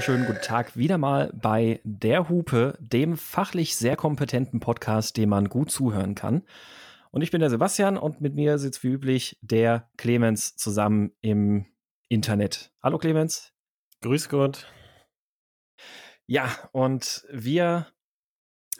Wunderschönen guten Tag wieder mal bei Der Hupe, dem fachlich sehr kompetenten Podcast, dem man gut zuhören kann. Und ich bin der Sebastian und mit mir sitzt wie üblich der Clemens zusammen im Internet. Hallo Clemens. Grüß Gott. Ja, und wir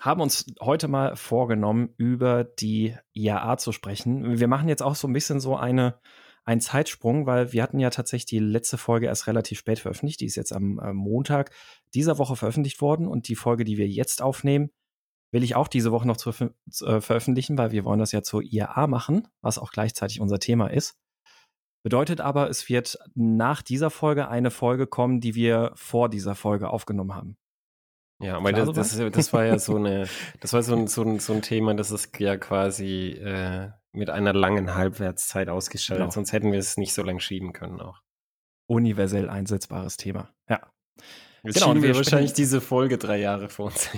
haben uns heute mal vorgenommen, über die IAA zu sprechen. Wir machen jetzt auch so ein bisschen so eine ein Zeitsprung, weil wir hatten ja tatsächlich die letzte Folge erst relativ spät veröffentlicht. Die ist jetzt am, am Montag dieser Woche veröffentlicht worden und die Folge, die wir jetzt aufnehmen, will ich auch diese Woche noch zu, äh, veröffentlichen, weil wir wollen das ja zur IAA machen, was auch gleichzeitig unser Thema ist. Bedeutet aber, es wird nach dieser Folge eine Folge kommen, die wir vor dieser Folge aufgenommen haben. Ja, aber das, das, das, war ja so eine, das war so ein, so ein, so ein Thema, das ist ja quasi äh, mit einer langen Halbwertszeit ausgestellt, genau. sonst hätten wir es nicht so lange schieben können auch. Universell einsetzbares Thema, ja. Jetzt genau, und wir wahrscheinlich diese Folge drei Jahre vor uns.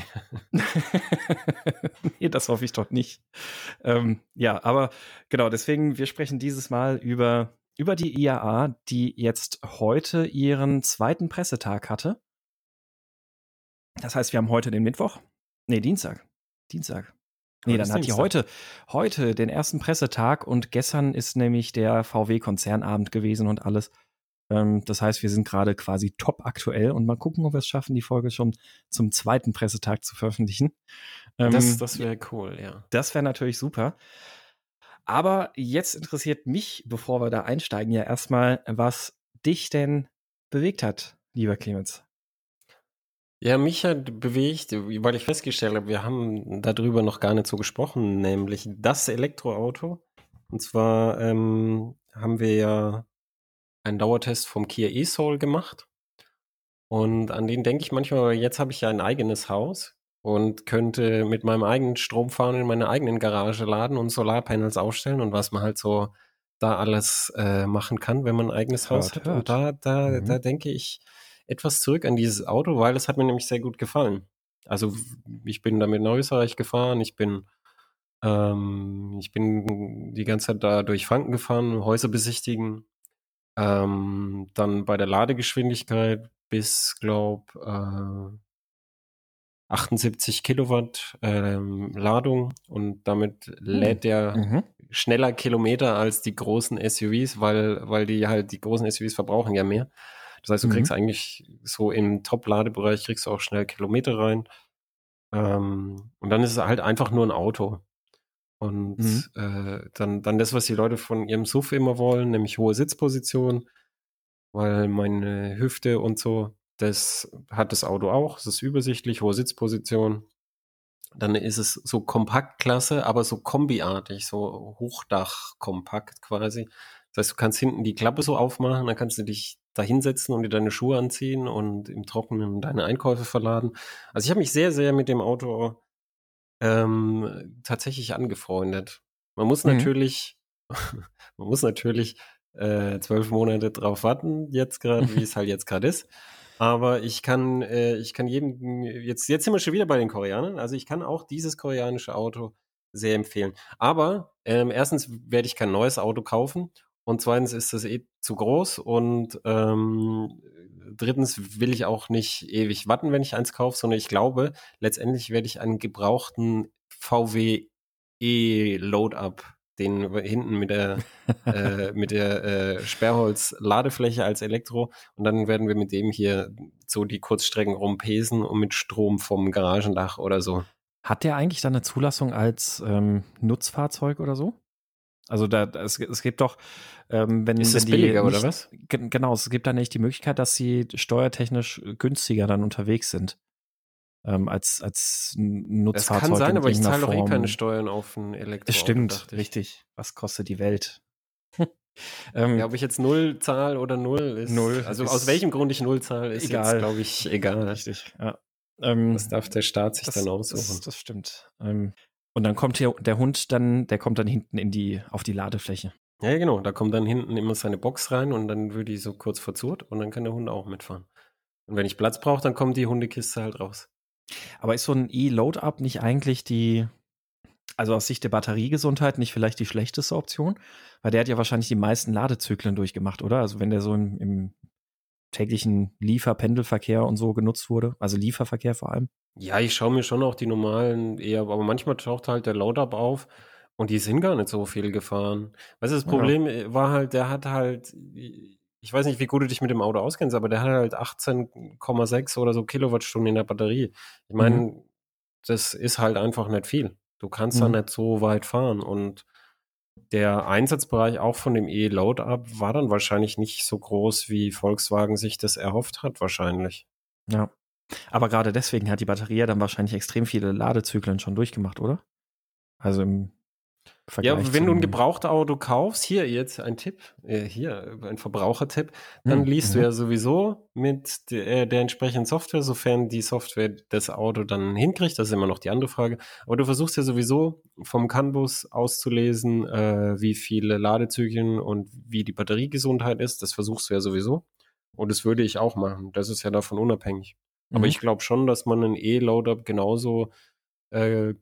nee, das hoffe ich doch nicht. Ähm, ja, aber genau, deswegen, wir sprechen dieses Mal über, über die IAA, die jetzt heute ihren zweiten Pressetag hatte. Das heißt, wir haben heute den Mittwoch. Nee, Dienstag. Dienstag. Nee, dann hat die heute, heute den ersten Pressetag und gestern ist nämlich der VW-Konzernabend gewesen und alles. Ähm, das heißt, wir sind gerade quasi top aktuell und mal gucken, ob wir es schaffen, die Folge schon zum zweiten Pressetag zu veröffentlichen. Ähm, das das wäre cool, ja. Das wäre natürlich super. Aber jetzt interessiert mich, bevor wir da einsteigen, ja erstmal, was dich denn bewegt hat, lieber Clemens. Ja, mich hat bewegt, weil ich festgestellt habe, wir haben darüber noch gar nicht so gesprochen, nämlich das Elektroauto. Und zwar ähm, haben wir ja einen Dauertest vom Kia e-Soul gemacht. Und an den denke ich manchmal, jetzt habe ich ja ein eigenes Haus und könnte mit meinem eigenen Strom fahren in meiner eigenen Garage laden und Solarpanels aufstellen und was man halt so da alles äh, machen kann, wenn man ein eigenes hört, Haus hat. Hört. Und da, da, mhm. da denke ich, etwas zurück an dieses Auto, weil es hat mir nämlich sehr gut gefallen. Also ich bin damit in Österreich gefahren, ich bin ähm, ich bin die ganze Zeit da durch Franken gefahren, Häuser besichtigen, ähm, dann bei der Ladegeschwindigkeit bis, glaub, äh, 78 Kilowatt ähm, Ladung und damit hm. lädt der mhm. schneller Kilometer als die großen SUVs, weil, weil die halt, die großen SUVs verbrauchen ja mehr. Das heißt, du mhm. kriegst eigentlich so im Top-Ladebereich kriegst du auch schnell Kilometer rein. Ähm, und dann ist es halt einfach nur ein Auto. Und mhm. äh, dann, dann das, was die Leute von ihrem SUV immer wollen, nämlich hohe Sitzposition, weil meine Hüfte und so, das hat das Auto auch. Es ist übersichtlich, hohe Sitzposition. Dann ist es so Kompaktklasse, aber so kombiartig, so Hochdach-kompakt quasi. Das heißt, du kannst hinten die Klappe so aufmachen, dann kannst du dich da hinsetzen und dir deine Schuhe anziehen und im Trockenen deine Einkäufe verladen. Also ich habe mich sehr, sehr mit dem Auto ähm, tatsächlich angefreundet. Man muss mhm. natürlich, man muss natürlich äh, zwölf Monate drauf warten, jetzt gerade, wie es halt jetzt gerade ist. Aber ich kann, äh, ich kann jedem, jetzt, jetzt sind wir schon wieder bei den Koreanern, also ich kann auch dieses koreanische Auto sehr empfehlen. Aber ähm, erstens werde ich kein neues Auto kaufen und zweitens ist das eh zu groß und ähm, drittens will ich auch nicht ewig warten, wenn ich eins kaufe, sondern ich glaube, letztendlich werde ich einen gebrauchten VW E-Load-Up, den hinten mit der, äh, mit der äh, Sperrholz-Ladefläche als Elektro und dann werden wir mit dem hier so die Kurzstrecken rumpesen und mit Strom vom Garagendach oder so. Hat der eigentlich dann eine Zulassung als ähm, Nutzfahrzeug oder so? Also da, es, es gibt doch, ähm, wenn, ist wenn das billiger nicht, oder was? Genau, es gibt da nicht die Möglichkeit, dass sie steuertechnisch günstiger dann unterwegs sind ähm, als als Nutzfahrzeug. Das kann sein, aber ich zahle doch eh keine Steuern auf ein Elektro. Das stimmt, richtig. Was kostet die Welt? ähm, ja, ob ich jetzt null zahle oder null ist. Null. Also ist aus welchem Grund ich null zahle, ist egal. jetzt, glaube ich, egal. Richtig. Ja. Ähm, das darf der Staat sich das, dann aussuchen. Das, das stimmt. Ähm, und dann kommt hier der Hund dann, der kommt dann hinten in die, auf die Ladefläche. Ja, genau. Da kommt dann hinten immer seine Box rein und dann wird die so kurz verzurrt und dann kann der Hund auch mitfahren. Und wenn ich Platz brauche, dann kommt die Hundekiste halt raus. Aber ist so ein E-Load-Up nicht eigentlich die, also aus Sicht der Batteriegesundheit nicht vielleicht die schlechteste Option? Weil der hat ja wahrscheinlich die meisten Ladezyklen durchgemacht, oder? Also wenn der so im, im täglichen Lieferpendelverkehr und so genutzt wurde, also Lieferverkehr vor allem? Ja, ich schaue mir schon auch die normalen eher, aber manchmal taucht halt der Load-Up auf und die sind gar nicht so viel gefahren. Weißt du, das Problem ja. war halt, der hat halt, ich weiß nicht, wie gut du dich mit dem Auto auskennst, aber der hat halt 18,6 oder so Kilowattstunden in der Batterie. Ich meine, mhm. das ist halt einfach nicht viel. Du kannst mhm. da nicht so weit fahren und der Einsatzbereich auch von dem E-Load-Up war dann wahrscheinlich nicht so groß, wie Volkswagen sich das erhofft hat, wahrscheinlich. Ja. Aber gerade deswegen hat die Batterie ja dann wahrscheinlich extrem viele Ladezyklen schon durchgemacht, oder? Also im Vergleich ja, wenn du ein Gebrauchtauto kaufst, hier jetzt ein Tipp, äh, hier ein Verbrauchertipp, dann hm, liest mhm. du ja sowieso mit der, äh, der, entsprechenden Software, sofern die Software das Auto dann hinkriegt, das ist immer noch die andere Frage. Aber du versuchst ja sowieso vom CAN-Bus auszulesen, äh, wie viele Ladezyklen und wie die Batteriegesundheit ist. Das versuchst du ja sowieso. Und das würde ich auch machen. Das ist ja davon unabhängig. Mhm. Aber ich glaube schon, dass man ein E-Loadup genauso äh,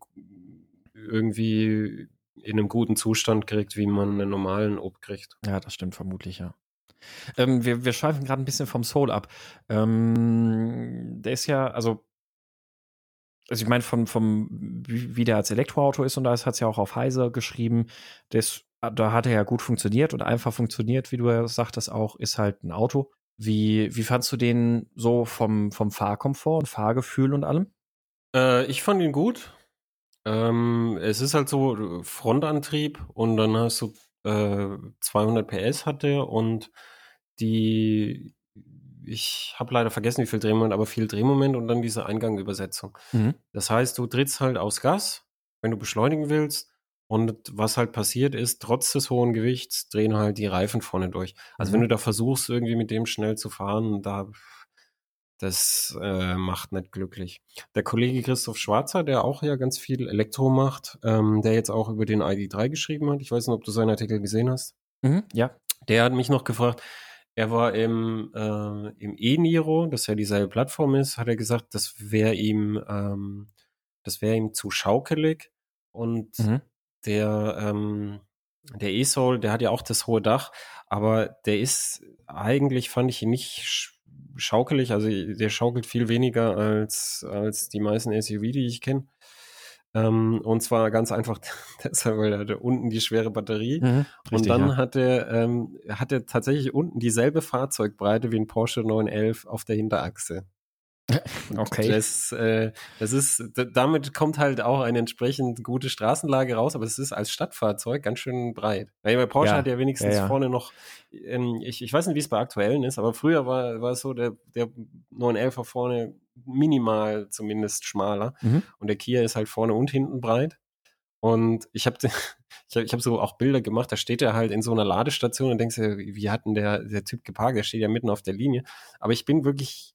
irgendwie in einem guten Zustand kriegt, wie man einen normalen Ob kriegt. Ja, das stimmt vermutlich, ja. Ähm, wir, wir schweifen gerade ein bisschen vom Soul ab. Ähm, der ist ja, also, also ich meine, vom, vom, wie der als Elektroauto ist, und da hat es ja auch auf Heise geschrieben, das, da hat er ja gut funktioniert und einfach funktioniert, wie du ja sagtest, auch, ist halt ein Auto. Wie, wie fandst du den so vom, vom Fahrkomfort und Fahrgefühl und allem? Äh, ich fand ihn gut. Ähm, es ist halt so Frontantrieb und dann hast du äh, 200 PS hatte und die ich habe leider vergessen, wie viel Drehmoment, aber viel Drehmoment und dann diese Eingangübersetzung. Mhm. Das heißt, du trittst halt aus Gas, wenn du beschleunigen willst. Und was halt passiert ist, trotz des hohen Gewichts drehen halt die Reifen vorne durch. Also mhm. wenn du da versuchst, irgendwie mit dem schnell zu fahren, da das äh, macht nicht glücklich. Der Kollege Christoph Schwarzer, der auch ja ganz viel Elektro macht, ähm, der jetzt auch über den ID3 geschrieben hat. Ich weiß nicht, ob du seinen Artikel gesehen hast. Mhm, ja. Der hat mich noch gefragt, er war im, äh, im E-Niro, das ja dieselbe Plattform ist, hat er gesagt, das wäre ihm, ähm, das wäre ihm zu schaukelig. Und mhm. der, ähm, der E-Soul, der hat ja auch das hohe Dach, aber der ist eigentlich, fand ich ihn nicht schaukelig, also der schaukelt viel weniger als, als die meisten SUV, die ich kenne. Ähm, und zwar ganz einfach deshalb, weil er hatte unten die schwere Batterie mhm, richtig, und dann ja. hat, er, ähm, hat er tatsächlich unten dieselbe Fahrzeugbreite wie ein Porsche 911 auf der Hinterachse. Okay. Das, äh, das ist, damit kommt halt auch eine entsprechend gute Straßenlage raus, aber es ist als Stadtfahrzeug ganz schön breit. Weil bei Porsche ja. hat ja wenigstens ja, ja. vorne noch, ähm, ich, ich weiß nicht, wie es bei aktuellen ist, aber früher war, war es so, der, der 911er vorne minimal zumindest schmaler mhm. und der Kia ist halt vorne und hinten breit. Und ich habe ich hab, ich hab so auch Bilder gemacht, da steht er halt in so einer Ladestation und denkst dir, wie hat denn der, der Typ geparkt? Der steht ja mitten auf der Linie. Aber ich bin wirklich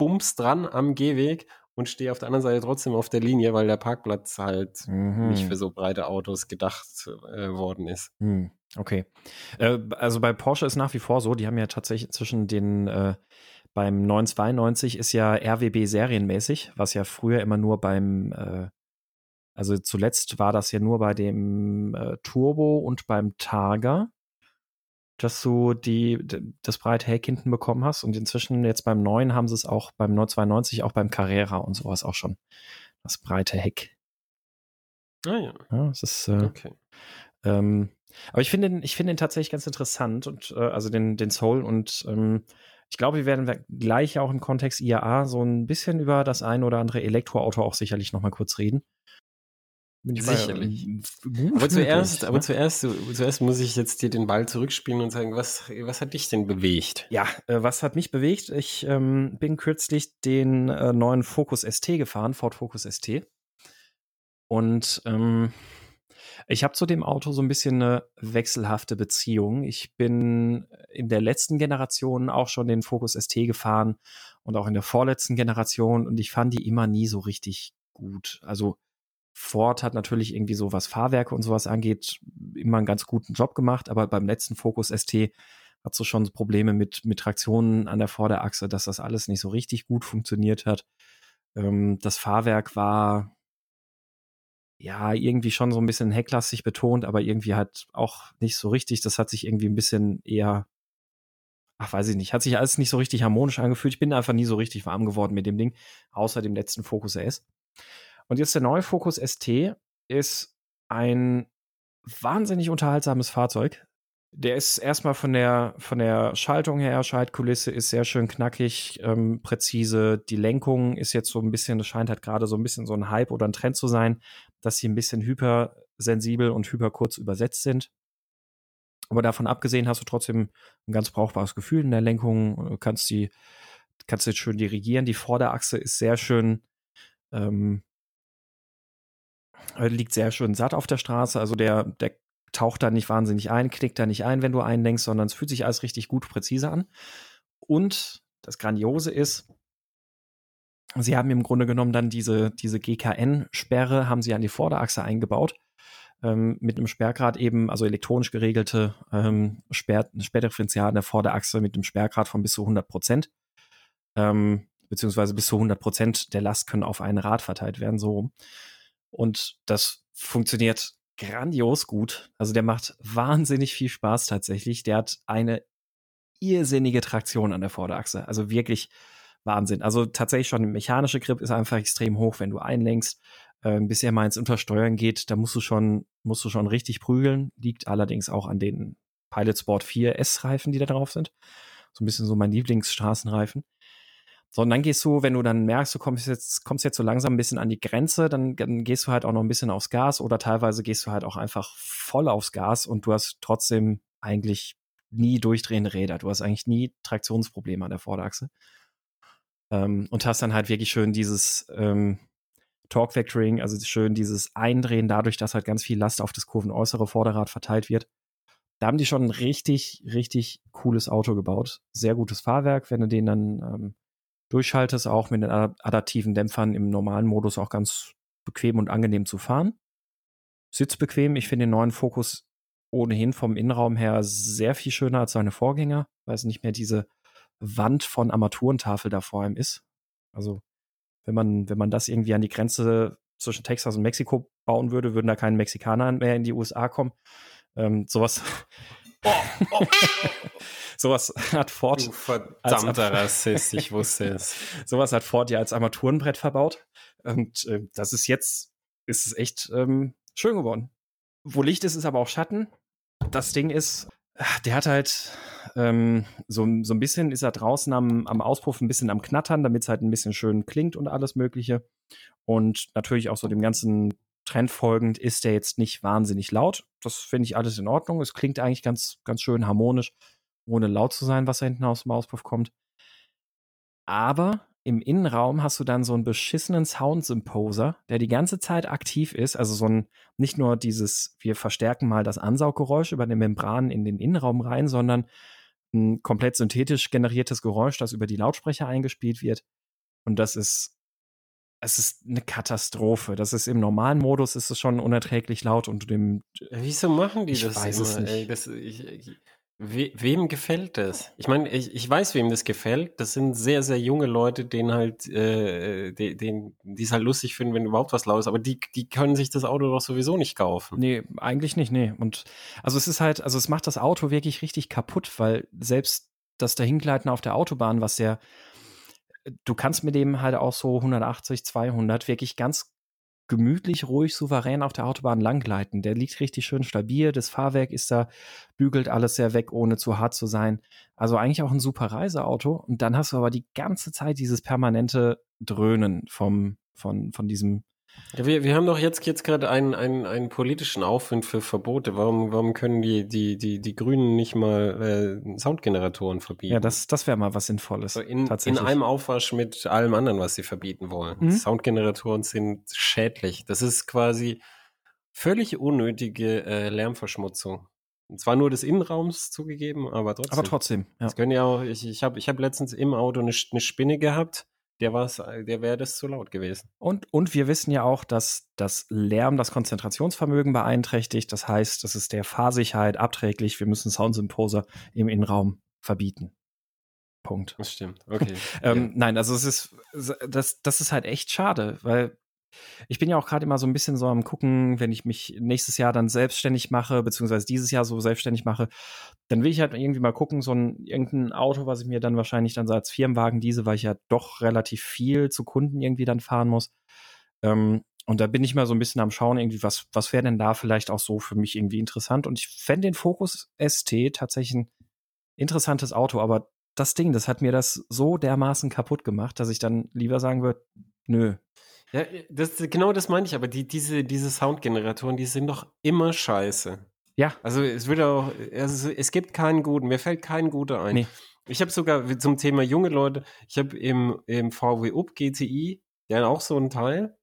bums dran am Gehweg und stehe auf der anderen Seite trotzdem auf der Linie, weil der Parkplatz halt mhm. nicht für so breite Autos gedacht äh, worden ist. Mhm. Okay. Äh, also bei Porsche ist nach wie vor so, die haben ja tatsächlich zwischen den äh, beim 992 ist ja RWB serienmäßig, was ja früher immer nur beim äh, also zuletzt war das ja nur bei dem äh, Turbo und beim Targa dass du die, das breite Heck hinten bekommen hast. Und inzwischen jetzt beim neuen haben sie es auch beim 992, auch beim Carrera und sowas auch schon. Das breite Heck. Ah ja. ja das ist, äh, okay. Ähm, aber ich finde ihn, ich finde ihn tatsächlich ganz interessant und äh, also den, den Soul und ähm, ich glaube, wir werden gleich auch im Kontext IAA so ein bisschen über das ein oder andere Elektroauto auch sicherlich nochmal kurz reden. Sicherlich. Mal, aber zuerst, aber zuerst, zuerst muss ich jetzt dir den Ball zurückspielen und sagen, was, was hat dich denn bewegt? Ja, äh, was hat mich bewegt? Ich ähm, bin kürzlich den äh, neuen Focus ST gefahren, Ford Focus ST. Und ähm, ich habe zu dem Auto so ein bisschen eine wechselhafte Beziehung. Ich bin in der letzten Generation auch schon den Focus ST gefahren und auch in der vorletzten Generation und ich fand die immer nie so richtig gut. Also Ford hat natürlich irgendwie so, was Fahrwerke und sowas angeht, immer einen ganz guten Job gemacht, aber beim letzten Focus ST hat so schon Probleme mit, mit Traktionen an der Vorderachse, dass das alles nicht so richtig gut funktioniert hat. Ähm, das Fahrwerk war ja irgendwie schon so ein bisschen hecklastig betont, aber irgendwie halt auch nicht so richtig. Das hat sich irgendwie ein bisschen eher ach, weiß ich nicht, hat sich alles nicht so richtig harmonisch angefühlt. Ich bin einfach nie so richtig warm geworden mit dem Ding, außer dem letzten Focus S. Und jetzt der neue Focus ST ist ein wahnsinnig unterhaltsames Fahrzeug. Der ist erstmal von der, von der Schaltung her, Schaltkulisse ist sehr schön knackig, ähm, präzise. Die Lenkung ist jetzt so ein bisschen, das scheint halt gerade so ein bisschen so ein Hype oder ein Trend zu sein, dass sie ein bisschen hypersensibel und hyperkurz übersetzt sind. Aber davon abgesehen hast du trotzdem ein ganz brauchbares Gefühl in der Lenkung, du kannst die, kannst jetzt schön dirigieren. Die Vorderachse ist sehr schön, ähm, liegt sehr schön satt auf der Straße. Also der, der taucht da nicht wahnsinnig ein, knickt da nicht ein, wenn du einlenkst, sondern es fühlt sich alles richtig gut präzise an. Und das Grandiose ist, sie haben im Grunde genommen dann diese, diese GKN-Sperre, haben sie an die Vorderachse eingebaut. Ähm, mit einem Sperrgrad eben, also elektronisch geregelte ähm, Sperr, Sperrdifferenzial an der Vorderachse mit einem Sperrgrad von bis zu 100 Prozent. Ähm, beziehungsweise bis zu 100 Prozent der Last können auf ein Rad verteilt werden, so rum. Und das funktioniert grandios gut. Also der macht wahnsinnig viel Spaß tatsächlich. Der hat eine irrsinnige Traktion an der Vorderachse. Also wirklich Wahnsinn. Also tatsächlich schon der mechanische Grip ist einfach extrem hoch, wenn du einlenkst. Ähm, bis er mal ins Untersteuern geht, da musst du schon, musst du schon richtig prügeln. Liegt allerdings auch an den Pilot Sport 4 S-Reifen, die da drauf sind. So ein bisschen so mein Lieblingsstraßenreifen. So, und dann gehst du, wenn du dann merkst, du kommst jetzt, kommst jetzt so langsam ein bisschen an die Grenze, dann, dann gehst du halt auch noch ein bisschen aufs Gas oder teilweise gehst du halt auch einfach voll aufs Gas und du hast trotzdem eigentlich nie durchdrehende Räder. Du hast eigentlich nie Traktionsprobleme an der Vorderachse. Ähm, und hast dann halt wirklich schön dieses ähm, Torque Vectoring, also schön dieses Eindrehen dadurch, dass halt ganz viel Last auf das kurvenäußere Vorderrad verteilt wird. Da haben die schon ein richtig, richtig cooles Auto gebaut. Sehr gutes Fahrwerk, wenn du den dann ähm, durchschaltest, auch mit den adaptiven Dämpfern im normalen Modus auch ganz bequem und angenehm zu fahren. Sitzbequem, ich finde den neuen Fokus ohnehin vom Innenraum her sehr viel schöner als seine Vorgänger, weil es nicht mehr diese Wand von Armaturentafel da vor ihm ist. Also, wenn man, wenn man das irgendwie an die Grenze zwischen Texas und Mexiko bauen würde, würden da keine Mexikaner mehr in die USA kommen. Ähm, sowas. Oh, oh, sowas hat Ford. Du verdammter Rassist, ich wusste es. sowas hat Ford ja als Armaturenbrett verbaut. Und äh, das ist jetzt, ist es echt ähm, schön geworden. Wo Licht ist, ist aber auch Schatten. Das Ding ist, der hat halt ähm, so, so ein bisschen ist er draußen am, am Auspuff ein bisschen am Knattern, damit es halt ein bisschen schön klingt und alles Mögliche. Und natürlich auch so dem ganzen Trend folgend ist der jetzt nicht wahnsinnig laut. Das finde ich alles in Ordnung. Es klingt eigentlich ganz, ganz schön harmonisch ohne laut zu sein, was da hinten aus dem Auspuff kommt. Aber im Innenraum hast du dann so einen beschissenen Sound-Symposer, der die ganze Zeit aktiv ist. Also so ein, nicht nur dieses, wir verstärken mal das Ansauggeräusch über den Membranen in den Innenraum rein, sondern ein komplett synthetisch generiertes Geräusch, das über die Lautsprecher eingespielt wird. Und das ist, es ist eine Katastrophe. Das ist im normalen Modus ist es schon unerträglich laut und dem. Wieso machen die ich das? Weiß es nicht. Ey, das, ich, ich, We wem gefällt das? Ich meine, ich, ich weiß, wem das gefällt. Das sind sehr, sehr junge Leute, denen halt, äh, den, die es halt lustig finden, wenn überhaupt was laut ist. Aber die, die können sich das Auto doch sowieso nicht kaufen. Nee, eigentlich nicht, nee. Und also es ist halt, also es macht das Auto wirklich richtig kaputt, weil selbst das Dahingleiten auf der Autobahn, was der, du kannst mit dem halt auch so 180, 200 wirklich ganz gemütlich, ruhig, souverän auf der Autobahn langgleiten. Der liegt richtig schön stabil. Das Fahrwerk ist da, bügelt alles sehr weg, ohne zu hart zu sein. Also eigentlich auch ein super Reiseauto. Und dann hast du aber die ganze Zeit dieses permanente Dröhnen vom, von, von diesem ja, wir, wir haben doch jetzt, jetzt gerade einen, einen, einen politischen Aufwind für Verbote. Warum, warum können die, die, die, die Grünen nicht mal äh, Soundgeneratoren verbieten? Ja, das, das wäre mal was Sinnvolles. Also in, in einem Aufwasch mit allem anderen, was sie verbieten wollen. Mhm. Soundgeneratoren sind schädlich. Das ist quasi völlig unnötige äh, Lärmverschmutzung. Und zwar nur des Innenraums zugegeben, aber trotzdem. Aber trotzdem, ja. Das können ja auch, ich, ich habe ich hab letztens im Auto eine, eine Spinne gehabt der, der wäre das zu laut gewesen. Und, und wir wissen ja auch, dass das Lärm das Konzentrationsvermögen beeinträchtigt. Das heißt, das ist der Fahrsicherheit abträglich. Wir müssen Soundsymposer im Innenraum verbieten. Punkt. Das stimmt. Okay. ähm, ja. Nein, also es ist, das, das ist halt echt schade, weil ich bin ja auch gerade immer so ein bisschen so am gucken, wenn ich mich nächstes Jahr dann selbstständig mache, beziehungsweise dieses Jahr so selbstständig mache, dann will ich halt irgendwie mal gucken, so ein irgendein Auto, was ich mir dann wahrscheinlich dann so als Firmenwagen diese, weil ich ja doch relativ viel zu Kunden irgendwie dann fahren muss. Ähm, und da bin ich mal so ein bisschen am Schauen, irgendwie, was, was wäre denn da vielleicht auch so für mich irgendwie interessant? Und ich fände den Focus ST tatsächlich ein interessantes Auto, aber das Ding, das hat mir das so dermaßen kaputt gemacht, dass ich dann lieber sagen würde, nö, ja, das, genau das meine ich, aber die, diese, diese Soundgeneratoren, die sind doch immer scheiße. Ja. Also es wird auch, also es gibt keinen guten, mir fällt kein guter ein. Nee. Ich habe sogar zum Thema junge Leute, ich habe im, im VW Up GTI, ja auch so ein Teil.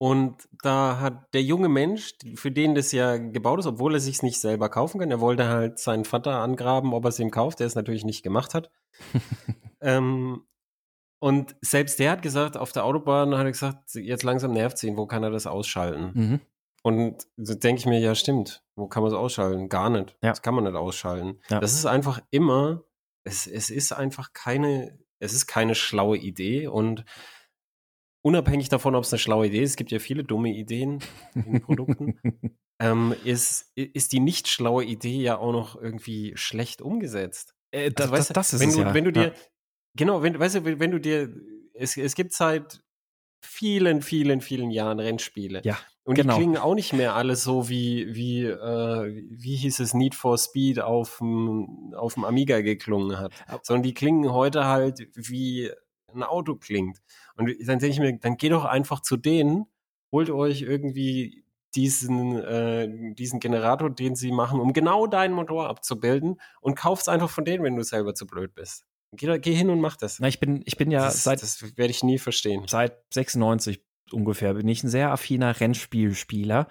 Und da hat der junge Mensch, für den das ja gebaut ist, obwohl er sich nicht selber kaufen kann, er wollte halt seinen Vater angraben, ob er es ihm kauft, der es natürlich nicht gemacht hat. ähm, und selbst der hat gesagt, auf der Autobahn hat er gesagt, jetzt langsam nervt ihn, wo kann er das ausschalten? Mhm. Und so denke ich mir, ja, stimmt. Wo kann man es ausschalten? Gar nicht. Ja. Das kann man nicht ausschalten. Ja. Das ist einfach immer, es, es ist einfach keine, es ist keine schlaue Idee und unabhängig davon, ob es eine schlaue Idee ist, es gibt ja viele dumme Ideen in Produkten, ähm, ist, ist die nicht schlaue Idee ja auch noch irgendwie schlecht umgesetzt. Äh, das, also, weißt, das, das ist wenn du, ja. Wenn du dir, ja. Genau, wenn, weißt du, wenn du dir, es, es gibt seit vielen, vielen, vielen Jahren Rennspiele. Ja. Und genau. die klingen auch nicht mehr alle so wie, wie, äh, wie hieß es, Need for Speed auf dem, Amiga geklungen hat. Sondern die klingen heute halt wie ein Auto klingt. Und dann denke ich mir, dann geh doch einfach zu denen, holt euch irgendwie diesen, äh, diesen Generator, den sie machen, um genau deinen Motor abzubilden und kauf's einfach von denen, wenn du selber zu blöd bist. Geh, geh hin und mach das. Na, ich bin, ich bin ja das, seit. Das werde ich nie verstehen. Seit 96 ungefähr bin ich ein sehr affiner Rennspielspieler.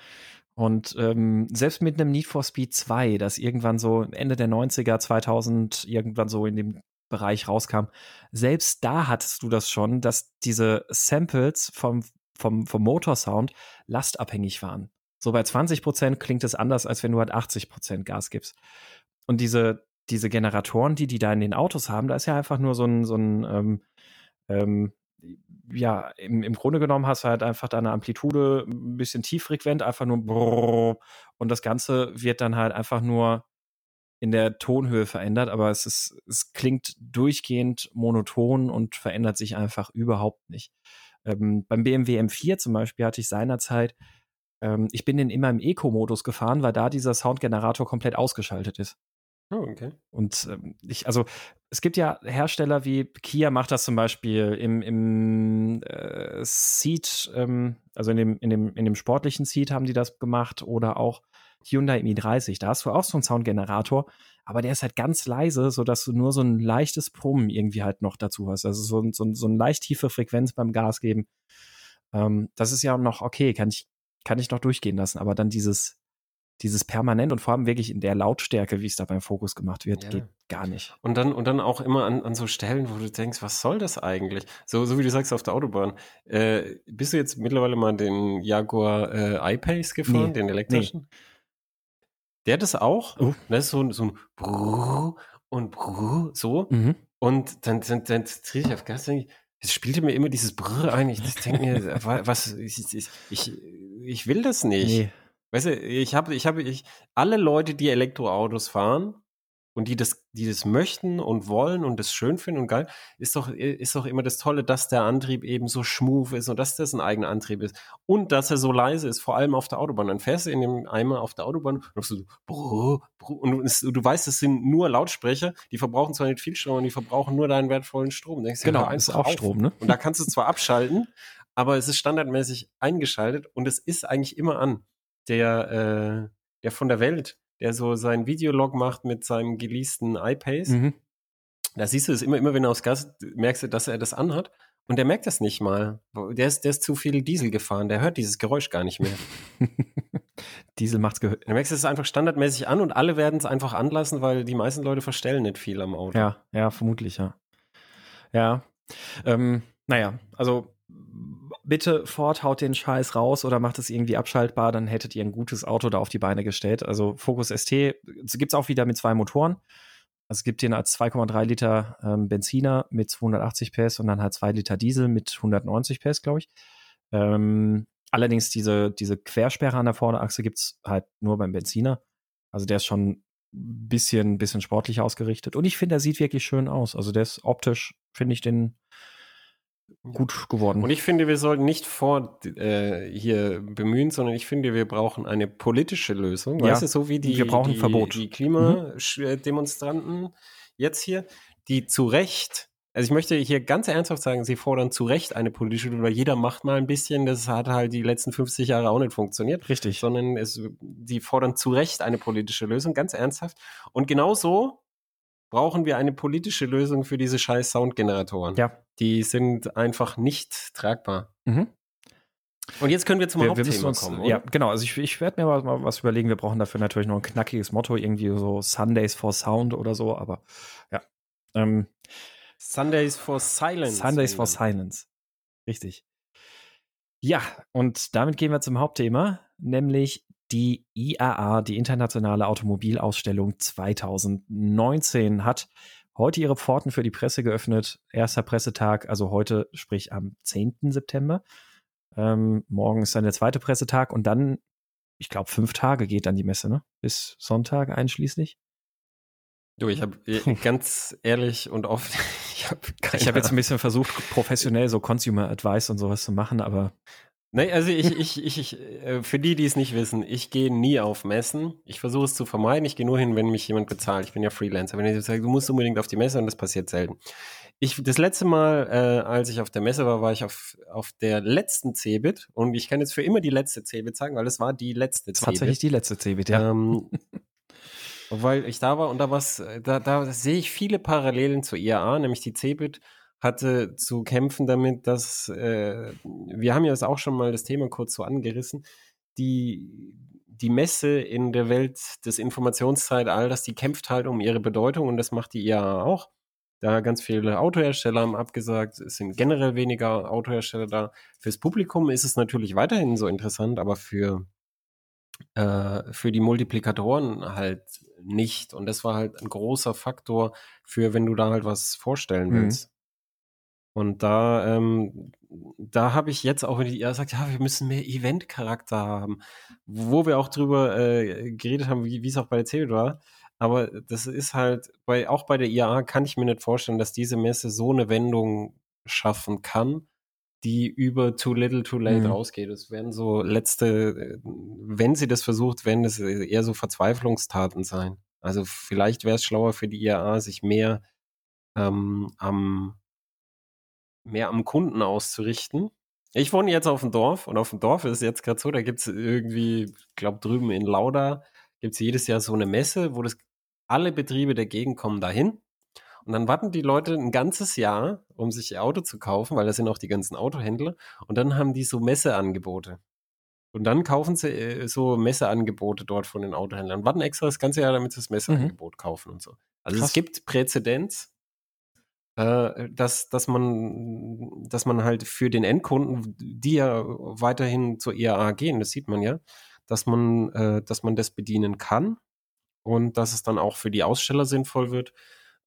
Und ähm, selbst mit einem Need for Speed 2, das irgendwann so Ende der 90er, 2000 irgendwann so in dem Bereich rauskam, selbst da hattest du das schon, dass diese Samples vom, vom, vom Motorsound lastabhängig waren. So bei 20 Prozent klingt es anders, als wenn du halt 80 Prozent Gas gibst. Und diese, diese Generatoren, die die da in den Autos haben, da ist ja einfach nur so ein, so ein ähm, ähm, ja, im, im Grunde genommen hast du halt einfach deine Amplitude ein bisschen tieffrequent, einfach nur brrr, und das Ganze wird dann halt einfach nur in der Tonhöhe verändert, aber es ist, es klingt durchgehend monoton und verändert sich einfach überhaupt nicht. Ähm, beim BMW M4 zum Beispiel hatte ich seinerzeit, ähm, ich bin den immer im Eco-Modus gefahren, weil da dieser Soundgenerator komplett ausgeschaltet ist. Oh, okay. Und ähm, ich, also es gibt ja Hersteller wie Kia macht das zum Beispiel im, im äh, Seat, ähm, also in dem, in, dem, in dem sportlichen Seat haben die das gemacht oder auch Hyundai i30. Da hast du auch so einen Soundgenerator, aber der ist halt ganz leise, sodass du nur so ein leichtes Brummen irgendwie halt noch dazu hast. Also so, so, so eine leicht tiefe Frequenz beim Gas geben. Ähm, das ist ja noch okay, kann ich, kann ich noch durchgehen lassen, aber dann dieses dieses permanent und vor allem wirklich in der Lautstärke, wie es da beim Fokus gemacht wird, ja. geht gar nicht. Und dann, und dann auch immer an, an so Stellen, wo du denkst, was soll das eigentlich? So, so wie du sagst auf der Autobahn. Äh, bist du jetzt mittlerweile mal den Jaguar äh, I-Pace gefahren, nee. den elektrischen? Nee. Der hat das auch. Oh. Das ist so, so ein Brrr und Brrr, so. Mhm. Und dann, dann, dann drehe ich auf Gas, denke ich, es spielte mir immer dieses Brrr ein. Ich denke mir, was, ich, ich, ich will das nicht. Nee. Weißt du, ich habe, ich habe, ich, alle Leute, die Elektroautos fahren und die das, die das möchten und wollen und das schön finden und geil, ist doch, ist doch immer das Tolle, dass der Antrieb eben so schmuf ist und dass das ein eigener Antrieb ist und dass er so leise ist, vor allem auf der Autobahn. Dann fährst du in dem Eimer auf der Autobahn und so, brr, brr, und du, du weißt, es sind nur Lautsprecher, die verbrauchen zwar nicht viel Strom, die verbrauchen nur deinen wertvollen Strom. Denkst, genau, ja, ist auch auf. Strom, ne? Und da kannst du zwar abschalten, aber es ist standardmäßig eingeschaltet und es ist eigentlich immer an der, äh, der von der Welt, der so seinen Videolog macht mit seinem geleasten iPace. Mhm. Da siehst du es immer, immer wenn er aufs Gas, merkst du, dass er das anhat. Und der merkt das nicht mal. Der ist, der ist zu viel Diesel gefahren. Der hört dieses Geräusch gar nicht mehr. Diesel macht's gehört. Du merkst es einfach standardmäßig an und alle werden es einfach anlassen, weil die meisten Leute verstellen nicht viel am Auto. Ja, ja, vermutlich, ja. Ja. Ähm, naja, also bitte Ford haut den Scheiß raus oder macht es irgendwie abschaltbar, dann hättet ihr ein gutes Auto da auf die Beine gestellt. Also Focus ST gibt es auch wieder mit zwei Motoren. Also es gibt den als 2,3 Liter ähm, Benziner mit 280 PS und dann halt 2 Liter Diesel mit 190 PS, glaube ich. Ähm, allerdings diese, diese Quersperre an der Vorderachse gibt es halt nur beim Benziner. Also der ist schon ein bisschen, bisschen sportlich ausgerichtet. Und ich finde, der sieht wirklich schön aus. Also der ist optisch, finde ich den gut geworden. Und ich finde, wir sollten nicht vor äh, hier bemühen, sondern ich finde, wir brauchen eine politische Lösung. Ja, weißt du, so wie die, wir brauchen die, Verbot. die Klimademonstranten mhm. jetzt hier, die zu Recht also ich möchte hier ganz ernsthaft sagen, sie fordern zu Recht eine politische Lösung, weil jeder macht mal ein bisschen, das hat halt die letzten 50 Jahre auch nicht funktioniert. Richtig. Sondern es, die fordern zu Recht eine politische Lösung, ganz ernsthaft. Und genauso brauchen wir eine politische Lösung für diese scheiß Soundgeneratoren. Ja. Die sind einfach nicht tragbar. Mhm. Und jetzt können wir zum wir, Hauptthema wir uns, kommen. Oder? Ja, genau. Also ich, ich werde mir mal, mal, was überlegen. Wir brauchen dafür natürlich noch ein knackiges Motto, irgendwie so Sundays for Sound oder so. Aber ja. Ähm, Sundays for Silence. Sundays for Silence. Richtig. Ja, und damit gehen wir zum Hauptthema, nämlich die IAA, die Internationale Automobilausstellung 2019, hat heute ihre Pforten für die Presse geöffnet. Erster Pressetag, also heute, sprich am 10. September. Ähm, morgen ist dann der zweite Pressetag und dann, ich glaube, fünf Tage geht dann die Messe, ne? Bis Sonntag einschließlich. Du, ich habe ganz ehrlich und oft, ich habe Ich habe jetzt ein bisschen versucht, professionell so Consumer Advice und sowas zu machen, aber. Nee, also ich, ich, ich, ich, äh, für die, die es nicht wissen, ich gehe nie auf Messen. Ich versuche es zu vermeiden. Ich gehe nur hin, wenn mich jemand bezahlt. Ich bin ja Freelancer. Wenn ich sage, du musst unbedingt auf die Messe und das passiert selten. Ich, das letzte Mal, äh, als ich auf der Messe war, war ich auf, auf der letzten Cebit und ich kann jetzt für immer die letzte Cebit sagen, weil es war die letzte Cebit. Tatsächlich die letzte Cebit, ja. Ähm, weil ich da war und da was, da, da sehe ich viele Parallelen zur IAA, nämlich die CeBIT hatte zu kämpfen damit, dass äh, wir haben ja das auch schon mal das Thema kurz so angerissen, die die Messe in der Welt des Informationszeitalters, die kämpft halt um ihre Bedeutung und das macht die IAA auch. Da ganz viele Autohersteller haben abgesagt, es sind generell weniger Autohersteller da. Fürs Publikum ist es natürlich weiterhin so interessant, aber für äh, für die Multiplikatoren halt nicht. Und das war halt ein großer Faktor für, wenn du da halt was vorstellen mhm. willst. Mhm. Und da, ähm, da habe ich jetzt auch, wenn die sagt, ja, wir müssen mehr Event-Charakter haben, wo wir auch drüber äh, geredet haben, wie es auch bei der CeBIT war. Aber das ist halt, bei, auch bei der IAA kann ich mir nicht vorstellen, dass diese Messe so eine Wendung schaffen kann, die über Too Little Too Late mhm. rausgeht. Es werden so letzte, wenn sie das versucht, werden es eher so Verzweiflungstaten sein. Also vielleicht wäre es schlauer für die IAA, sich mehr ähm, am mehr am Kunden auszurichten. Ich wohne jetzt auf dem Dorf und auf dem Dorf ist es jetzt gerade so, da gibt es irgendwie, ich glaube drüben in Lauda, gibt es jedes Jahr so eine Messe, wo das alle Betriebe der Gegend kommen dahin und dann warten die Leute ein ganzes Jahr, um sich ihr Auto zu kaufen, weil da sind auch die ganzen Autohändler. Und dann haben die so Messeangebote. Und dann kaufen sie äh, so Messeangebote dort von den Autohändlern. Warten extra das ganze Jahr, damit sie das Messeangebot mhm. kaufen und so. Also Krass. es gibt Präzedenz, äh, dass, dass, man, dass man halt für den Endkunden, die ja weiterhin zur IAA gehen, das sieht man ja, dass man, äh, dass man das bedienen kann und dass es dann auch für die Aussteller sinnvoll wird.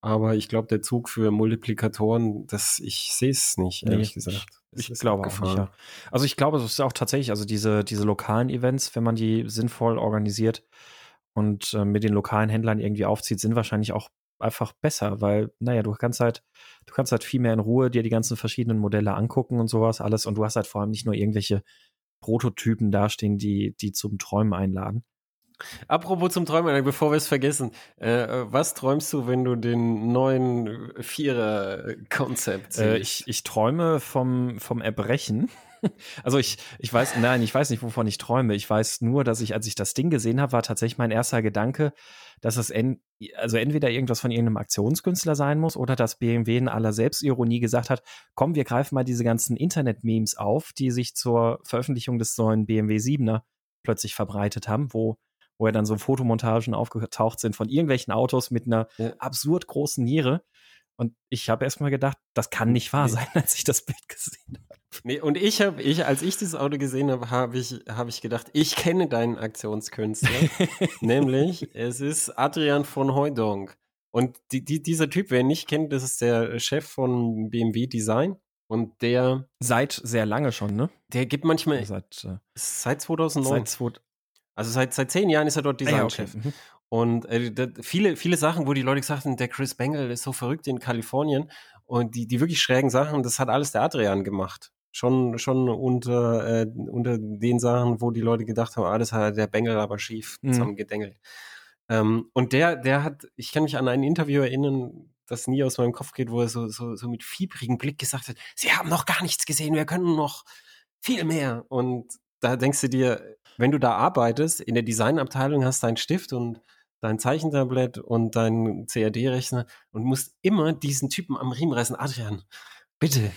Aber ich glaube, der Zug für Multiplikatoren, das, ich sehe es nicht, ehrlich nee, gesagt. Ich, ich glaube auch nicht, ja. Also ich glaube, es ist auch tatsächlich, also diese, diese lokalen Events, wenn man die sinnvoll organisiert und äh, mit den lokalen Händlern irgendwie aufzieht, sind wahrscheinlich auch einfach besser, weil, naja, du kannst halt, du kannst halt viel mehr in Ruhe dir die ganzen verschiedenen Modelle angucken und sowas alles und du hast halt vor allem nicht nur irgendwelche Prototypen dastehen, die, die zum Träumen einladen. Apropos zum Träumen, bevor wir es vergessen, äh, was träumst du, wenn du den neuen Vierer-Konzept siehst? Äh, ich, ich träume vom, vom Erbrechen. Also ich, ich weiß, nein, ich weiß nicht, wovon ich träume. Ich weiß nur, dass ich, als ich das Ding gesehen habe, war tatsächlich mein erster Gedanke, dass es en, also entweder irgendwas von irgendeinem Aktionskünstler sein muss oder dass BMW in aller Selbstironie gesagt hat, komm, wir greifen mal diese ganzen Internet-Memes auf, die sich zur Veröffentlichung des neuen BMW 7er plötzlich verbreitet haben, wo wo ja dann so Fotomontagen aufgetaucht sind von irgendwelchen Autos mit einer ja. absurd großen Niere. Und ich habe erstmal gedacht, das kann nicht wahr sein, als ich das Bild gesehen habe. Nee, und ich habe, ich, als ich das Auto gesehen habe, habe ich, hab ich gedacht, ich kenne deinen Aktionskünstler. nämlich, es ist Adrian von Heudonk. Und die, die, dieser Typ, wer ihn nicht kennt, das ist der Chef von BMW Design. Und der. Seit sehr lange schon, ne? Der gibt manchmal. Seit, äh, seit 2009. Seit 2000. Also seit, seit zehn Jahren ist er dort Designchef. Ah, ja, okay. mhm. Und äh, da, viele, viele Sachen, wo die Leute gesagt haben, der Chris Bangle ist so verrückt in Kalifornien und die, die wirklich schrägen Sachen, das hat alles der Adrian gemacht. Schon, schon unter, äh, unter den Sachen, wo die Leute gedacht haben, alles ah, hat der Bengel aber schief Mhm. zusammengedengelt. Ähm, und der, der hat, ich kann mich an ein Interview erinnern, das nie aus meinem Kopf geht, wo er so, so, so mit fiebrigem Blick gesagt hat, sie haben noch gar nichts gesehen, wir können noch viel mehr. Und da denkst du dir, wenn du da arbeitest, in der Designabteilung hast du einen Stift und dein Zeichentablett und dein CAD-Rechner und musst immer diesen Typen am Riemen reißen. Adrian, bitte,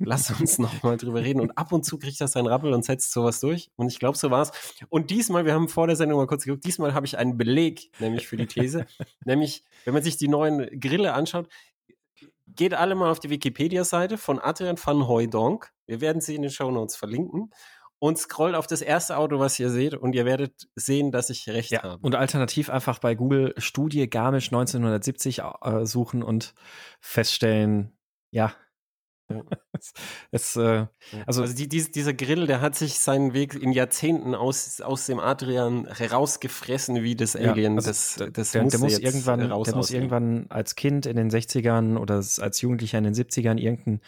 lass uns noch mal drüber reden. Und ab und zu kriegt das seinen Rappel und setzt sowas durch. Und ich glaube, so war's. Und diesmal, wir haben vor der Sendung mal kurz geguckt, diesmal habe ich einen Beleg, nämlich für die These. nämlich, wenn man sich die neuen Grille anschaut, geht alle mal auf die Wikipedia-Seite von Adrian van Hooydonk. Wir werden sie in den Show Notes verlinken. Und scrollt auf das erste Auto, was ihr seht, und ihr werdet sehen, dass ich recht Ja, habe. und alternativ einfach bei Google Studie Garmisch 1970 äh, suchen und feststellen, ja. Ja. Es, es, äh, Also, also die, dies- dieser Grill, der hat sich seinen Weg in Jahrzehnten aus, aus dem Adrian herausgefressen, wie das Ja, Alien. also das, der, das der, muss der muss irgendwann, raus der muss irgendwann als Kind in den 60ern oder als Jugendlicher in den 70ern irgendeinen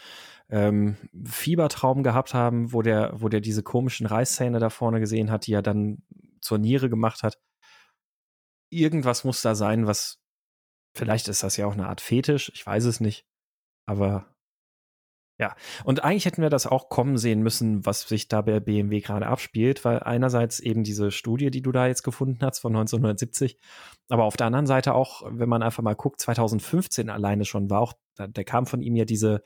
ähm, Fiebertraum gehabt haben, wo der, wo der diese komischen Reißzähne da vorne gesehen hat, die er dann zur Niere gemacht hat. Irgendwas muss da sein, was vielleicht ist das ja auch eine Art Fetisch, ich weiß es nicht, aber ja, und eigentlich hätten wir das auch kommen sehen müssen, was sich da bei BMW gerade abspielt, weil einerseits eben diese Studie, die du da jetzt gefunden hast von 1970, aber auf der anderen Seite auch, wenn man einfach mal guckt, 2015 alleine schon war auch, da, da kam von ihm ja diese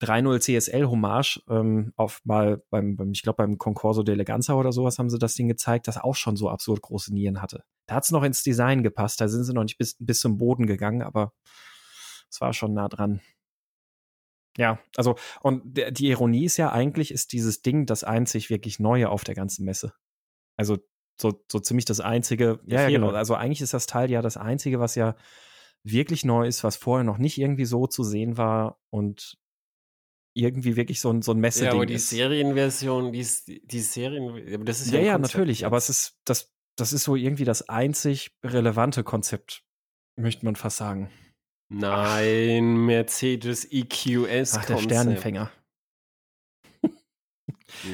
3.0 CSL Hommage ähm, auf mal beim, beim ich glaube beim Concorso d'Eleganza oder sowas haben sie das Ding gezeigt, das auch schon so absurd große Nieren hatte. Da hat es noch ins Design gepasst, da sind sie noch nicht bis, bis zum Boden gegangen, aber es war schon nah dran. Ja, also, und der, die Ironie ist ja eigentlich, ist dieses Ding das einzig wirklich Neue auf der ganzen Messe. Also, so, so ziemlich das einzige, ja, ja, Vierer. genau. Also, eigentlich ist das Teil ja das einzige, was ja wirklich neu ist, was vorher noch nicht irgendwie so zu sehen war und irgendwie wirklich so ein, so ein Ja, Messeding aber die ist. Serienversion, die, ist- die Serien, das ist ja, Ja, ja, natürlich, aber es ist, das, das ist so irgendwie das einzig relevante Konzept, möchte man fast sagen. Nein, Mercedes EQS Ach, der. Sternenfänger.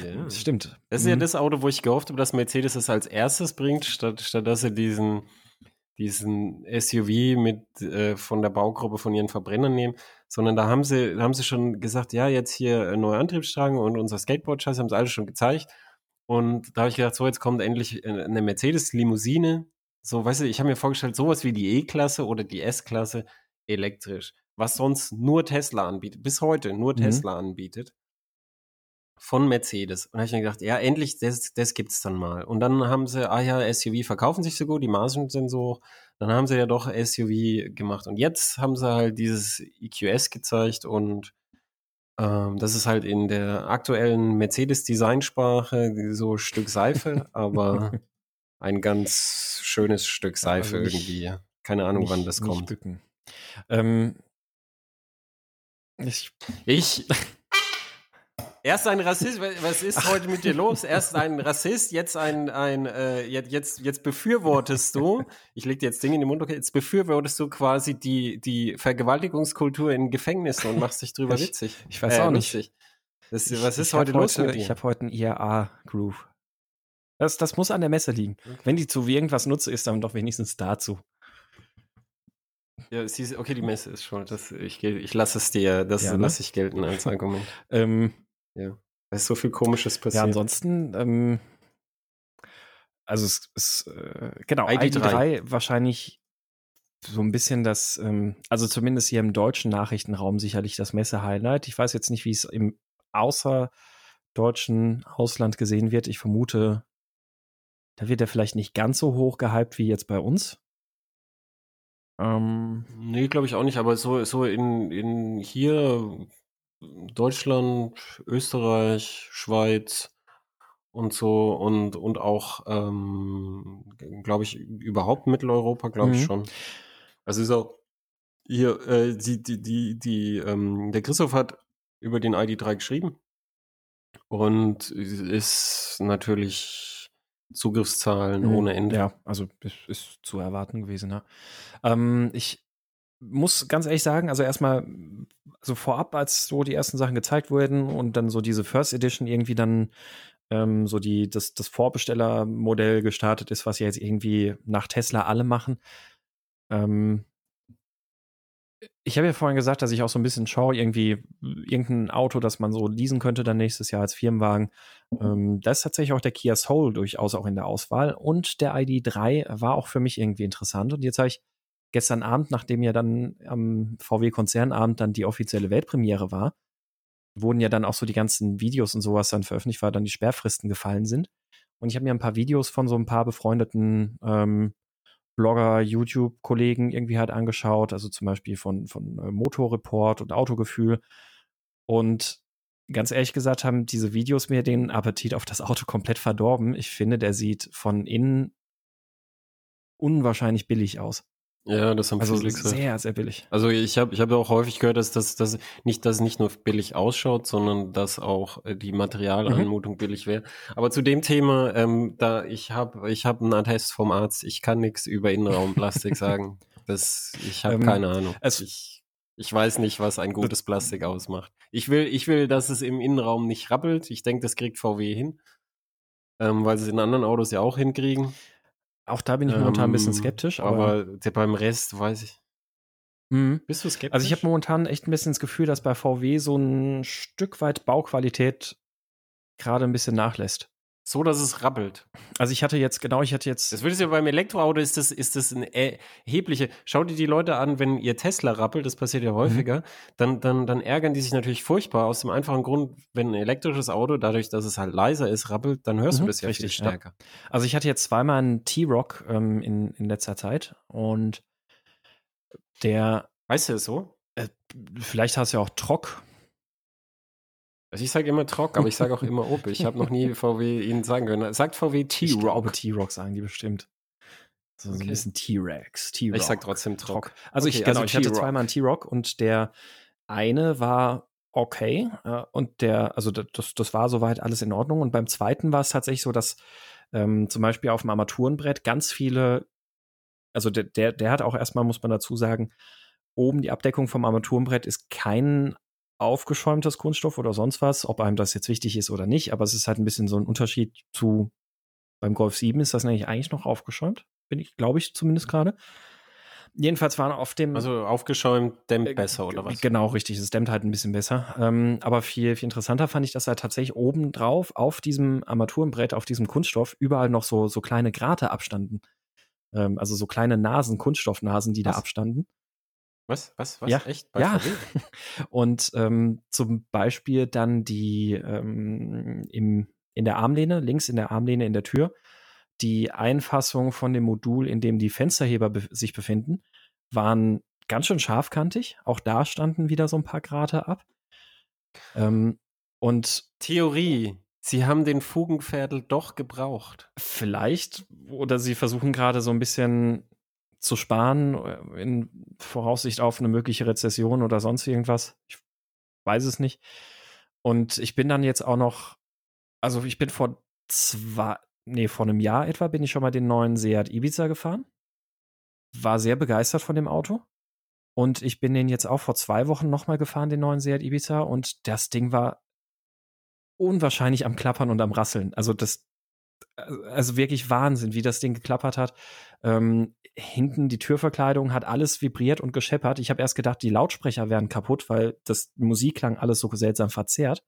Ja. Das stimmt. Das ist ja Mhm. das Auto, wo ich gehofft habe, dass Mercedes es als erstes bringt, statt, statt dass sie diesen, diesen SUV mit äh, von der Baugruppe von ihren Verbrennern nehmen, sondern da haben sie, da haben sie schon gesagt, ja, jetzt hier ein neuer Antriebsstrang und unser Skateboard-Chassis haben sie alles schon gezeigt. Und da habe ich gedacht, so, jetzt kommt endlich äh, eine Mercedes-Limousine. So, weißt du, ich habe mir vorgestellt, sowas wie die E-Klasse oder die S-Klasse elektrisch, was sonst nur Tesla anbietet, bis heute nur Mhm. Tesla anbietet von Mercedes. Und da habe ich mir gedacht, ja, endlich, das, das gibt's dann mal. Und dann haben sie, ah ja, SUV verkaufen sich so gut, die Margen sind so hoch. Dann haben sie ja doch SUV gemacht. Und jetzt haben sie halt dieses EQS gezeigt und ähm, das ist halt in der aktuellen Mercedes-Designsprache so Stück Seife, aber ein ganz schönes Stück Seife also nicht- irgendwie. Keine Ahnung, wann Nicht- das nicht kommt. Bücken. Ähm, ich, Ich. Erst ein Rassist, was ist heute mit dir los? Erst ein Rassist, jetzt ein, ein äh, jetzt, jetzt, jetzt befürwortest du, ich leg dir jetzt Dinge in den Mund, okay, jetzt befürwortest du quasi die, die Vergewaltigungskultur in Gefängnissen und machst dich drüber Ich- witzig. ich weiß auch nicht. lustig. Das, ich, was ist heute los mit Ich habe heute einen IAA-Groove. Das, das muss an der Messe liegen. Okay. Wenn die zu irgendwas nutze, ist dann doch wenigstens dazu. Ja, sie, okay, die Messe ist schon. Das, ich, ich lasse es dir, das Ja, ne? lasse ich gelten als Argument. Ähm, Ja. Da ist so viel Komisches ja, passiert. ansonsten, ähm, also es ist, äh, genau, ID3. ID3 wahrscheinlich so ein bisschen das, ähm, also zumindest hier im deutschen Nachrichtenraum sicherlich das Messe-Highlight. Ich weiß jetzt nicht, wie es im außerdeutschen Ausland gesehen wird. Ich vermute, da wird er vielleicht nicht ganz so hoch gehypt wie jetzt bei uns. Ähm, Nee, glaube ich auch nicht, aber so, so in, in hier Deutschland, Österreich, Schweiz und so und, und auch, ähm, glaube ich, überhaupt Mitteleuropa, glaube ich Mhm. schon. Also ist auch hier, äh, die, die, die, die, ähm, der Christoph hat über den ID3 geschrieben. Und ist natürlich Zugriffszahlen mhm. ohne Ende. Ja, also ist, zu erwarten gewesen. Ja. Ähm, ich muss ganz ehrlich sagen, also erstmal, also vorab, als so die ersten Sachen gezeigt wurden und dann so diese First Edition irgendwie dann ähm, so die, das, das Vorbestellermodell gestartet ist, was ja jetzt irgendwie nach Tesla alle machen. Ähm, ich habe ja vorhin gesagt, dass ich auch so ein bisschen schaue, irgendwie irgendein Auto, das man so leasen könnte dann nächstes Jahr als Firmenwagen. Ähm, da ist tatsächlich auch der Kia Soul durchaus auch in der Auswahl und der ID3 war auch für mich irgendwie interessant und jetzt habe ich gestern Abend, nachdem ja dann am VW-Konzernabend dann die offizielle Weltpremiere war, wurden ja dann auch so die ganzen Videos und sowas dann veröffentlicht, weil dann die Sperrfristen gefallen sind. Und ich habe mir ein paar Videos von so ein paar befreundeten ähm, Blogger, YouTube-Kollegen irgendwie halt angeschaut, also zum Beispiel von, von äh, Motorreport und Autogefühl. Und ganz ehrlich gesagt haben diese Videos mir den Appetit auf das Auto komplett verdorben. Ich finde, der sieht von innen unwahrscheinlich billig aus. Ja, das haben also viele gesagt. sehr, sehr billig. Also ich habe ich hab auch häufig gehört, dass das, dass nicht, dass es nicht nur billig ausschaut, sondern dass auch äh, die Materialanmutung mhm. billig wäre. Aber zu dem Thema, ähm, da ich habe ich hab einen Attest vom Arzt, ich kann nichts über Innenraumplastik sagen. Das, ich habe ähm, keine Ahnung. ich, ich weiß nicht, was ein gutes Plastik ausmacht. Ich will, ich will, dass es im Innenraum nicht rappelt. Ich denke, das kriegt VW hin. Ähm, weil sie es in anderen Autos ja auch hinkriegen. Auch da bin ich momentan ein bisschen ähm, skeptisch. Aber, aber beim Rest weiß ich. Mhm. Bist du skeptisch? Also ich habe momentan echt ein bisschen das Gefühl, dass bei VW so ein Stück weit Bauqualität gerade ein bisschen nachlässt. So, dass es rappelt. Also ich hatte jetzt, genau, ich hatte jetzt. Das würde ich ja beim Elektroauto ist das, ist das eine erhebliche. Schau dir die Leute an, wenn ihr Tesla rappelt, das passiert ja mhm. häufiger, mhm. dann, dann, dann ärgern die sich natürlich furchtbar aus dem einfachen Grund, wenn ein elektrisches Auto, dadurch, dass es halt leiser ist, rappelt, dann hörst mhm, du das ja richtig viel stärker. Ja. Also ich hatte jetzt zweimal einen T-Rock ähm, in, in letzter Zeit und der. Weißt du es so? Äh, vielleicht hast du ja auch Trock. Also ich sage immer Trock, aber ich sage auch immer Op. Ich habe noch nie VW Ihnen sagen können. Sagt VW T-Rock? Ich glaube T-Rock sagen die bestimmt. So, okay. so ein bisschen T-Rex. Ich sage trotzdem Trock. Also okay, ich, genau, also ich hatte zweimal einen T-Rock und der eine war okay äh, und der, also das, das war soweit alles in Ordnung und beim zweiten war es tatsächlich so, dass ähm, zum Beispiel auf dem Armaturenbrett ganz viele, also der, der, der hat auch erstmal, muss man dazu sagen, oben die Abdeckung vom Armaturenbrett ist kein aufgeschäumtes Kunststoff oder sonst was, ob einem das jetzt wichtig ist oder nicht, aber es ist halt ein bisschen so ein Unterschied zu beim Golf 7 ist das nämlich eigentlich noch aufgeschäumt, bin ich, glaube ich zumindest gerade. Jedenfalls waren auf dem. Also aufgeschäumt dämmt äh, besser, oder was? Genau, richtig. Es dämmt halt ein bisschen besser. Ähm, aber viel, viel interessanter fand ich, dass er tatsächlich oben drauf auf diesem Armaturenbrett, auf diesem Kunststoff, überall noch so, so kleine Grate abstanden. Ähm, also so kleine Nasen, Kunststoffnasen, die was? da abstanden. Was? Was? Was? Ja, echt? Bei ja. Und ähm, zum Beispiel dann die ähm, im, in der Armlehne, links in der Armlehne in der Tür, die Einfassung von dem Modul, in dem die Fensterheber be sich befinden, waren ganz schön scharfkantig. Auch da standen wieder so ein paar Grate ab. Ähm, und Theorie. Sie haben den Fugenpferdel doch gebraucht. Vielleicht, oder sie versuchen gerade so ein bisschen zu sparen äh, in Voraussicht auf eine mögliche Rezession oder sonst irgendwas. Ich weiß es nicht. Und ich bin dann jetzt auch noch, also ich bin vor zwei, nee, vor einem Jahr etwa bin ich schon mal den neuen Seat Ibiza gefahren. War sehr begeistert von dem Auto. Und ich bin den jetzt auch vor zwei Wochen nochmal gefahren, den neuen Seat Ibiza. Und das Ding war unwahrscheinlich am Klappern und am Rasseln. Also das, also wirklich Wahnsinn, wie das Ding geklappert hat. Ähm, hinten die Türverkleidung hat alles vibriert und gescheppert. Ich habe erst gedacht, die Lautsprecher wären kaputt, weil das Musikklang alles so seltsam verzerrt.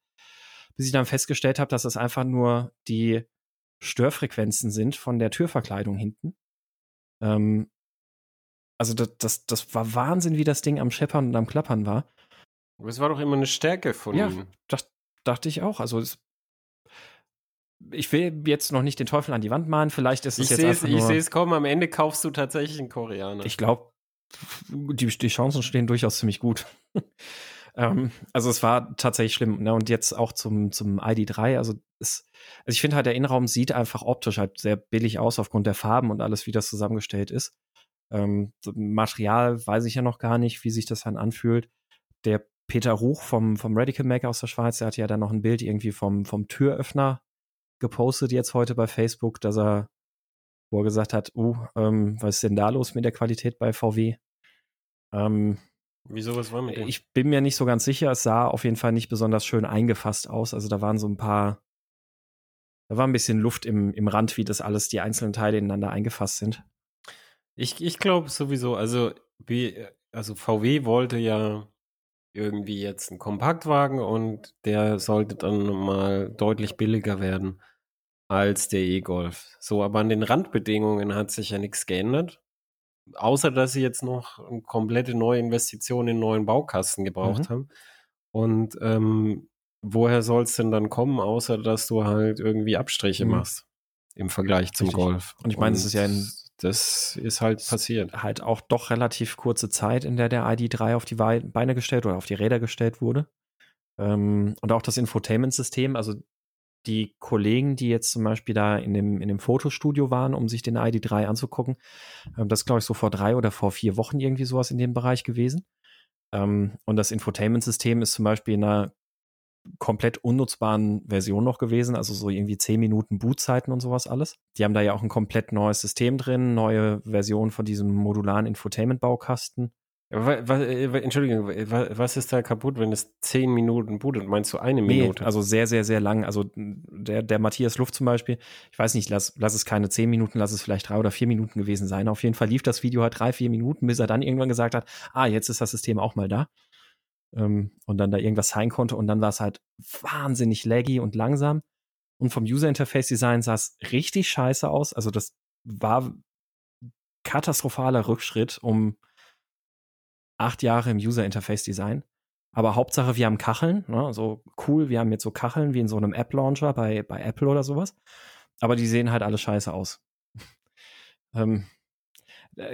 Bis ich dann festgestellt habe, dass das einfach nur die Störfrequenzen sind von der Türverkleidung hinten. Ähm, also das, das, das war Wahnsinn, wie das Ding am Scheppern und am Klappern war. Aber es war doch immer eine Stärke von ja, ihm. Das dachte ich auch. Also es ich will jetzt noch nicht den Teufel an die Wand malen. Vielleicht ist es ich jetzt einfach nur, Ich sehe es kommen. Am Ende kaufst du tatsächlich einen Koreaner. Ich glaube, die, die Chancen stehen durchaus ziemlich gut. ähm, also es war tatsächlich schlimm. Ne? Und jetzt auch zum, zum ID3. Also, es, also ich finde halt, der Innenraum sieht einfach optisch halt sehr billig aus aufgrund der Farben und alles, wie das zusammengestellt ist. Ähm, Material weiß ich ja noch gar nicht, wie sich das dann anfühlt. Der Peter Ruch vom, vom Radical Maker aus der Schweiz, der hat ja dann noch ein Bild irgendwie vom, vom Türöffner gepostet jetzt heute bei Facebook, dass er, wo er gesagt hat, uh, ähm, was ist denn da los mit der Qualität bei VW? Ähm, Wieso, was war mit dem? Ich bin mir nicht so ganz sicher. Es sah auf jeden Fall nicht besonders schön eingefasst aus. Also da waren so ein paar, da war ein bisschen Luft im, im Rand, wie das alles, die einzelnen Teile ineinander eingefasst sind. Ich, ich glaube sowieso, also, wie, also VW wollte ja irgendwie jetzt einen Kompaktwagen und der sollte dann mal deutlich billiger werden als der E-Golf. So, aber an den Randbedingungen hat sich ja nichts geändert. Außer, dass sie jetzt noch eine komplette neue Investition in neuen Baukasten gebraucht mhm. haben. Und ähm, woher soll es denn dann kommen, außer dass du halt irgendwie Abstriche mhm. machst im Vergleich zum Richtig. Golf? Und ich meine, es ist ja ein das ist halt passiert. Halt auch doch relativ kurze Zeit, in der der ID3 auf die Beine gestellt oder auf die Räder gestellt wurde. Ähm, und auch das Infotainment-System, also die Kollegen, die jetzt zum Beispiel da in dem, in dem Fotostudio waren, um sich den ID3 anzugucken, ähm, das glaube ich so vor drei oder vor vier Wochen irgendwie sowas in dem Bereich gewesen. Ähm, und das Infotainment-System ist zum Beispiel in einer komplett unnutzbaren Version noch gewesen, also so irgendwie 10 Minuten Bootzeiten und sowas alles. Die haben da ja auch ein komplett neues System drin, neue Version von diesem modularen Infotainment-Baukasten. Was, äh, Entschuldigung, was ist da kaputt, wenn es 10 Minuten bootet? Meinst du eine Minute? Nee, also sehr, sehr, sehr lang. Also der, der Matthias Luft zum Beispiel, ich weiß nicht, lass, lass es keine 10 Minuten, lass es vielleicht drei oder vier Minuten gewesen sein. Auf jeden Fall lief das Video halt drei, vier Minuten, bis er dann irgendwann gesagt hat, ah, jetzt ist das System auch mal da ähm, und dann da irgendwas sein konnte und dann war es halt wahnsinnig laggy und langsam und vom User Interface Design sah es richtig scheiße aus. Also das war katastrophaler Rückschritt um acht Jahre im User Interface Design. Aber Hauptsache, wir haben Kacheln, ne? so cool, wir haben jetzt so Kacheln wie in so einem App Launcher bei, bei Apple oder sowas. Aber die sehen halt alle scheiße aus. ähm, äh,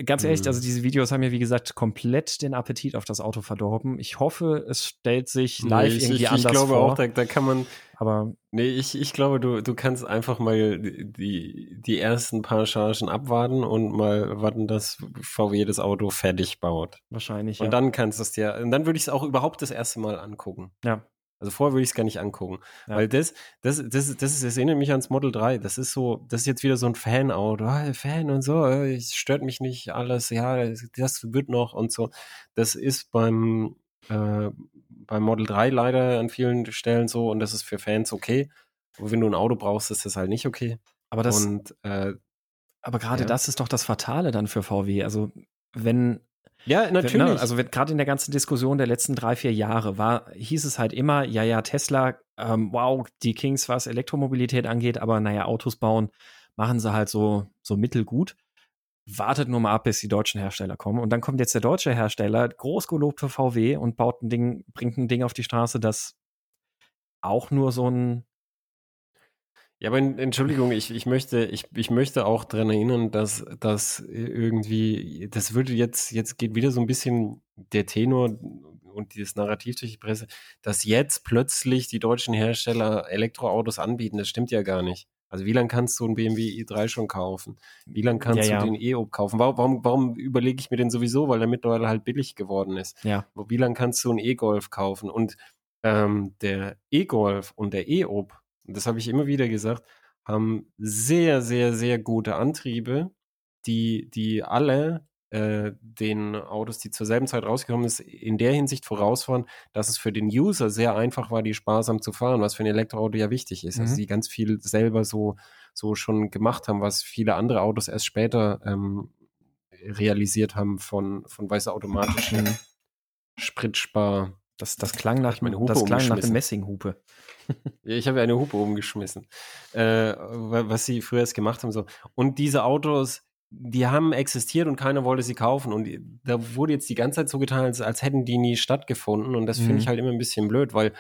ganz ehrlich, also mhm. diese Videos haben ja, wie gesagt, komplett den Appetit auf das Auto verdorben. Ich hoffe, es stellt sich live nee, ich, irgendwie ich, anders vor. Ich glaube auch, da, da, kann man. Aber nee, ich, ich glaube, du, du kannst einfach mal die, die ersten paar Chargen abwarten und mal warten, dass VW das Auto fertig baut. Wahrscheinlich. Und ja. dann kannst du es dir, und dann würde ich es auch überhaupt das erste Mal angucken. Ja. Also vorher würde ich es gar nicht angucken. Ja. Weil das, das, das, das, ist, das erinnert mich ans Model 3. Das ist so, das ist jetzt wieder so ein Fan-Auto. Ah, Fan und so, äh, es stört mich nicht alles, ja, das wird noch und so. Das ist beim, äh, beim Model 3 leider an vielen Stellen so und das ist für Fans okay. Aber wenn du ein Auto brauchst, ist das halt nicht okay. Aber das, und, äh, aber gerade ja. das ist doch das Fatale dann für VW. Also wenn ja, ne, natürlich. Wenn, also gerade in der ganzen Diskussion der letzten drei, vier Jahre war, hieß es halt immer, ja, ja, Tesla, ähm, wow, die Kings, was Elektromobilität angeht, aber naja, Autos bauen, machen sie halt so, so mittelgut. Wartet nur mal ab, bis die deutschen Hersteller kommen. Und dann kommt jetzt der deutsche Hersteller, groß gelobt für VW und baut ein Ding, bringt ein Ding auf die Straße, das auch nur so ein ja, aber Entschuldigung, ich, ich, möchte, ich, ich möchte auch daran erinnern, dass das irgendwie, das würde jetzt, jetzt geht wieder so ein bisschen der Tenor und dieses Narrativ durch die Presse, dass jetzt plötzlich die deutschen Hersteller Elektroautos anbieten. Das stimmt ja gar nicht. Also wie lange kannst du einen BMW i3 schon kaufen? Wie lange kannst ja, ja. du den E-Op kaufen? Warum, warum, warum überlege ich mir den sowieso? Weil der mittlerweile halt billig geworden ist. Ja. Wie lange kannst du einen E-Golf kaufen? Und ähm, der E-Golf und der E-Op das habe ich immer wieder gesagt, haben sehr, sehr, sehr gute Antriebe, die, die alle äh, den Autos, die zur selben Zeit rausgekommen ist, in der Hinsicht vorausfahren, dass es für den User sehr einfach war, die sparsam zu fahren, was für ein Elektroauto ja wichtig ist. Mhm. Also die ganz viel selber so, so schon gemacht haben, was viele andere Autos erst später ähm, realisiert haben von, von weißer automatischen. Spritspar. Das, das klang nach, meine Hupe das klang nach dem Messinghupe. ja, ich habe ja eine Hupe umgeschmissen. Äh, was sie früher erst gemacht haben. So. Und diese Autos, die haben existiert und keiner wollte sie kaufen. Und da wurde jetzt die ganze Zeit so getan, als, als hätten die nie stattgefunden. Und das mhm. finde ich halt immer ein bisschen blöd, weil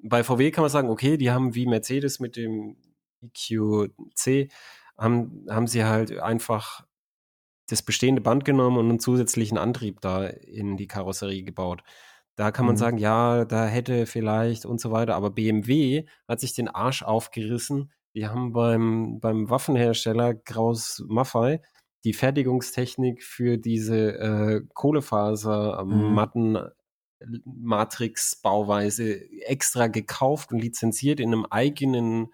bei VW kann man sagen, okay, die haben wie Mercedes mit dem EQC, haben, haben sie halt einfach das bestehende Band genommen und einen zusätzlichen Antrieb da in die Karosserie gebaut. Da kann man mhm. sagen, ja, da hätte vielleicht und so weiter. Aber BMW hat sich den Arsch aufgerissen. Die haben beim, beim Waffenhersteller Kraus Maffei die Fertigungstechnik für diese äh, Kohlefasermatten mhm. Matrix-Bauweise extra gekauft und lizenziert in einem eigenen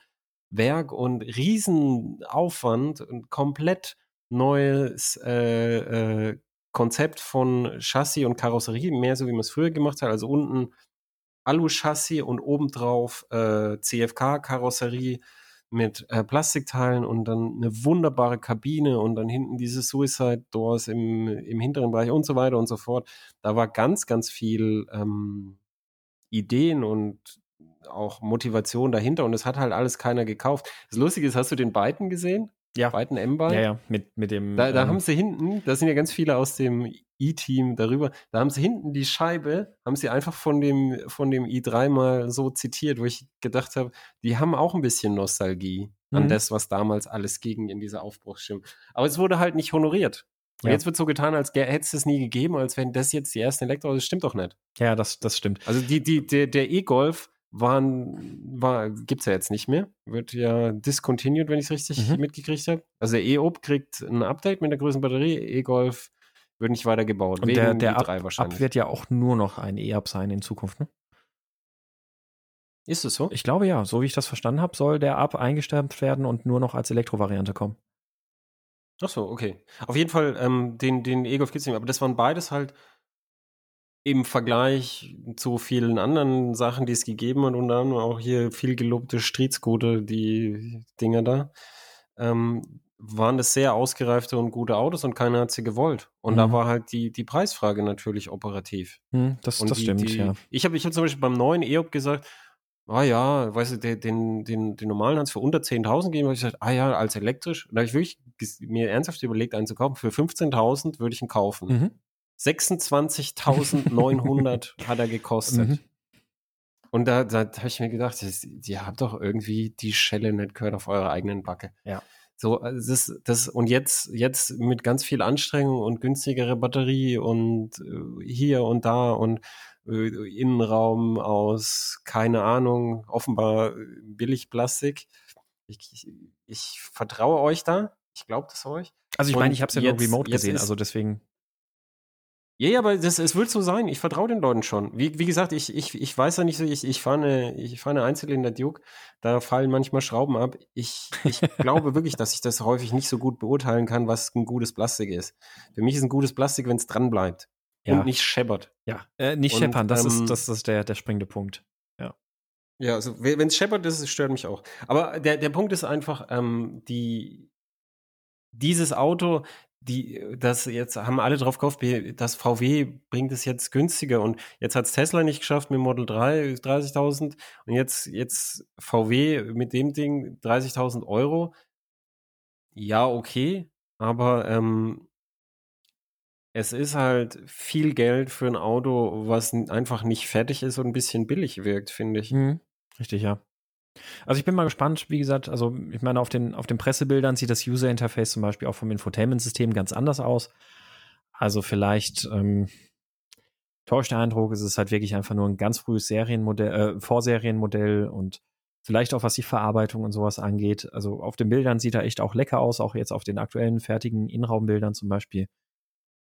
Werk und Riesenaufwand und komplett neues äh, äh, Konzept von Chassis und Karosserie, mehr so wie man es früher gemacht hat. Also unten Alu-Chassis und obendrauf äh, CFK-Karosserie mit äh, Plastikteilen und dann eine wunderbare Kabine und dann hinten diese Suicide Doors im, im hinteren Bereich und so weiter und so fort. Da war ganz, ganz viel ähm, Ideen und auch Motivation dahinter und es hat halt alles keiner gekauft. Das Lustige ist, hast du den beiden gesehen? Ja. Beiden M-Bike? Ja, ja, mit, mit dem. Da, da ähm, haben sie hinten, da sind ja ganz viele aus dem E-Team darüber, da haben sie hinten die Scheibe, haben sie einfach von dem, von dem i3 mal so zitiert, wo ich gedacht habe, die haben auch ein bisschen Nostalgie mhm. an das, was damals alles ging in dieser Aufbruchsstimmung. Aber es wurde halt nicht honoriert. Und ja. jetzt wird so getan, als hätte es es nie gegeben, als wenn das jetzt die ersten Elektro, das stimmt doch nicht. Ja, das, das stimmt. Also die, die, der, der E-Golf waren, war, gibt's ja jetzt nicht mehr. Wird ja discontinued, wenn ich es richtig mhm. mitgekriegt habe. Also der E-Ob kriegt ein Update mit der größeren Batterie, E-Golf wird nicht weiter gebaut. Und der, der Ab, Ab wird ja auch nur noch ein E-Up sein in Zukunft, ne? Ist es so? Ich glaube ja. So wie ich das verstanden habe, soll der Ab eingestampft werden und nur noch als Elektrovariante kommen. Ach so, okay. Auf jeden Fall, ähm, den, den E-Golf gibt es nicht mehr. Aber das waren beides halt im Vergleich zu vielen anderen Sachen, die es gegeben hat, und dann auch hier viel gelobte Streetscooter, die Dinger da, ähm, waren das sehr ausgereifte und gute Autos und keiner hat sie gewollt. Und mhm. da war halt die, die Preisfrage natürlich operativ. Mhm, das, das die, stimmt, die, ja. Ich habe ich hab zum Beispiel beim neuen EOP gesagt, ah ja, weißt du, den, den, den, den normalen hat es für unter 10.000 gegeben, habe ich gesagt, ah ja, als elektrisch. Und da habe ich wirklich mir ernsthaft überlegt, einen zu kaufen. Für 15.000 würde ich ihn kaufen. Mhm. 26.900 hat er gekostet. Mhm. Und da, da habe ich mir gedacht, ihr habt doch irgendwie die Schelle nicht gehört auf eurer eigenen Backe. Ja. So, also das, das, und jetzt, jetzt mit ganz viel Anstrengung und günstigere Batterie und äh, hier und da und äh, Innenraum aus, keine Ahnung, offenbar billig Plastik. Ich, ich, ich vertraue euch da. Ich glaube das euch. Also ich meine, ich habe es ja nur remote gesehen, also deswegen. Ja, ja, aber das, es wird so sein. Ich vertraue den Leuten schon. Wie, wie gesagt, ich, ich, ich weiß ja nicht so, ich, ich fahre eine, ich fahre eine Einzylinder Duke, da fallen manchmal Schrauben ab. Ich, ich glaube wirklich, dass ich das häufig nicht so gut beurteilen kann, was ein gutes Plastik ist. Für mich ist ein gutes Plastik, wenn es dran bleibt. Ja. Und nicht scheppert. Ja, äh, nicht und, scheppern, das, ähm, ist, das ist der, der springende Punkt. Ja. Ja, also wenn es scheppert, das stört mich auch. Aber der, der Punkt ist einfach, ähm, die, dieses Auto, die, das jetzt haben alle drauf gehofft, das VW bringt es jetzt günstiger und jetzt hat es Tesla nicht geschafft mit Model 3 30.000 und jetzt, jetzt VW mit dem Ding 30.000 Euro. Ja, okay, aber ähm, es ist halt viel Geld für ein Auto, was einfach nicht fertig ist und ein bisschen billig wirkt, finde ich. Mhm. Richtig, ja. Also ich bin mal gespannt, wie gesagt, also ich meine, auf den, auf den Pressebildern sieht das User-Interface zum Beispiel auch vom Infotainment-System ganz anders aus. Also vielleicht ähm, täuscht der Eindruck, es ist halt wirklich einfach nur ein ganz frühes Serienmodell, äh, Vorserienmodell und vielleicht auch was die Verarbeitung und sowas angeht. Also auf den Bildern sieht er echt auch lecker aus, auch jetzt auf den aktuellen fertigen Innenraumbildern zum Beispiel.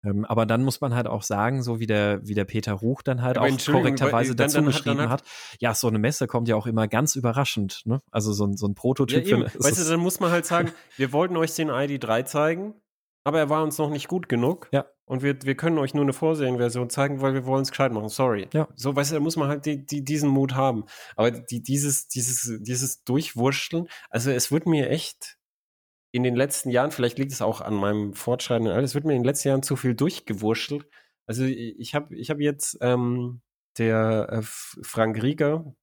Ähm, aber dann muss man halt auch sagen, so wie der, wie der Peter Ruch dann halt auch korrekterweise dazu dann, dann geschrieben hat, hat, ja, so eine Messe kommt ja auch immer ganz überraschend, ne? Also so ein, so ein Prototyp. Ja, für, weißt du, dann muss man halt sagen, wir wollten euch den ID3 zeigen, aber er war uns noch nicht gut genug. Ja. Und wir, wir können euch nur eine Vorserienversion zeigen, weil wir wollen es gescheit machen. Sorry. Ja. So, weißt du, da muss man halt die, die, diesen Mut haben. Aber die, dieses, dieses, dieses Durchwurschteln, also es wird mir echt, in den letzten Jahren, vielleicht liegt es auch an meinem Fortschreiten, es wird mir in den letzten Jahren zu viel durchgewurschtelt. Also ich habe ich hab jetzt ähm, der äh, Frank Rieger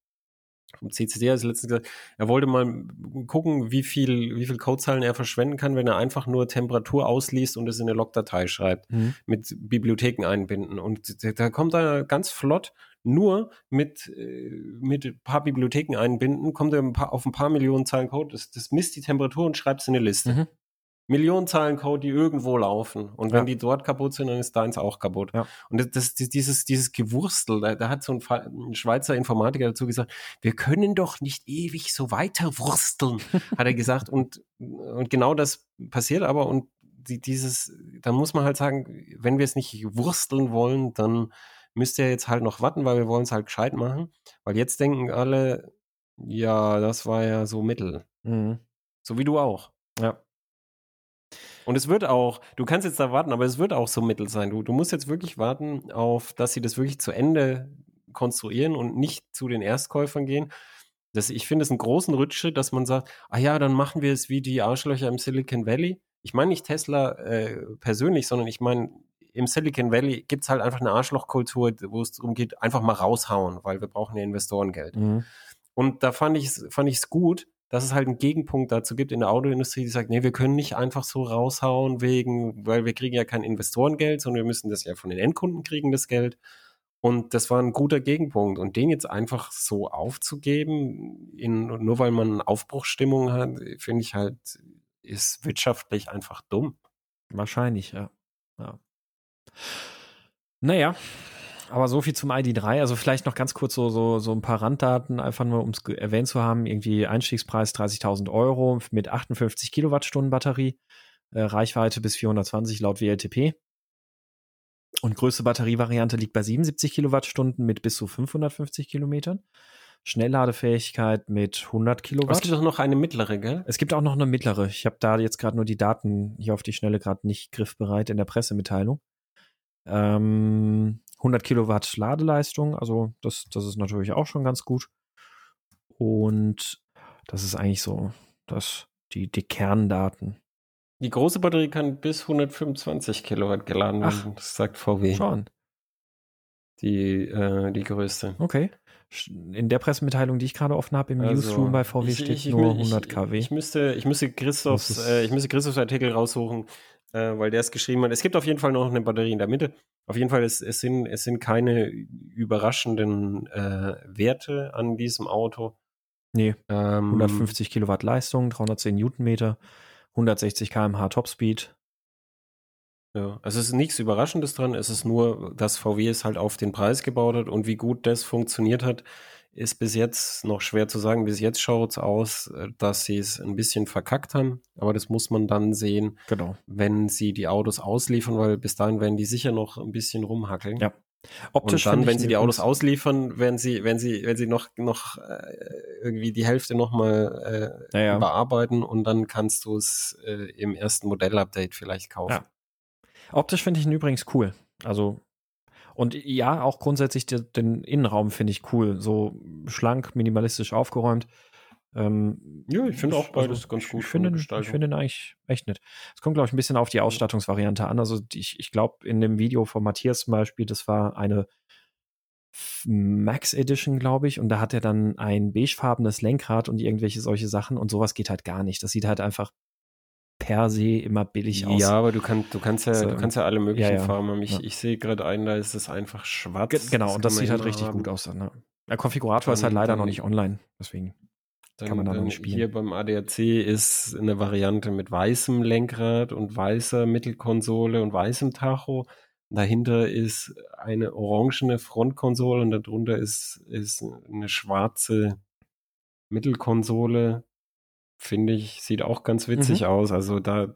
vom CCD als letztens gesagt, er wollte mal gucken, wie viel, wie viel Codezeilen er verschwenden kann, wenn er einfach nur Temperatur ausliest und es in eine Logdatei schreibt, mhm. mit Bibliotheken einbinden. Und da kommt er ganz flott nur mit, äh, mit ein paar Bibliotheken einbinden, kommt er auf ein paar Millionen Zeilen Code, das, das misst die Temperatur und schreibt es in eine Liste. Mhm. Millionen Zeilen Code, die irgendwo laufen. Und wenn ja. die dort kaputt sind, dann ist deins auch kaputt. Ja. Und das, das, dieses, dieses Gewurstel, da, da hat so ein, ein, Schweizer Informatiker dazu gesagt, wir können doch nicht ewig so weiter wursteln, hat er gesagt. Und, und genau das passiert aber. Und die, dieses, dann muss man halt sagen, wenn wir es nicht wursteln wollen, dann müsst ihr jetzt halt noch warten, weil wir wollen es halt gescheit machen. Weil jetzt denken alle, ja, das war ja so mittel. Mhm. So wie du auch. Ja. Und es wird auch, du kannst jetzt da warten, aber es wird auch so mittel sein. Du, du musst jetzt wirklich warten auf, dass sie das wirklich zu Ende konstruieren und nicht zu den Erstkäufern gehen. Das, ich finde es einen großen Rückschritt, dass man sagt, ah ja, dann machen wir es wie die Arschlöcher im Silicon Valley. Ich meine nicht Tesla äh, persönlich, sondern ich meine, im Silicon Valley gibt es halt einfach eine Arschlochkultur, wo es darum geht, einfach mal raushauen, weil wir brauchen ja Investorengeld. Mhm. Und da fand ich es fand ich's gut, dass es halt einen Gegenpunkt dazu gibt in der Autoindustrie, die sagt, nee, wir können nicht einfach so raushauen wegen, weil wir kriegen ja kein Investorengeld, sondern wir müssen das ja von den Endkunden kriegen, das Geld. Und das war ein guter Gegenpunkt. Und den jetzt einfach so aufzugeben, in, nur weil man Aufbruchsstimmung hat, finde ich halt, ist wirtschaftlich einfach dumm. Wahrscheinlich, ja. ja. Naja, aber so viel zum ID3. Also vielleicht noch ganz kurz so, so, so ein paar Randdaten, einfach nur um es erwähnt zu haben. Irgendwie Einstiegspreis 30.000 Euro mit 58 Kilowattstunden Batterie. Äh, Reichweite bis 420 laut WLTP. Und größte Batterievariante liegt bei 77 Kilowattstunden mit bis zu 550 Kilometern. Schnellladefähigkeit mit 100 Kilowatt. Es gibt auch noch eine mittlere, gell? Es gibt auch noch eine mittlere. Ich habe da jetzt gerade nur die Daten hier auf die Schnelle gerade nicht griffbereit in der Pressemitteilung. Ähm, 100 Kilowatt Ladeleistung, also das, das ist natürlich auch schon ganz gut. Und das ist eigentlich so das, die, die Kerndaten. Die große Batterie kann bis 125 Kilowatt geladen werden, das sagt VW. Schon. Die, äh, die größte. Okay. In der Pressemitteilung, die ich gerade offen habe im also, Newsroom bei VW, ich, steht ich, nur 100 kW. Ich, müsste, ich müsste Christophs, äh, ich müsste Christophs Artikel raussuchen, äh, weil der es geschrieben hat. Es gibt auf jeden Fall noch eine Batterie in der Mitte. Auf jeden Fall, es, es, sind, es sind keine überraschenden äh, Werte an diesem Auto. Nee. Ähm, 150 Kilowatt Leistung, 310 Newtonmeter, 160 km/h Topspeed. Ja, also es ist nichts Überraschendes dran. Es ist nur, dass VW es halt auf den Preis gebaut hat und wie gut das funktioniert hat, ist bis jetzt noch schwer zu sagen. Bis jetzt schaut es aus, äh, dass sie es ein bisschen verkackt haben. Aber das muss man dann sehen, genau. wenn sie die Autos ausliefern, weil bis dahin werden die sicher noch ein bisschen rumhackeln. Ja. Optisch und dann, wenn sie die Autos ausliefern, werden sie, wenn sie, wenn sie noch, noch äh, irgendwie die Hälfte nochmal äh, ja, ja. überarbeiten und dann kannst du es äh, im ersten Modellupdate vielleicht kaufen. Ja. Optisch finde ich ihn übrigens cool. Also und ja, auch grundsätzlich den Innenraum finde ich cool. So schlank, minimalistisch aufgeräumt. Ähm, ja, ich finde auch beides also, ganz gut. Ich finde ich find den eigentlich echt nett. Es kommt, glaube ich, ein bisschen auf die Ausstattungsvariante an. Also ich, ich glaube, in dem Video von Matthias zum Beispiel, das war eine Max Edition, glaube ich, und da hat er dann ein beigefarbenes Lenkrad und irgendwelche solche Sachen und sowas geht halt gar nicht. Das sieht halt einfach per se immer billig aus. Ja, aber du, kann, du, kannst, ja, also, du kannst ja alle möglichen ja, ja. Farben haben. Ich, ja. ich sehe gerade einen, da ist es einfach schwarz. Ge genau, und das sieht halt richtig haben. gut aus. Ne? Der Konfigurator dann, ist halt leider dann, noch nicht online, deswegen dann, kann man da noch nicht spielen. Hier beim ADAC ist eine Variante mit weißem Lenkrad und weißer Mittelkonsole und weißem Tacho. Dahinter ist eine orangene Frontkonsole und darunter ist, ist eine schwarze Mittelkonsole finde ich, sieht auch ganz witzig mhm. aus. Also da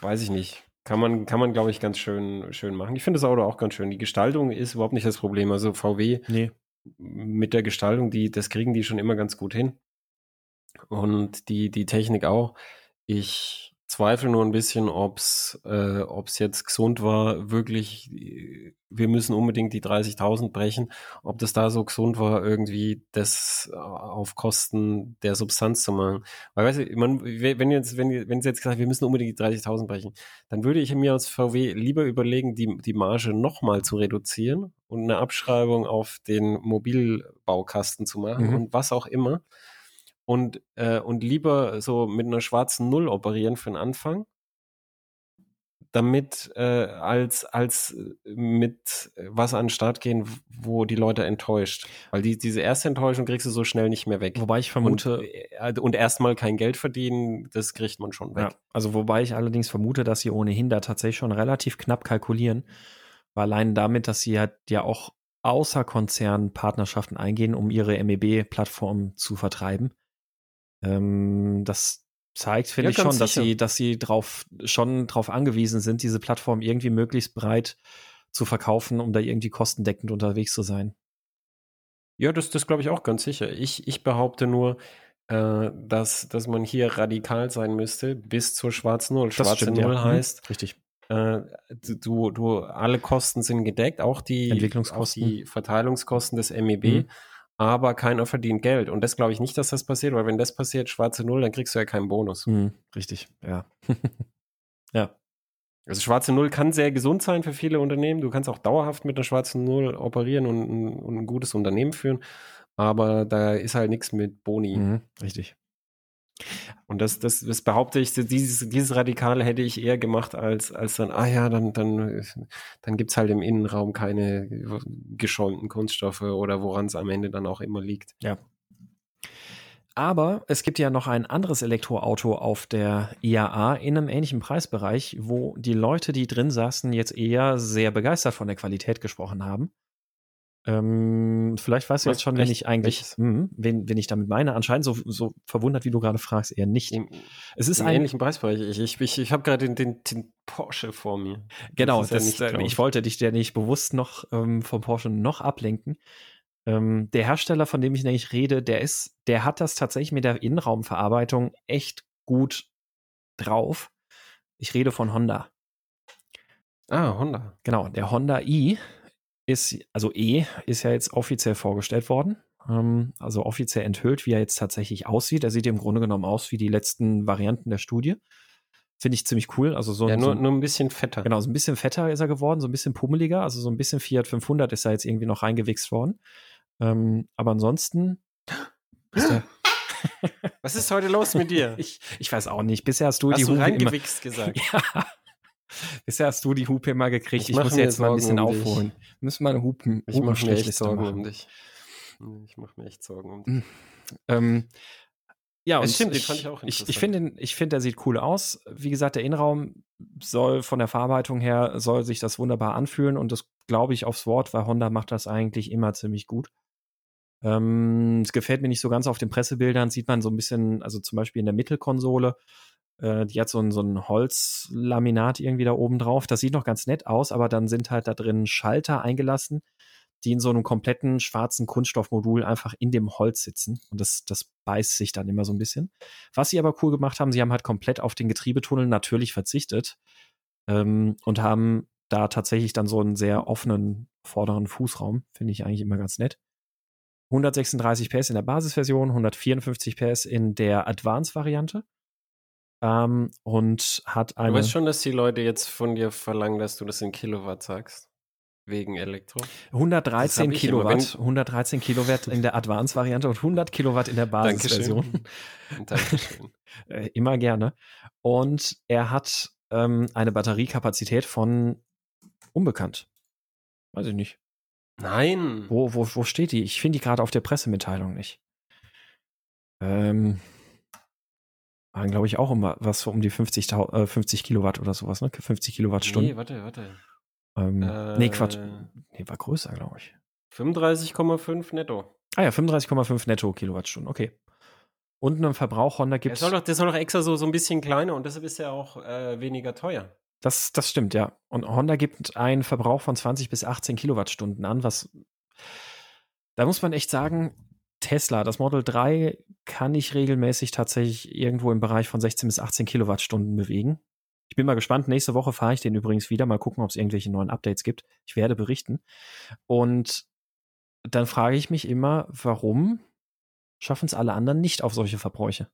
weiß ich nicht. Kann man, kann man, glaube ich, ganz schön, schön machen. Ich finde das Auto auch ganz schön. Die Gestaltung ist überhaupt nicht das Problem. Also VW nee. mit der Gestaltung, die, das kriegen die schon immer ganz gut hin. Und die, die Technik auch. Ich zweifle nur ein bisschen, ob es äh, ob's jetzt gesund war, wirklich, wir müssen unbedingt die 30.000 brechen, ob das da so gesund war, irgendwie das auf Kosten der Substanz zu machen. Weil, weißt du, man, wenn jetzt, wenn, wenn sie jetzt gesagt wir müssen unbedingt die 30.000 brechen, dann würde ich mir als VW lieber überlegen, die, die Marge nochmal zu reduzieren und eine Abschreibung auf den Mobilbaukasten zu machen mhm. und was auch immer und, äh, und lieber so mit einer schwarzen Null operieren für den Anfang, damit äh, als, als äh, mit was an den Start gehen, wo die Leute enttäuscht. Weil die, diese erste Enttäuschung kriegst du so schnell nicht mehr weg. Wobei ich vermute. Und, äh, und erstmal kein Geld verdienen, das kriegt man schon weg. Ja, also wobei ich allerdings vermute, dass sie ohnehin da tatsächlich schon relativ knapp kalkulieren. Weil allein damit, dass sie halt ja auch außer Konzern Partnerschaften eingehen, um ihre MEB-Plattform zu vertreiben ähm, das zeigt, finde ja, ich schon, dass sie, dass sie drauf, schon darauf angewiesen sind, diese Plattform irgendwie möglichst breit zu verkaufen, um da irgendwie kostendeckend unterwegs zu sein. Ja, das, das glaube ich auch ganz sicher. Ich, ich behaupte nur, äh, dass, dass man hier radikal sein müsste bis zur schwarzen Null. Schwarze stimmt, Null ja. Mhm. heißt, richtig. Äh, du, du, alle Kosten sind gedeckt, auch die, Entwicklungskosten. Auch die Verteilungskosten des MEB. Mhm aber keiner verdient Geld. Und das glaube ich nicht, dass das passiert, weil wenn das passiert, schwarze Null, dann kriegst du ja keinen Bonus. Mhm, richtig, ja. ja. Also schwarze Null kann sehr gesund sein für viele Unternehmen. Du kannst auch dauerhaft mit einer schwarzen Null operieren und, und ein gutes Unternehmen führen. Aber da ist halt nichts mit Boni. Mhm, richtig. Und das, das, das behaupte ich, dieses, dieses Radikale hätte ich eher gemacht, als, als dann, ah ja, dann, dann, dann gibt es halt im Innenraum keine geschäumten Kunststoffe oder woran es am Ende dann auch immer liegt. Ja. Aber es gibt ja noch ein anderes Elektroauto auf der IAA in einem ähnlichen Preisbereich, wo die Leute, die drin saßen, jetzt eher sehr begeistert von der Qualität gesprochen haben. Ähm, vielleicht weißt du jetzt schon, wenn ich eigentlich, mh, wen, wen ich damit meine. Anscheinend so, so verwundert, wie du gerade fragst, eher nicht. Im, es ist im ein ähnlichen Preisbereich. Ich, ich, ich, ich habe gerade den, den, den, Porsche vor mir. Genau, das das, ja äh, ich wollte dich ja nicht bewusst noch ähm, vom Porsche noch ablenken. Ähm, der Hersteller, von dem ich nämlich rede, der ist, der hat das tatsächlich mit der Innenraumverarbeitung echt gut drauf. Ich rede von Honda. Ah, Honda. Genau, der Honda i ist, also E ist ja jetzt offiziell vorgestellt worden. Ähm, also offiziell enthüllt, wie er jetzt tatsächlich aussieht. Er sieht im Grunde genommen aus wie die letzten Varianten der Studie. Finde ich ziemlich cool. Also so, ja, nur, so, nur ein bisschen fetter. Genau, so ein bisschen fetter ist er geworden, so ein bisschen pummeliger. Also so ein bisschen Fiat 500 ist er jetzt irgendwie noch reingewichst worden. Ähm, aber ansonsten. Was ist heute los mit dir? ich, ich weiß auch nicht. Bisher hast du hast die du reingewichst immer, gesagt. ja, Bisher hast du die Hupe immer gekriegt. Ich, ich muss jetzt mal ein bisschen um aufholen. Wir müssen mal eine Hupen, ich mache mir echt Sorgen machen. um dich. Ich mache mir echt Sorgen um hm. dich. Ähm, ja, und stimmt, ich, den fand ich auch interessant. Ich, ich finde, ich finde, der sieht cool aus. Wie gesagt, der Innenraum soll von der Verarbeitung her, soll sich das wunderbar anfühlen und das glaube ich aufs Wort, weil Honda macht das eigentlich immer ziemlich gut. Ähm, es gefällt mir nicht so ganz auf den Pressebildern, sieht man so ein bisschen, also zum Beispiel in der Mittelkonsole, äh, die hat so ein, so ein Holzlaminat irgendwie da oben drauf. Das sieht noch ganz nett aus, aber dann sind halt da drin Schalter eingelassen, die in so einem kompletten schwarzen Kunststoffmodul einfach in dem Holz sitzen. Und das, das beißt sich dann immer so ein bisschen. Was sie aber cool gemacht haben, sie haben halt komplett auf den Getriebetunnel natürlich verzichtet ähm, und haben da tatsächlich dann so einen sehr offenen vorderen Fußraum. Finde ich eigentlich immer ganz nett. 136 PS in der Basisversion, 154 PS in der Advanced-Variante. Ähm, und hat eine. Du weißt schon, dass die Leute jetzt von dir verlangen, dass du das in Kilowatt sagst. Wegen Elektro. 113 Kilowatt, 113 Kilowatt in der Advanced-Variante und 100 Kilowatt in der Basisversion. Dankeschön. Dankeschön. Äh, immer gerne. Und er hat ähm, eine Batteriekapazität von unbekannt. Weiß ich nicht. Nein. Wo, wo, wo steht die? Ich finde die gerade auf der Pressemitteilung nicht. Ähm, waren, glaube ich, auch immer was so um die 50, äh, 50 Kilowatt oder sowas, ne? 50 Kilowattstunden. Nee, warte, warte. Ähm, äh, nee, Quatsch. Nee, war größer, glaube ich. 35,5 netto. Ah ja, 35,5 netto Kilowattstunden, okay. Und einen Verbrauch Honda gibt es. Der soll doch extra so, so ein bisschen kleiner und deshalb ist er auch äh, weniger teuer. Das, das stimmt, ja. Und Honda gibt einen Verbrauch von 20 bis 18 Kilowattstunden an, was da muss man echt sagen, Tesla, das Model 3 kann ich regelmäßig tatsächlich irgendwo im Bereich von 16 bis 18 Kilowattstunden bewegen. Ich bin mal gespannt. Nächste Woche fahre ich den übrigens wieder. Mal gucken, ob es irgendwelche neuen Updates gibt. Ich werde berichten. Und dann frage ich mich immer, warum schaffen es alle anderen nicht auf solche Verbräuche?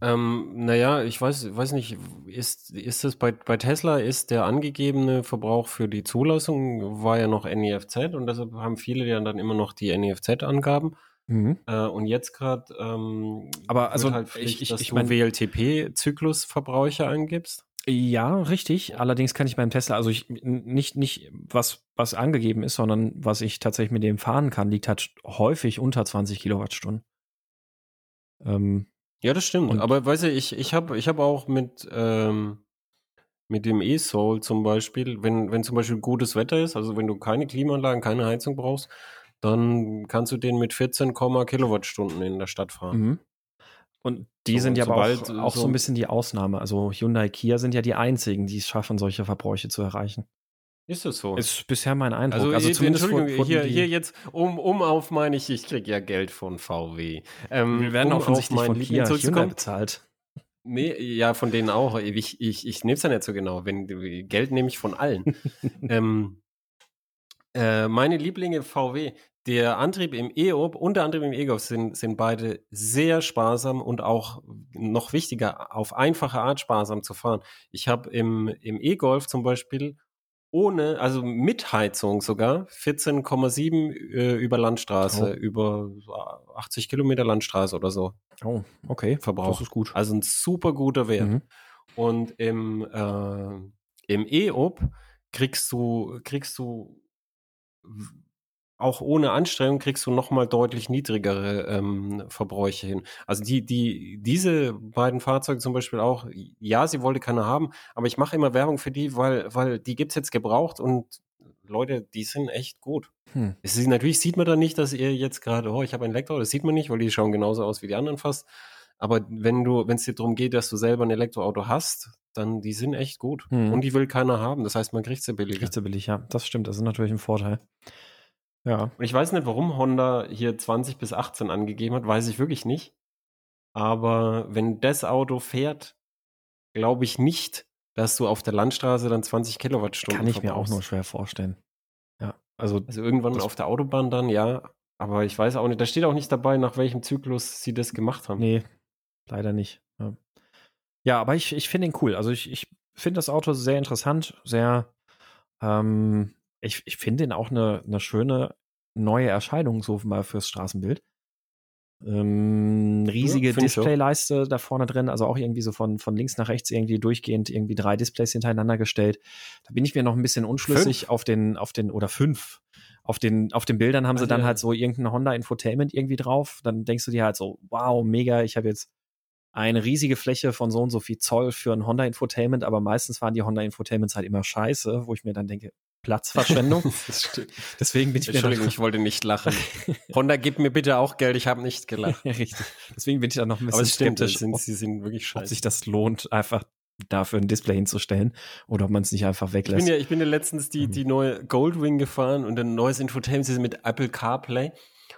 Ähm, naja, ich weiß, weiß nicht, ist, ist es bei, bei Tesla ist der angegebene Verbrauch für die Zulassung war ja noch NEFZ und deshalb haben viele ja dann immer noch die NEFZ-Angaben. Mhm. Äh, und jetzt gerade, ähm, aber also halt Pflicht, ich, ich, ich du mein, WLTP-Zyklusverbräuche angibst. Ja, richtig. Allerdings kann ich beim Tesla, also ich nicht, nicht was, was angegeben ist, sondern was ich tatsächlich mit dem fahren kann, liegt halt häufig unter 20 Kilowattstunden. Ähm, ja, das stimmt. Aber weißt du, ich, ich habe ich hab auch mit, ähm, mit dem E-Soul zum Beispiel, wenn, wenn zum Beispiel gutes Wetter ist, also wenn du keine Klimaanlagen, keine Heizung brauchst, dann kannst du den mit 14, Kilowattstunden in der Stadt fahren. Mhm. Und die so, sind ja aber auch, auch so, so ein bisschen die Ausnahme. Also Hyundai, Kia sind ja die einzigen, die es schaffen, solche Verbräuche zu erreichen. Ist das so? Ist bisher mein Eindruck. Also, also zumindest Entschuldigung, hier, hier jetzt um, um auf meine ich, ich kriege ja Geld von VW. Ähm, Wir werden um offensichtlich von Kia Hyundai bezahlt. Nee, ja, von denen auch. Ich, ich, ich nehme es ja nicht so genau. Wenn, Geld nehme ich von allen. ähm, äh, meine Lieblinge VW, der Antrieb im E-Ob und der Antrieb im E-Golf sind, sind beide sehr sparsam und auch noch wichtiger, auf einfache Art sparsam zu fahren. Ich habe im, im E-Golf zum Beispiel ohne, also mit Heizung sogar, 14,7 äh, über Landstraße, oh. über 80 Kilometer Landstraße oder so. Oh, okay. Verbrauch. Das ist gut. Also ein super guter Wert. Mhm. Und im, äh, im E-Ob kriegst du, kriegst du auch ohne Anstrengung kriegst du nochmal deutlich niedrigere ähm, Verbräuche hin. Also die, die, diese beiden Fahrzeuge zum Beispiel auch, ja, sie wollte keine haben, aber ich mache immer Werbung für die, weil, weil die gibt's jetzt gebraucht und Leute, die sind echt gut. Hm. Es natürlich sieht man da nicht, dass ihr jetzt gerade, oh, ich habe ein Elektroauto, das sieht man nicht, weil die schauen genauso aus wie die anderen fast. Aber wenn du, wenn es dir darum geht, dass du selber ein Elektroauto hast, dann die sind echt gut. Hm. Und die will keiner haben. Das heißt, man kriegt sie billig. Kriegt sie billig, ja. Das stimmt. Das ist natürlich ein Vorteil. Ja. Ich weiß nicht, warum Honda hier 20 bis 18 angegeben hat, weiß ich wirklich nicht. Aber wenn das Auto fährt, glaube ich nicht, dass du auf der Landstraße dann 20 Kilowattstunden Kann ich verbrauchst. mir auch nur schwer vorstellen. Ja, also, also irgendwann auf der Autobahn dann, ja. Aber ich weiß auch nicht, da steht auch nicht dabei, nach welchem Zyklus sie das gemacht haben. Nee, leider nicht. Ja, ja aber ich, ich finde ihn cool. Also ich, ich finde das Auto sehr interessant, sehr ähm, ich, ich finde ihn auch eine, eine schöne neue Erscheinung, so mal fürs Straßenbild. Ähm, riesige ja, Displayleiste da vorne drin, also auch irgendwie so von, von links nach rechts irgendwie durchgehend irgendwie drei Displays hintereinander gestellt. Da bin ich mir noch ein bisschen unschlüssig fünf? auf den, auf den, oder fünf. Auf den, auf den Bildern haben also, sie dann halt so irgendein Honda Infotainment irgendwie drauf. Dann denkst du dir halt so, wow, mega, ich habe jetzt eine riesige Fläche von so und so viel Zoll für ein Honda Infotainment, aber meistens waren die Honda Infotainments halt immer scheiße, wo ich mir dann denke, Platzverschwendung. Deswegen bin ich Entschuldigung, ich wollte nicht lachen. Honda, gib mir bitte auch Geld, ich habe nicht gelacht. richtig. Deswegen bin ich da noch ein bisschen Aber stimmt, skeptisch, sind, ob, sie sind wirklich scheiße. ob sich das lohnt, einfach dafür ein Display hinzustellen oder ob man es nicht einfach weglässt. Ich bin ja, ich bin ja letztens die, die neue Goldwing gefahren und ein neues Infotainment mit Apple CarPlay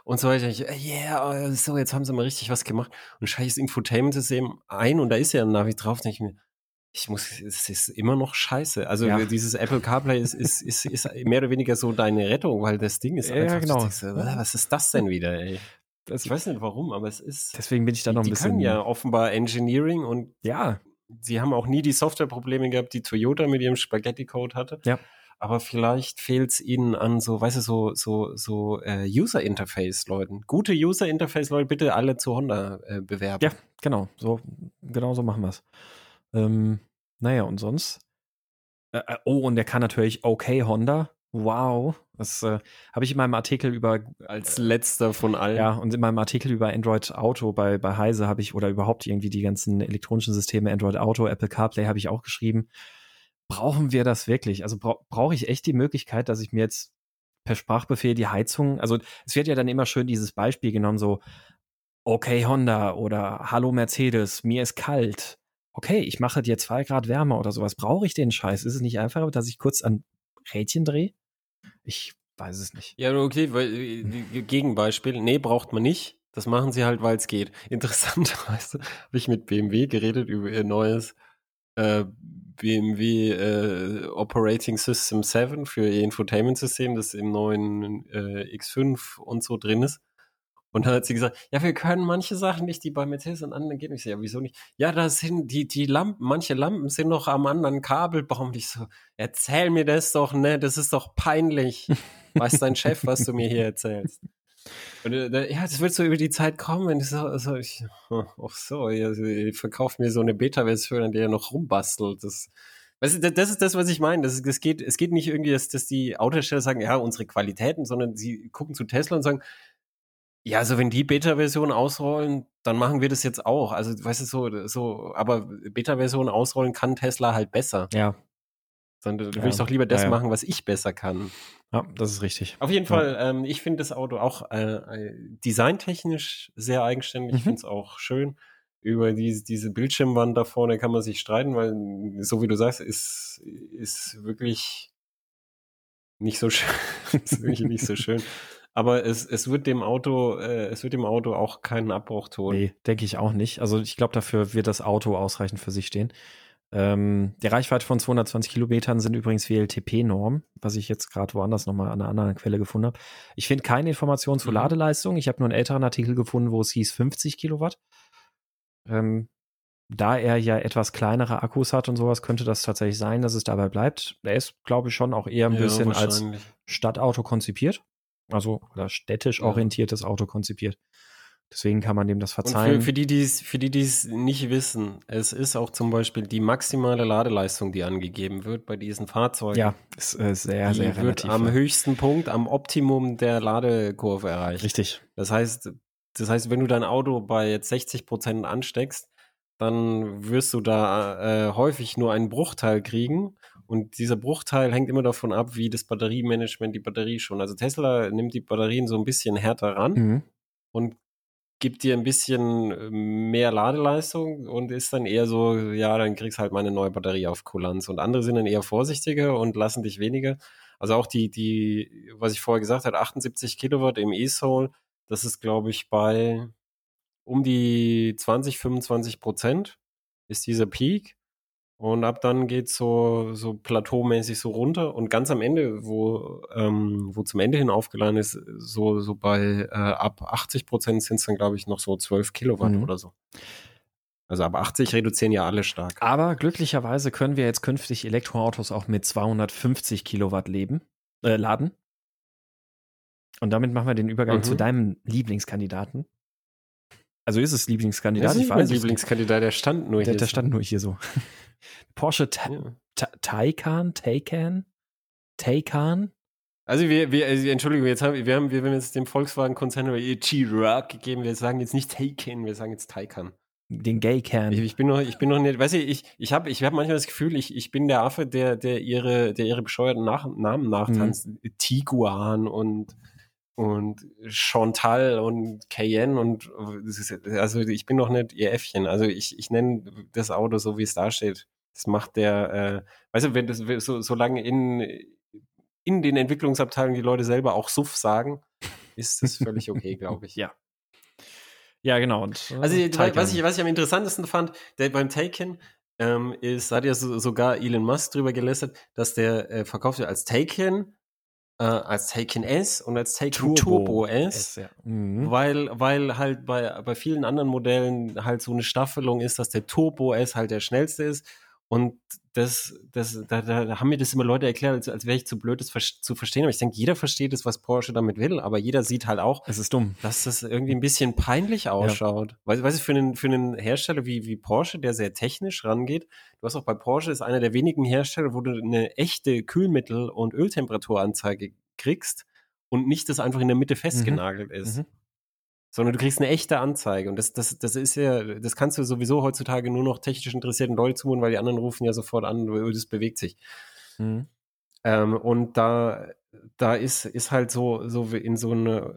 und so weiter. Ich, yeah, so, jetzt haben sie mal richtig was gemacht. Und scheiß Infotainment-System ein und da ist ja ein Navi drauf, denke ich mir, ich muss, es ist immer noch scheiße. Also ja. dieses Apple CarPlay ist, ist, ist, ist mehr oder weniger so deine Rettung, weil das Ding ist einfach. Ja, genau. So, was ist das denn wieder, ey? Das, ich weiß nicht warum, aber es ist. Deswegen bin ich da noch ein die bisschen. Können ja offenbar Engineering und ja. Sie haben auch nie die Softwareprobleme gehabt, die Toyota mit ihrem Spaghetti-Code hatte. Ja. Aber vielleicht fehlt es ihnen an so, weißt du, so, so, so äh, User-Interface-Leuten. Gute User-Interface-Leute bitte alle zu Honda äh, bewerben. Ja, genau. So, genau so machen wir es. Ähm, naja, und sonst? Äh, äh, oh, und der kann natürlich okay Honda. Wow. Das äh, habe ich in meinem Artikel über. Als letzter von allen. Ja, und in meinem Artikel über Android Auto bei, bei Heise habe ich, oder überhaupt irgendwie die ganzen elektronischen Systeme, Android Auto, Apple CarPlay, habe ich auch geschrieben. Brauchen wir das wirklich? Also bra brauche ich echt die Möglichkeit, dass ich mir jetzt per Sprachbefehl die Heizung, also es wird ja dann immer schön dieses Beispiel genommen, so, okay Honda oder Hallo Mercedes, mir ist kalt okay, ich mache dir zwei Grad wärmer oder sowas. Brauche ich den Scheiß? Ist es nicht einfacher, dass ich kurz an Rädchen drehe? Ich weiß es nicht. Ja, okay, weil, äh, Gegenbeispiel. Nee, braucht man nicht. Das machen sie halt, weil es geht. Interessanterweise habe ich mit BMW geredet über ihr neues äh, BMW äh, Operating System 7 für ihr Infotainment-System, das im neuen äh, X5 und so drin ist. Und dann hat sie gesagt, ja, wir können manche Sachen nicht, die bei Mercedes und anderen gehen. Ich so, ja, wieso nicht? Ja, da sind die, die Lampen, manche Lampen sind noch am anderen Kabelbaum. Ich so, erzähl mir das doch, ne? Das ist doch peinlich. Weiß dein Chef, was du mir hier erzählst? Und, äh, ja, das wird so über die Zeit kommen. Ich so, so ich, ach so, ihr verkauft mir so eine Beta-Version, an der ihr noch rumbastelt. Das, Weißt du, das ist das, was ich meine. Das, das geht, es geht nicht irgendwie, dass, dass die Autohersteller sagen, ja, unsere Qualitäten, sondern sie gucken zu Tesla und sagen, ja, also wenn die Beta-Version ausrollen, dann machen wir das jetzt auch. Also, weißt du, so, so, aber Beta-Version ausrollen kann Tesla halt besser. Ja. Sondern du ja. willst doch lieber das ja, ja. machen, was ich besser kann. Ja, das ist richtig. Auf jeden Fall, ähm, ich finde das Auto auch äh, designtechnisch sehr eigenständig. Mhm. Ich finde es auch schön. über diese, diese Bildschirmwand da vorne kann man sich streiten, weil, so wie du sagst, ist, ist wirklich nicht so schön. ist wirklich nicht so schön. Aber es, es wird dem Auto, äh, es wird dem Auto auch keinen Abbruch tun. Nee, denke ich auch nicht. Also ich glaube, dafür wird das Auto ausreichend für sich stehen. Ähm, die Reichweite von 220 Kilometern sind übrigens WLTP-Norm, was ich jetzt gerade woanders nochmal an einer anderen Quelle gefunden habe. Ich finde keine Informationen zur mhm. Ladeleistung. Ich habe nur einen älteren Artikel gefunden, wo es hieß 50 Kilowatt. Ähm, da er ja etwas kleinere Akkus hat und sowas, könnte das tatsächlich sein, dass es dabei bleibt. Er ist, glaube ich, schon auch eher ein ja, bisschen als Stadtauto konzipiert. Also, oder städtisch ja. orientiertes Auto konzipiert. Deswegen kann man dem das verzeihen. Und für, für die, die es, für die, die es nicht wissen, es ist auch zum Beispiel die maximale Ladeleistung, die angegeben wird bei diesen Fahrzeugen. Ja, ist äh, sehr, die sehr wird am höchsten Punkt, am Optimum der Ladekurve erreicht. Richtig. Das heißt, das heißt, wenn du dein Auto bei jetzt 60 Prozent ansteckst, dann wirst du da äh, häufig nur einen Bruchteil kriegen. Und dieser Bruchteil hängt immer davon ab, wie das Batteriemanagement die Batterie schon. Also Tesla nimmt die Batterien so ein bisschen härter ran mhm. und gibt dir ein bisschen äh, mehr Ladeleistung und ist dann eher so, ja, dann kriegst halt mal eine neue Batterie auf Kulanz. Und andere sind dann eher vorsichtiger und lassen dich weniger. Also auch die, die, was ich vorher gesagt habe, 78 Kilowatt im E-Soul, das ist, glaube ich, bei um die 20, 25 Prozent ist dieser Peak. Und ab dann geht es so, so plateaumäßig so runter. Und ganz am Ende, wo, ähm, wo zum Ende hin aufgeladen ist, so, so bei äh, ab 80 Prozent sind es dann, glaube ich, noch so 12 Kilowatt mhm. oder so. Also ab 80 reduzieren ja alle stark. Aber glücklicherweise können wir jetzt künftig Elektroautos auch mit 250 Kilowatt leben, äh, laden. Und damit machen wir den Übergang mhm. zu deinem Lieblingskandidaten. Also ist es Lieblingskandidat? Das ist ich weiß Lieblingskandidat, der stand nur der, hier. Der stand nur hier so. Porsche Ta Ta Taycan? Taycan? Taycan? Also wir, wir also Entschuldigung, jetzt haben wir haben wir haben jetzt dem Volkswagen-Konzern ihr G-Rock gegeben. Wir sagen jetzt nicht Taycan, wir sagen jetzt Taycan. Den Gay-Can. Ich, ich, bin noch, ich bin noch nicht, weißt du, ich, ich habe ich hab manchmal das Gefühl, ich, ich bin der Affe, der, der ihre, der ihre bescheuerten Nach Namen nachtanzt. Mhm. Tiguan und und Chantal und Cayenne und also ich bin noch nicht ihr Äffchen. Also ich, ich nenne das Auto so, wie es da steht. Das macht der, äh, weißt du, wenn das so, solange in, in den Entwicklungsabteilungen die Leute selber auch Suff sagen, ist das völlig okay, glaube ich. Ja. Ja, genau. Und, äh, also was ich, was ich am interessantesten fand, der beim Taken ähm, ist, hat ja so, sogar Elon Musk drüber gelästert, dass der äh, verkauft wird als Taken äh, als Taken S und als Taken Turbo, Turbo S, S ja. mhm. weil, weil halt bei, bei vielen anderen Modellen halt so eine Staffelung ist, dass der Turbo S halt der schnellste ist und das, das, da, da haben mir das immer Leute erklärt, als, als wäre ich zu blöd, das zu verstehen. Aber ich denke, jeder versteht es, was Porsche damit will, aber jeder sieht halt auch, es ist dumm. dass das irgendwie ein bisschen peinlich ausschaut. Ja. Weißt, weißt du, für einen, für einen Hersteller wie, wie Porsche, der sehr technisch rangeht, du hast auch bei Porsche, ist einer der wenigen Hersteller, wo du eine echte Kühlmittel- und Öltemperaturanzeige kriegst und nicht das einfach in der Mitte mhm. festgenagelt mhm. ist. Mhm sondern du kriegst eine echte Anzeige. Und das, das, das ist ja, das kannst du sowieso heutzutage nur noch technisch interessierten Leuten zumuten, weil die anderen rufen ja sofort an, das bewegt sich. Mhm. Ähm, und da, da ist, ist halt so, so in so eine,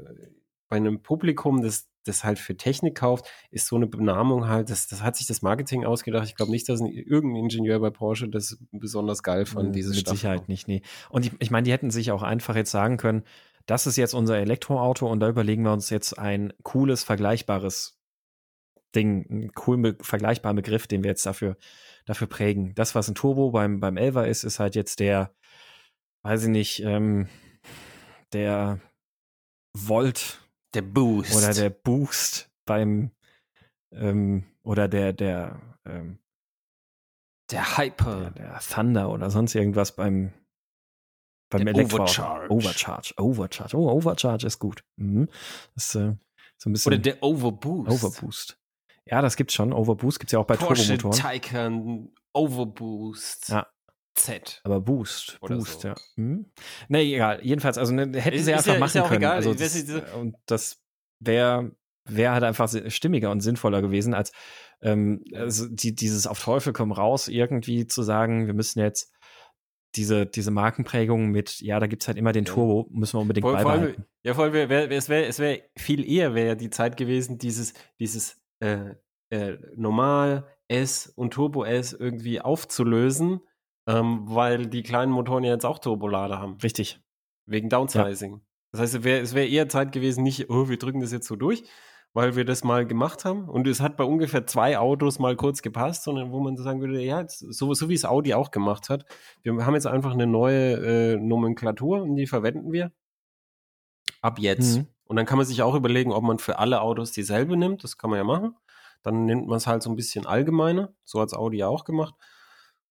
bei einem Publikum, das, das halt für Technik kauft, ist so eine Benamung halt, das, das hat sich das Marketing ausgedacht. Ich glaube nicht, dass ein, irgendein Ingenieur bei Porsche das besonders geil fand, dieses Mit Staffel. Sicherheit nicht, nee. Und ich, ich meine, die hätten sich auch einfach jetzt sagen können, das ist jetzt unser Elektroauto und da überlegen wir uns jetzt ein cooles, vergleichbares Ding, einen coolen, vergleichbaren Begriff, den wir jetzt dafür, dafür prägen. Das, was ein Turbo beim, beim Elva ist, ist halt jetzt der, weiß ich nicht, ähm, der Volt. Der Boost. Oder der Boost beim, ähm, oder der, der, ähm, der Hyper. Der, der Thunder oder sonst irgendwas beim, beim Elektro Overcharge. Overcharge. Overcharge. Oh, Overcharge ist gut. Mhm. Das äh, so ein bisschen. Oder der Overboost. Overboost. Ja, das gibt's schon. Overboost gibt's ja auch bei Porsche Turbomotoren. Taycan Overboost. Ja. Z. Aber Boost, Oder Boost, so. ja. Hm. Nee, egal. Jedenfalls, also ne, hätten ist, sie einfach ja, machen ja können. Egal. Also, das, und das wäre wär halt einfach stimmiger und sinnvoller gewesen, als ähm, also die, dieses auf Teufel komm raus, irgendwie zu sagen, wir müssen jetzt diese, diese Markenprägung mit, ja, da gibt es halt immer den Turbo, müssen wir unbedingt vor, beibehalten. Vor allem, ja, vor allem, wär, wär, es wäre es wär viel eher wäre die Zeit gewesen, dieses, dieses äh, äh, Normal S und Turbo S irgendwie aufzulösen, ähm, weil die kleinen Motoren ja jetzt auch Turbolader haben. Richtig. Wegen Downsizing. Ja. Das heißt, es wäre wär eher Zeit gewesen, nicht, oh, wir drücken das jetzt so durch, weil wir das mal gemacht haben. Und es hat bei ungefähr zwei Autos mal kurz gepasst, sondern wo man sagen würde, ja, so, so wie es Audi auch gemacht hat. Wir haben jetzt einfach eine neue äh, Nomenklatur und die verwenden wir. Ab jetzt. Mhm. Und dann kann man sich auch überlegen, ob man für alle Autos dieselbe nimmt. Das kann man ja machen. Dann nimmt man es halt so ein bisschen allgemeiner. So hat es Audi auch gemacht.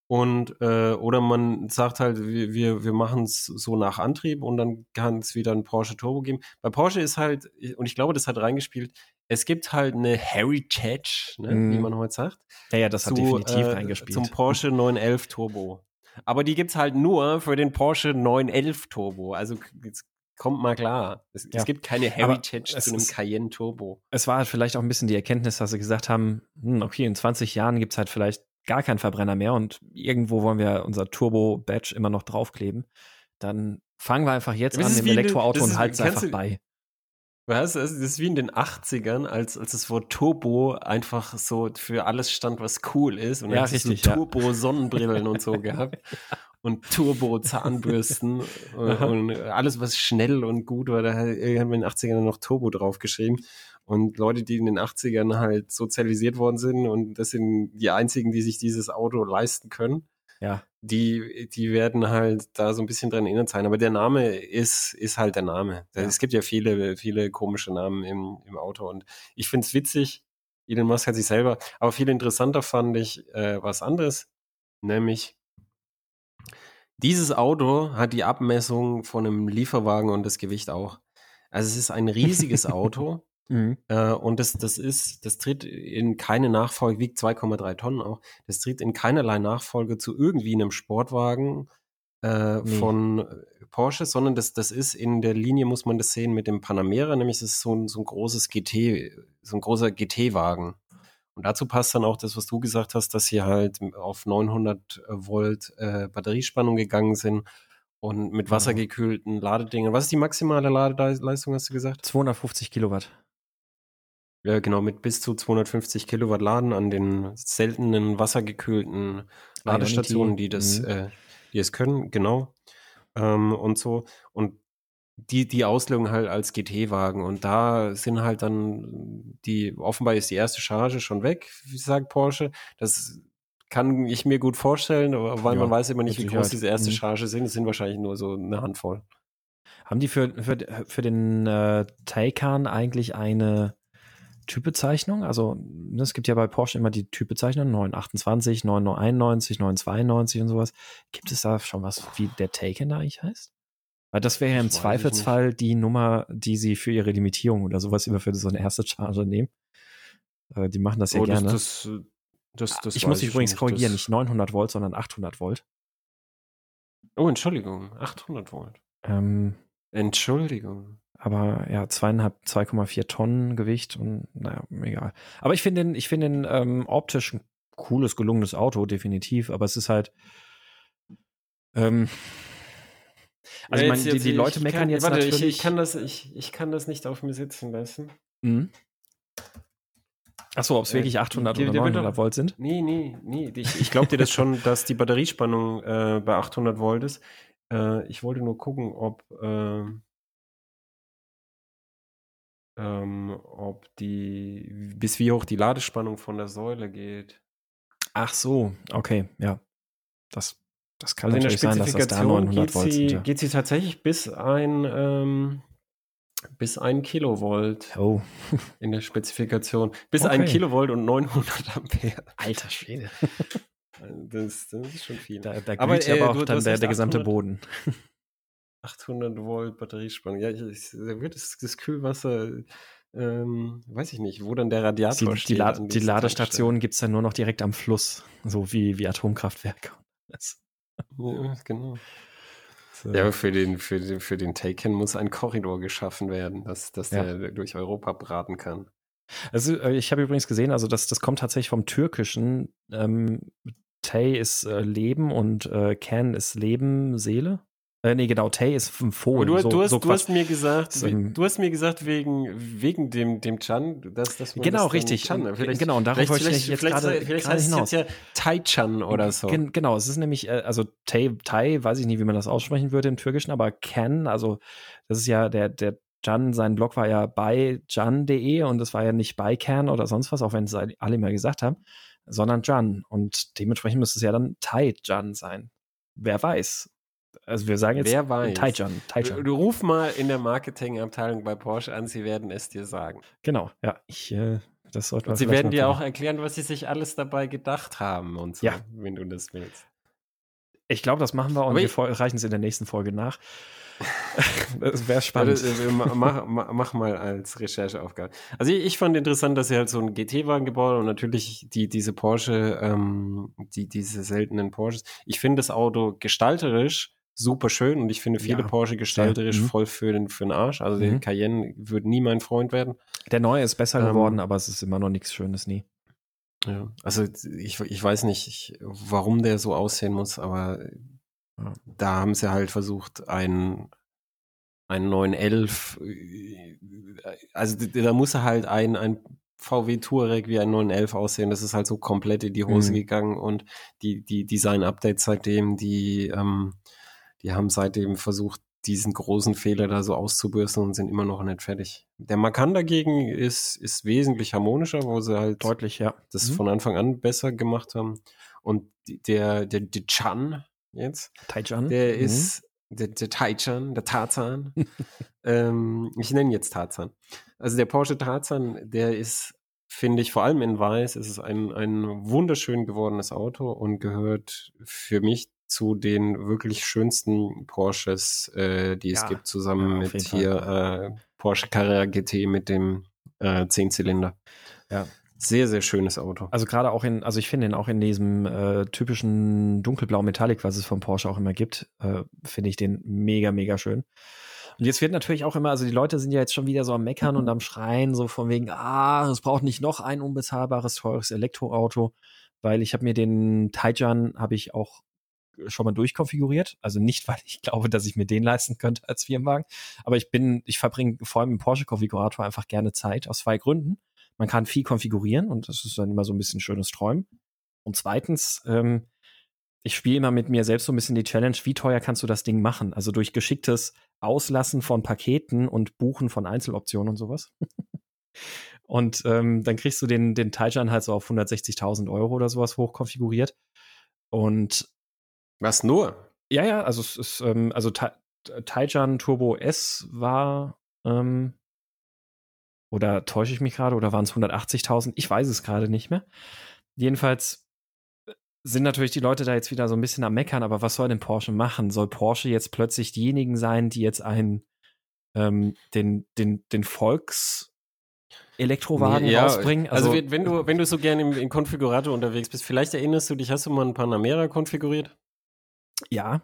Und äh, oder man sagt halt, wir, wir, wir machen es so nach Antrieb und dann kann es wieder ein Porsche Turbo geben. Bei Porsche ist halt, und ich glaube, das hat reingespielt, es gibt halt eine Heritage, ne, mm. wie mhm. man heute sagt. Ja, ja, das zu, hat definitiv äh, reingespielt. Zum Porsche 911 Turbo. Aber die gibt's halt nur für den Porsche 911 Turbo. Also jetzt kommt mal klar. Es, ja. es gibt keine Heritage zu einem ist, Cayenne Turbo. Es war halt vielleicht auch ein bisschen die Erkenntnis, dass sie gesagt haben, hm, okay, in 20 Jahren gibt's halt vielleicht gar keinen Verbrenner mehr und irgendwo wollen wir unser Turbo-Badge immer noch draufkleben. Dann fangen wir einfach jetzt an mit dem Elektroauto und halten es einfach bei. Weißt du, das ist wie in den 80ern, als, als das Wort Turbo einfach so für alles stand, was cool ist. Und ja, dann richtig, so Turbo-Sonnenbrillen und so gehabt. Und Turbo-Zahnbürsten und, und, alles, was schnell und gut war, da haben wir in den 80ern noch Turbo draufgeschrieben. Und Leute, die in den 80ern halt sozialisiert worden sind und das sind die einzigen, die sich dieses Auto leisten können. Ja. Die, die werden halt da so ein bisschen dran erinnert sein. Aber der Name ist, ist halt der Name. Ja. Es gibt ja viele, viele komische Namen im, im Auto. Und ich finde es witzig. Elon Musk hat sich selber, aber viel interessanter fand ich äh, was anderes, nämlich dieses Auto hat die Abmessung von einem Lieferwagen und das Gewicht auch. Also es ist ein riesiges Auto Mhm. Äh, und das, das ist, das tritt in keine Nachfolge, wiegt 2,3 Tonnen auch, das tritt in keinerlei Nachfolge zu irgendwie einem Sportwagen äh, nee. von Porsche, sondern das, das ist in der Linie, muss man das sehen, mit dem Panamera, nämlich das ist so ein, so ein großes GT, so ein großer GT-Wagen. Und dazu passt dann auch das, was du gesagt hast, dass sie halt auf 900 Volt äh, Batteriespannung gegangen sind und mit genau. wassergekühlten Ladedingen. Was ist die maximale Ladeleistung, hast du gesagt? 250 Kilowatt. Ja, genau, mit bis zu 250 Kilowatt laden an den seltenen wassergekühlten Ladestationen, die das, mhm. äh, die es können, genau. Ähm, und so. Und die, die Auslegung halt als GT-Wagen. Und da sind halt dann die, offenbar ist die erste Charge schon weg, wie sagt Porsche. Das kann ich mir gut vorstellen, weil ja, man weiß immer nicht, wie groß diese erste mhm. Charge sind. Es sind wahrscheinlich nur so eine Handvoll. Haben die für, für, für den äh, Taycan eigentlich eine Typbezeichnung. Also ne, es gibt ja bei Porsche immer die Typbezeichnung 928, 9991, 992 und sowas. Gibt es da schon was, wie der Taken da eigentlich heißt? Weil das wäre ja im Zweifelsfall die Nummer, die sie für ihre Limitierung oder sowas immer für so eine erste Charge nehmen. Äh, die machen das ja oh, gerne. Das, das, das, das ich muss mich übrigens nicht, korrigieren, nicht 900 Volt, sondern 800 Volt. Oh, Entschuldigung, 800 Volt. Ähm, Entschuldigung. Aber ja, zweieinhalb, 2,4 Tonnen Gewicht und naja, egal. Aber ich finde den, ich finde den ähm, optisch ein cooles, gelungenes Auto, definitiv. Aber es ist halt. Ähm, also ja, ich meine, die, die Leute meckern kann, jetzt warte, natürlich. Ich, ich, kann das, ich, ich kann das nicht auf mir sitzen lassen. Mhm. Achso, ob es äh, wirklich 800 die, oder 900 doch, Volt sind? Nee, nee, nee. Ich, ich glaube dir das schon, dass die Batteriespannung äh, bei 800 Volt ist. Äh, ich wollte nur gucken, ob. Äh, ähm, ob die, bis wie hoch die Ladespannung von der Säule geht. Ach so, okay, ja. Das, das kann also natürlich sein, dass das da 900 Volt sie, sind. Ja. Geht sie tatsächlich bis ein, ähm, bis ein Kilovolt oh. in der Spezifikation. Bis okay. ein Kilovolt und 900 Ampere. Alter Schwede. Das, das ist schon viel. Da, da aber, äh, aber auch du, dann der, der gesamte Boden. 800 Volt Batteriespannung. Ja, ich, ich, wird das, das Kühlwasser, ähm, weiß ich nicht, wo dann der Radiator die, steht. Die, La die Ladestationen gibt es dann nur noch direkt am Fluss, so wie, wie Atomkraftwerke. ja, genau. So. Ja, für den, für, den, für den Taken muss ein Korridor geschaffen werden, dass, dass ja. der durch Europa braten kann. Also, äh, ich habe übrigens gesehen, also das, das kommt tatsächlich vom Türkischen. Ähm, Tay ist äh, Leben und äh, Can ist Leben, Seele. Äh, nee, genau, Tay ist ein Fohlen. Du, so, du, hast, so du hast, mir gesagt, ähm, du hast mir gesagt, wegen, wegen dem, dem Chan, dass, dass man Genau, das richtig. Chan, vielleicht, genau, und darauf wollte ich jetzt vielleicht, gerade Vielleicht heißt hinaus. es jetzt ja Tai Chan oder so. Gen, genau, es ist nämlich, äh, also Tay, Tai, weiß ich nicht, wie man das aussprechen würde im Türkischen, aber Ken, also das ist ja der, der Jan, sein Blog war ja bei jan.de und es war ja nicht bei Can oder sonst was, auch wenn es alle immer gesagt haben, sondern Jan. Und dementsprechend müsste es ja dann Tai Jan sein. Wer weiß. Also wir sagen jetzt Wer weiß. Taijan. Taijan. Du, du ruf mal in der Marketingabteilung bei Porsche an, sie werden es dir sagen. Genau, ja. Ich, äh, das sollte und sie werden dir auch erklären, was sie sich alles dabei gedacht haben und so, ja. wenn du das willst. Ich glaube, das machen wir und wir reichen es in der nächsten Folge nach. das wäre spannend. Ja, mach, mach, mach, mal als Rechercheaufgabe. Also ich, ich, fand interessant, dass sie halt so einen GT-Wagen gebaut haben und natürlich die, diese Porsche, ähm, die, diese seltenen Porsches. Ich finde das Auto gestalterisch super schön und ich finde viele ja, Porsche gestalterisch mhm. voll für den, für den Arsch. Also mhm. der Cayenne würde nie mein Freund werden. Der neue ist besser ähm, geworden, aber es ist immer noch nichts Schönes nie. Ja, also ich, ich weiß nicht, warum der so aussehen muss, aber ja. da haben sie halt versucht, einen, einen 911, äh, also da muss er halt ein, ein VW Touareg wie ein 911 aussehen. Das ist halt so komplett in die Hose mhm. gegangen und die, die Design-Updates seitdem, die, ähm, die haben seitdem versucht, diesen großen Fehler da so auszubürsten und sind immer noch nicht fertig. Der Macan dagegen ist, ist wesentlich harmonischer, wo sie halt deutlich, ja. das mhm. von Anfang an besser gemacht haben. Und der, der, der Chan jetzt, Taichan. der mhm. ist, der, der Taichan, der Tarzan. ähm, ich nenne jetzt Tarzan. Also der Porsche Tarzan, der ist, finde ich, vor allem in Weiß, ist es ein, ein wunderschön gewordenes Auto und gehört für mich zu den wirklich schönsten Porsches, äh, die es ja, gibt, zusammen ja, mit hier äh, Porsche Carrera GT mit dem äh, 10-Zylinder. Ja. Sehr, sehr schönes Auto. Also gerade auch in, also ich finde ihn auch in diesem äh, typischen dunkelblau Metallic, was es vom Porsche auch immer gibt, äh, finde ich den mega, mega schön. Und jetzt wird natürlich auch immer, also die Leute sind ja jetzt schon wieder so am Meckern und am Schreien, so von wegen, ah, es braucht nicht noch ein unbezahlbares, teures Elektroauto, weil ich habe mir den Taijan, habe ich auch schon mal durchkonfiguriert. Also nicht, weil ich glaube, dass ich mir den leisten könnte als Firmenwagen. Aber ich bin, ich verbringe vor allem im Porsche-Konfigurator einfach gerne Zeit aus zwei Gründen. Man kann viel konfigurieren und das ist dann immer so ein bisschen schönes Träumen. Und zweitens, ähm, ich spiele immer mit mir selbst so ein bisschen die Challenge, wie teuer kannst du das Ding machen? Also durch geschicktes Auslassen von Paketen und Buchen von Einzeloptionen und sowas. und ähm, dann kriegst du den, den Taijan halt so auf 160.000 Euro oder sowas hochkonfiguriert. Und was nur? Ja, ja, also es ist, ähm, also Taijan Turbo S war, ähm, oder täusche ich mich gerade, oder waren es 180.000? Ich weiß es gerade nicht mehr. Jedenfalls äh, sind natürlich die Leute da jetzt wieder so ein bisschen am Meckern, aber was soll denn Porsche machen? Soll Porsche jetzt plötzlich diejenigen sein, die jetzt einen, ähm, den, den, den Volks, Elektrowagen ja, rausbringen. Also, also, wenn du, wenn du so gerne im, im, Konfigurator unterwegs bist, vielleicht erinnerst du dich, hast du mal ein Panamera konfiguriert? Ja.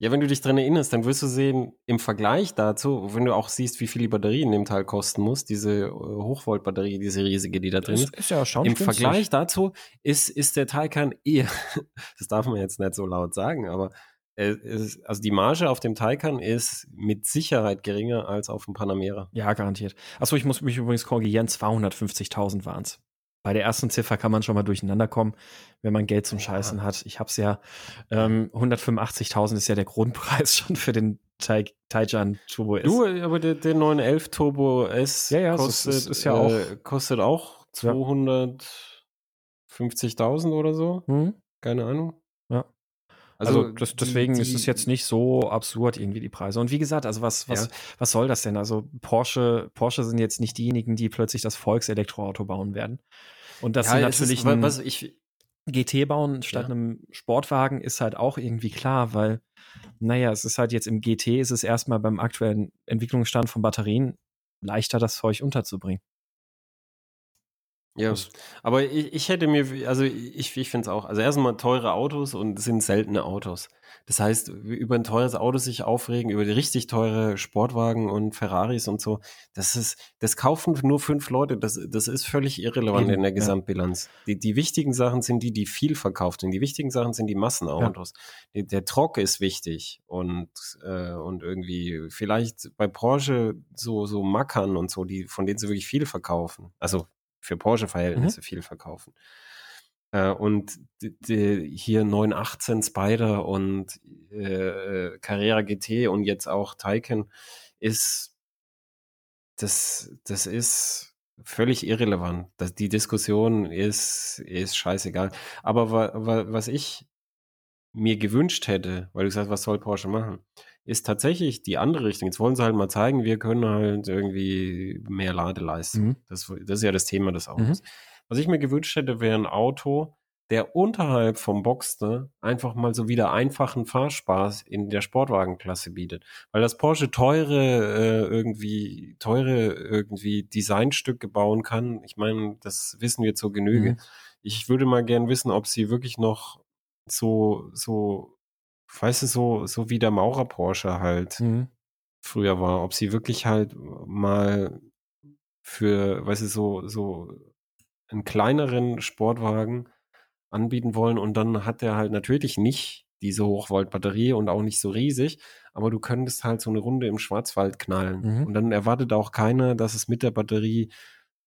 Ja, wenn du dich dran erinnerst, dann wirst du sehen, im Vergleich dazu, wenn du auch siehst, wie viel die Batterie in dem Teil kosten muss, diese äh, Hochvolt-Batterie, diese riesige, die da drin ist. ist ja schon Im Vergleich dazu ist, ist der Taycan eher, das darf man jetzt nicht so laut sagen, aber ist, also die Marge auf dem Taycan ist mit Sicherheit geringer als auf dem Panamera. Ja, garantiert. Achso, ich muss mich übrigens korrigieren, 250.000 waren es bei der ersten Ziffer kann man schon mal durcheinander kommen, wenn man Geld zum Scheißen ja. hat. Ich habe es ja, ähm, 185.000 ist ja der Grundpreis schon für den Tai Taijan Turbo S. Du, aber der, der 911 Turbo S ja, ja, kostet, ist, ist ja auch, äh, kostet auch 250.000 oder so. Hm? Keine Ahnung. Also, also das, deswegen die, ist es jetzt nicht so absurd irgendwie die Preise. Und wie gesagt, also was, was, ja. was soll das denn? Also Porsche, Porsche sind jetzt nicht diejenigen, die plötzlich das Volkselektroauto bauen werden. Und das ja, sind natürlich ist, ein was ich, GT bauen statt ja. einem Sportwagen ist halt auch irgendwie klar, weil, naja, es ist halt jetzt im GT ist es erstmal beim aktuellen Entwicklungsstand von Batterien leichter, das Zeug unterzubringen. Ja, das, aber ich, ich, hätte mir, also ich, ich finde es auch, also erstmal teure Autos und sind seltene Autos. Das heißt, über ein teures Auto sich aufregen, über die richtig teure Sportwagen und Ferraris und so, das ist, das kaufen nur fünf Leute, das, das ist völlig irrelevant Eben, in der Gesamtbilanz. Ja. Die, die wichtigen Sachen sind die, die viel verkauft sind. Die wichtigen Sachen sind die Massenautos. Ja. Der Trock ist wichtig und, äh, und irgendwie vielleicht bei Porsche so, so Mackern und so, die, von denen sie wirklich viel verkaufen. Also für Porsche-Verhältnisse mhm. viel verkaufen. Äh, und hier 918 Spider und äh, Carrera GT und jetzt auch Taycan ist, das, das ist völlig irrelevant. Das, die Diskussion ist, ist scheißegal. Aber wa, wa, was ich mir gewünscht hätte, weil du sagst, was soll Porsche machen, ist tatsächlich die andere Richtung. Jetzt wollen sie halt mal zeigen, wir können halt irgendwie mehr Ladeleistung. Mhm. Das, das, ist ja das Thema des Autos. Mhm. Was ich mir gewünscht hätte, wäre ein Auto, der unterhalb vom Boxster einfach mal so wieder einfachen Fahrspaß in der Sportwagenklasse bietet. Weil das Porsche teure, äh, irgendwie, teure irgendwie Designstücke bauen kann. Ich meine, das wissen wir zur Genüge. Mhm. Ich würde mal gern wissen, ob sie wirklich noch so, so, weißt du, so, so wie der Maurer Porsche halt mhm. früher war, ob sie wirklich halt mal für, weißt du, so, so einen kleineren Sportwagen anbieten wollen und dann hat er halt natürlich nicht diese Hochvolt-Batterie und auch nicht so riesig, aber du könntest halt so eine Runde im Schwarzwald knallen mhm. und dann erwartet auch keiner, dass es mit der Batterie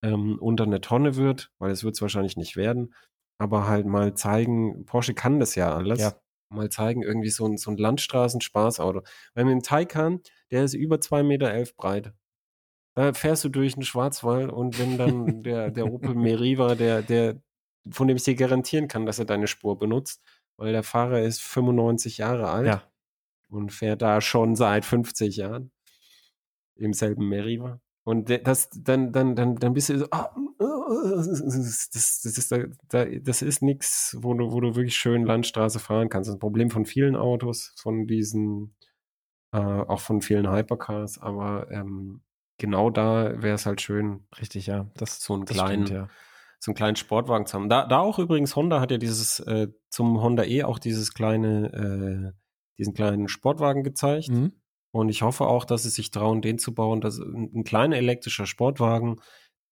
ähm, unter eine Tonne wird, weil es wird es wahrscheinlich nicht werden, aber halt mal zeigen, Porsche kann das ja alles. Ja. Mal zeigen, irgendwie so ein, so ein Landstraßen-Spaßauto. Weil mit dem Taycan, der ist über 2,11 Meter elf breit. Da fährst du durch den Schwarzwald und wenn dann der, der Opel Meriva, der, der, von dem ich dir garantieren kann, dass er deine Spur benutzt, weil der Fahrer ist 95 Jahre alt ja. und fährt da schon seit 50 Jahren im selben Meriva. Und das, dann, dann, dann, dann bist du so, ah, das, das, ist, das ist nichts, wo du, wo du wirklich schön Landstraße fahren kannst. Das ist ein Problem von vielen Autos, von diesen, äh, auch von vielen Hypercars, aber ähm, genau da wäre es halt schön. Richtig, ja. Das, so einen kleinen, stimmt, ja so einen kleinen Sportwagen zu haben. Da, da auch übrigens Honda hat ja dieses äh, zum Honda E auch dieses kleine, äh, diesen kleinen Sportwagen gezeigt. Mhm. Und ich hoffe auch, dass sie sich trauen, den zu bauen. Das ein, ein kleiner elektrischer Sportwagen,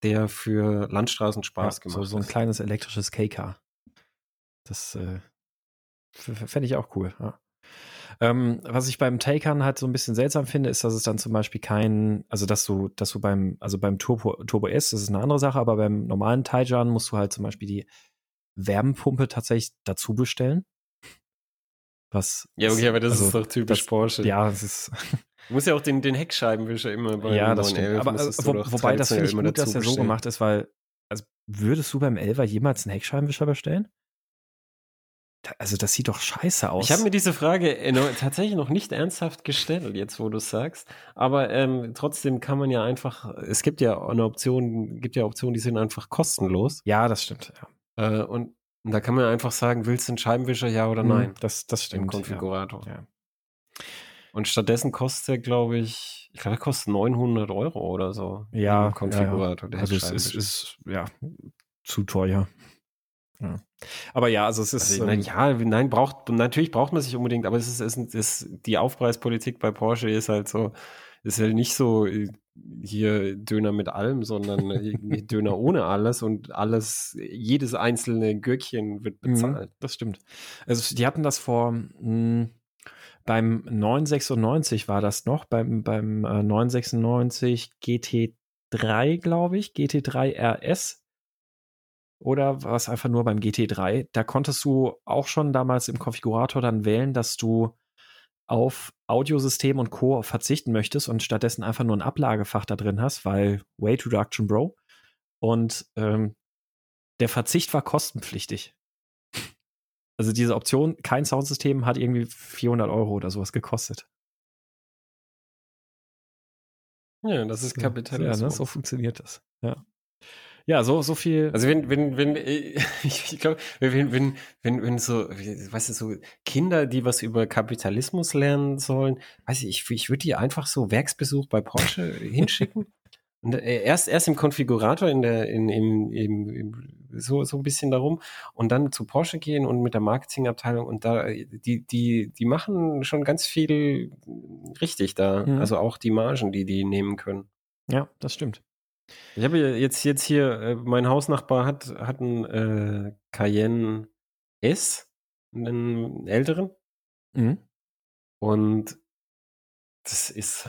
der für Landstraßen Spaß ja, gemacht so, so ein ist. kleines elektrisches K-Car. Das äh, fände ich auch cool. Ja. Ähm, was ich beim Taycan halt so ein bisschen seltsam finde, ist, dass es dann zum Beispiel kein, also dass du, dass du beim, also beim Turbo, Turbo S, das ist eine andere Sache, aber beim normalen Taycan musst du halt zum Beispiel die Wärmepumpe tatsächlich dazu bestellen. Was? Ja, okay, aber das also, ist doch typisch das, Porsche. Ja, das ist. Du musst ja auch den, den Heckscheibenwischer immer bei Ja, das stimmt. Aber also, wo, wobei das finde ich gut, dass er so gemacht ist, weil, also würdest du beim Elver jemals einen Heckscheibenwischer bestellen? Also das sieht doch scheiße aus. Ich habe mir diese Frage äh, tatsächlich noch nicht ernsthaft gestellt, jetzt wo du es sagst. Aber ähm, trotzdem kann man ja einfach, es gibt ja eine Option, gibt ja Optionen, die sind einfach kostenlos. Ja, das stimmt. Ja. Äh, und, und, da kann man einfach sagen, willst du einen Scheibenwischer, ja oder hm, nein? Das, das stimmt. Im Konfigurator. Ja. Ja. Und stattdessen kostet er, glaube ich, ich glaube, er kostet 900 Euro oder so. Ja. Im Konfigurator. Ja, also es ist, ist, ja, zu teuer. Ja. Aber ja, also es ist. Also, ähm, ja, nein, braucht, natürlich braucht man sich unbedingt, aber es ist, es ist, die Aufpreispolitik bei Porsche ist halt so, ist halt nicht so äh, hier Döner mit allem, sondern äh, Döner ohne alles und alles, jedes einzelne Gürkchen wird mhm, bezahlt. das stimmt. Also die hatten das vor, mh, hm, beim 996 war das noch, beim, beim äh, 996 GT3, glaube ich, GT3 RS oder war es einfach nur beim GT3? Da konntest du auch schon damals im Konfigurator dann wählen, dass du auf Audiosystem und Co. verzichten möchtest und stattdessen einfach nur ein Ablagefach da drin hast, weil Weight Reduction Bro. Und ähm, der Verzicht war kostenpflichtig. Also diese Option, kein Soundsystem, hat irgendwie 400 Euro oder sowas gekostet. Ja, das ist Kapitalismus. Ja, ne? so funktioniert das. Ja. Ja, so, so viel. Also wenn, wenn, wenn, ich glaube, wenn, wenn, wenn, wenn so, weißt du, so Kinder, die was über Kapitalismus lernen sollen, weiß ich, ich, ich würde die einfach so Werksbesuch bei Porsche hinschicken. Und äh, erst, erst im Konfigurator, in der, in, im, im, im, so, so ein bisschen darum und dann zu Porsche gehen und mit der Marketingabteilung und da, die, die, die machen schon ganz viel richtig da. Mhm. Also auch die Margen, die die nehmen können. Ja, das stimmt. Ich habe jetzt, jetzt hier, äh, mein Hausnachbar hat, hat einen äh, Cayenne S, einen älteren. Mhm. Und das ist,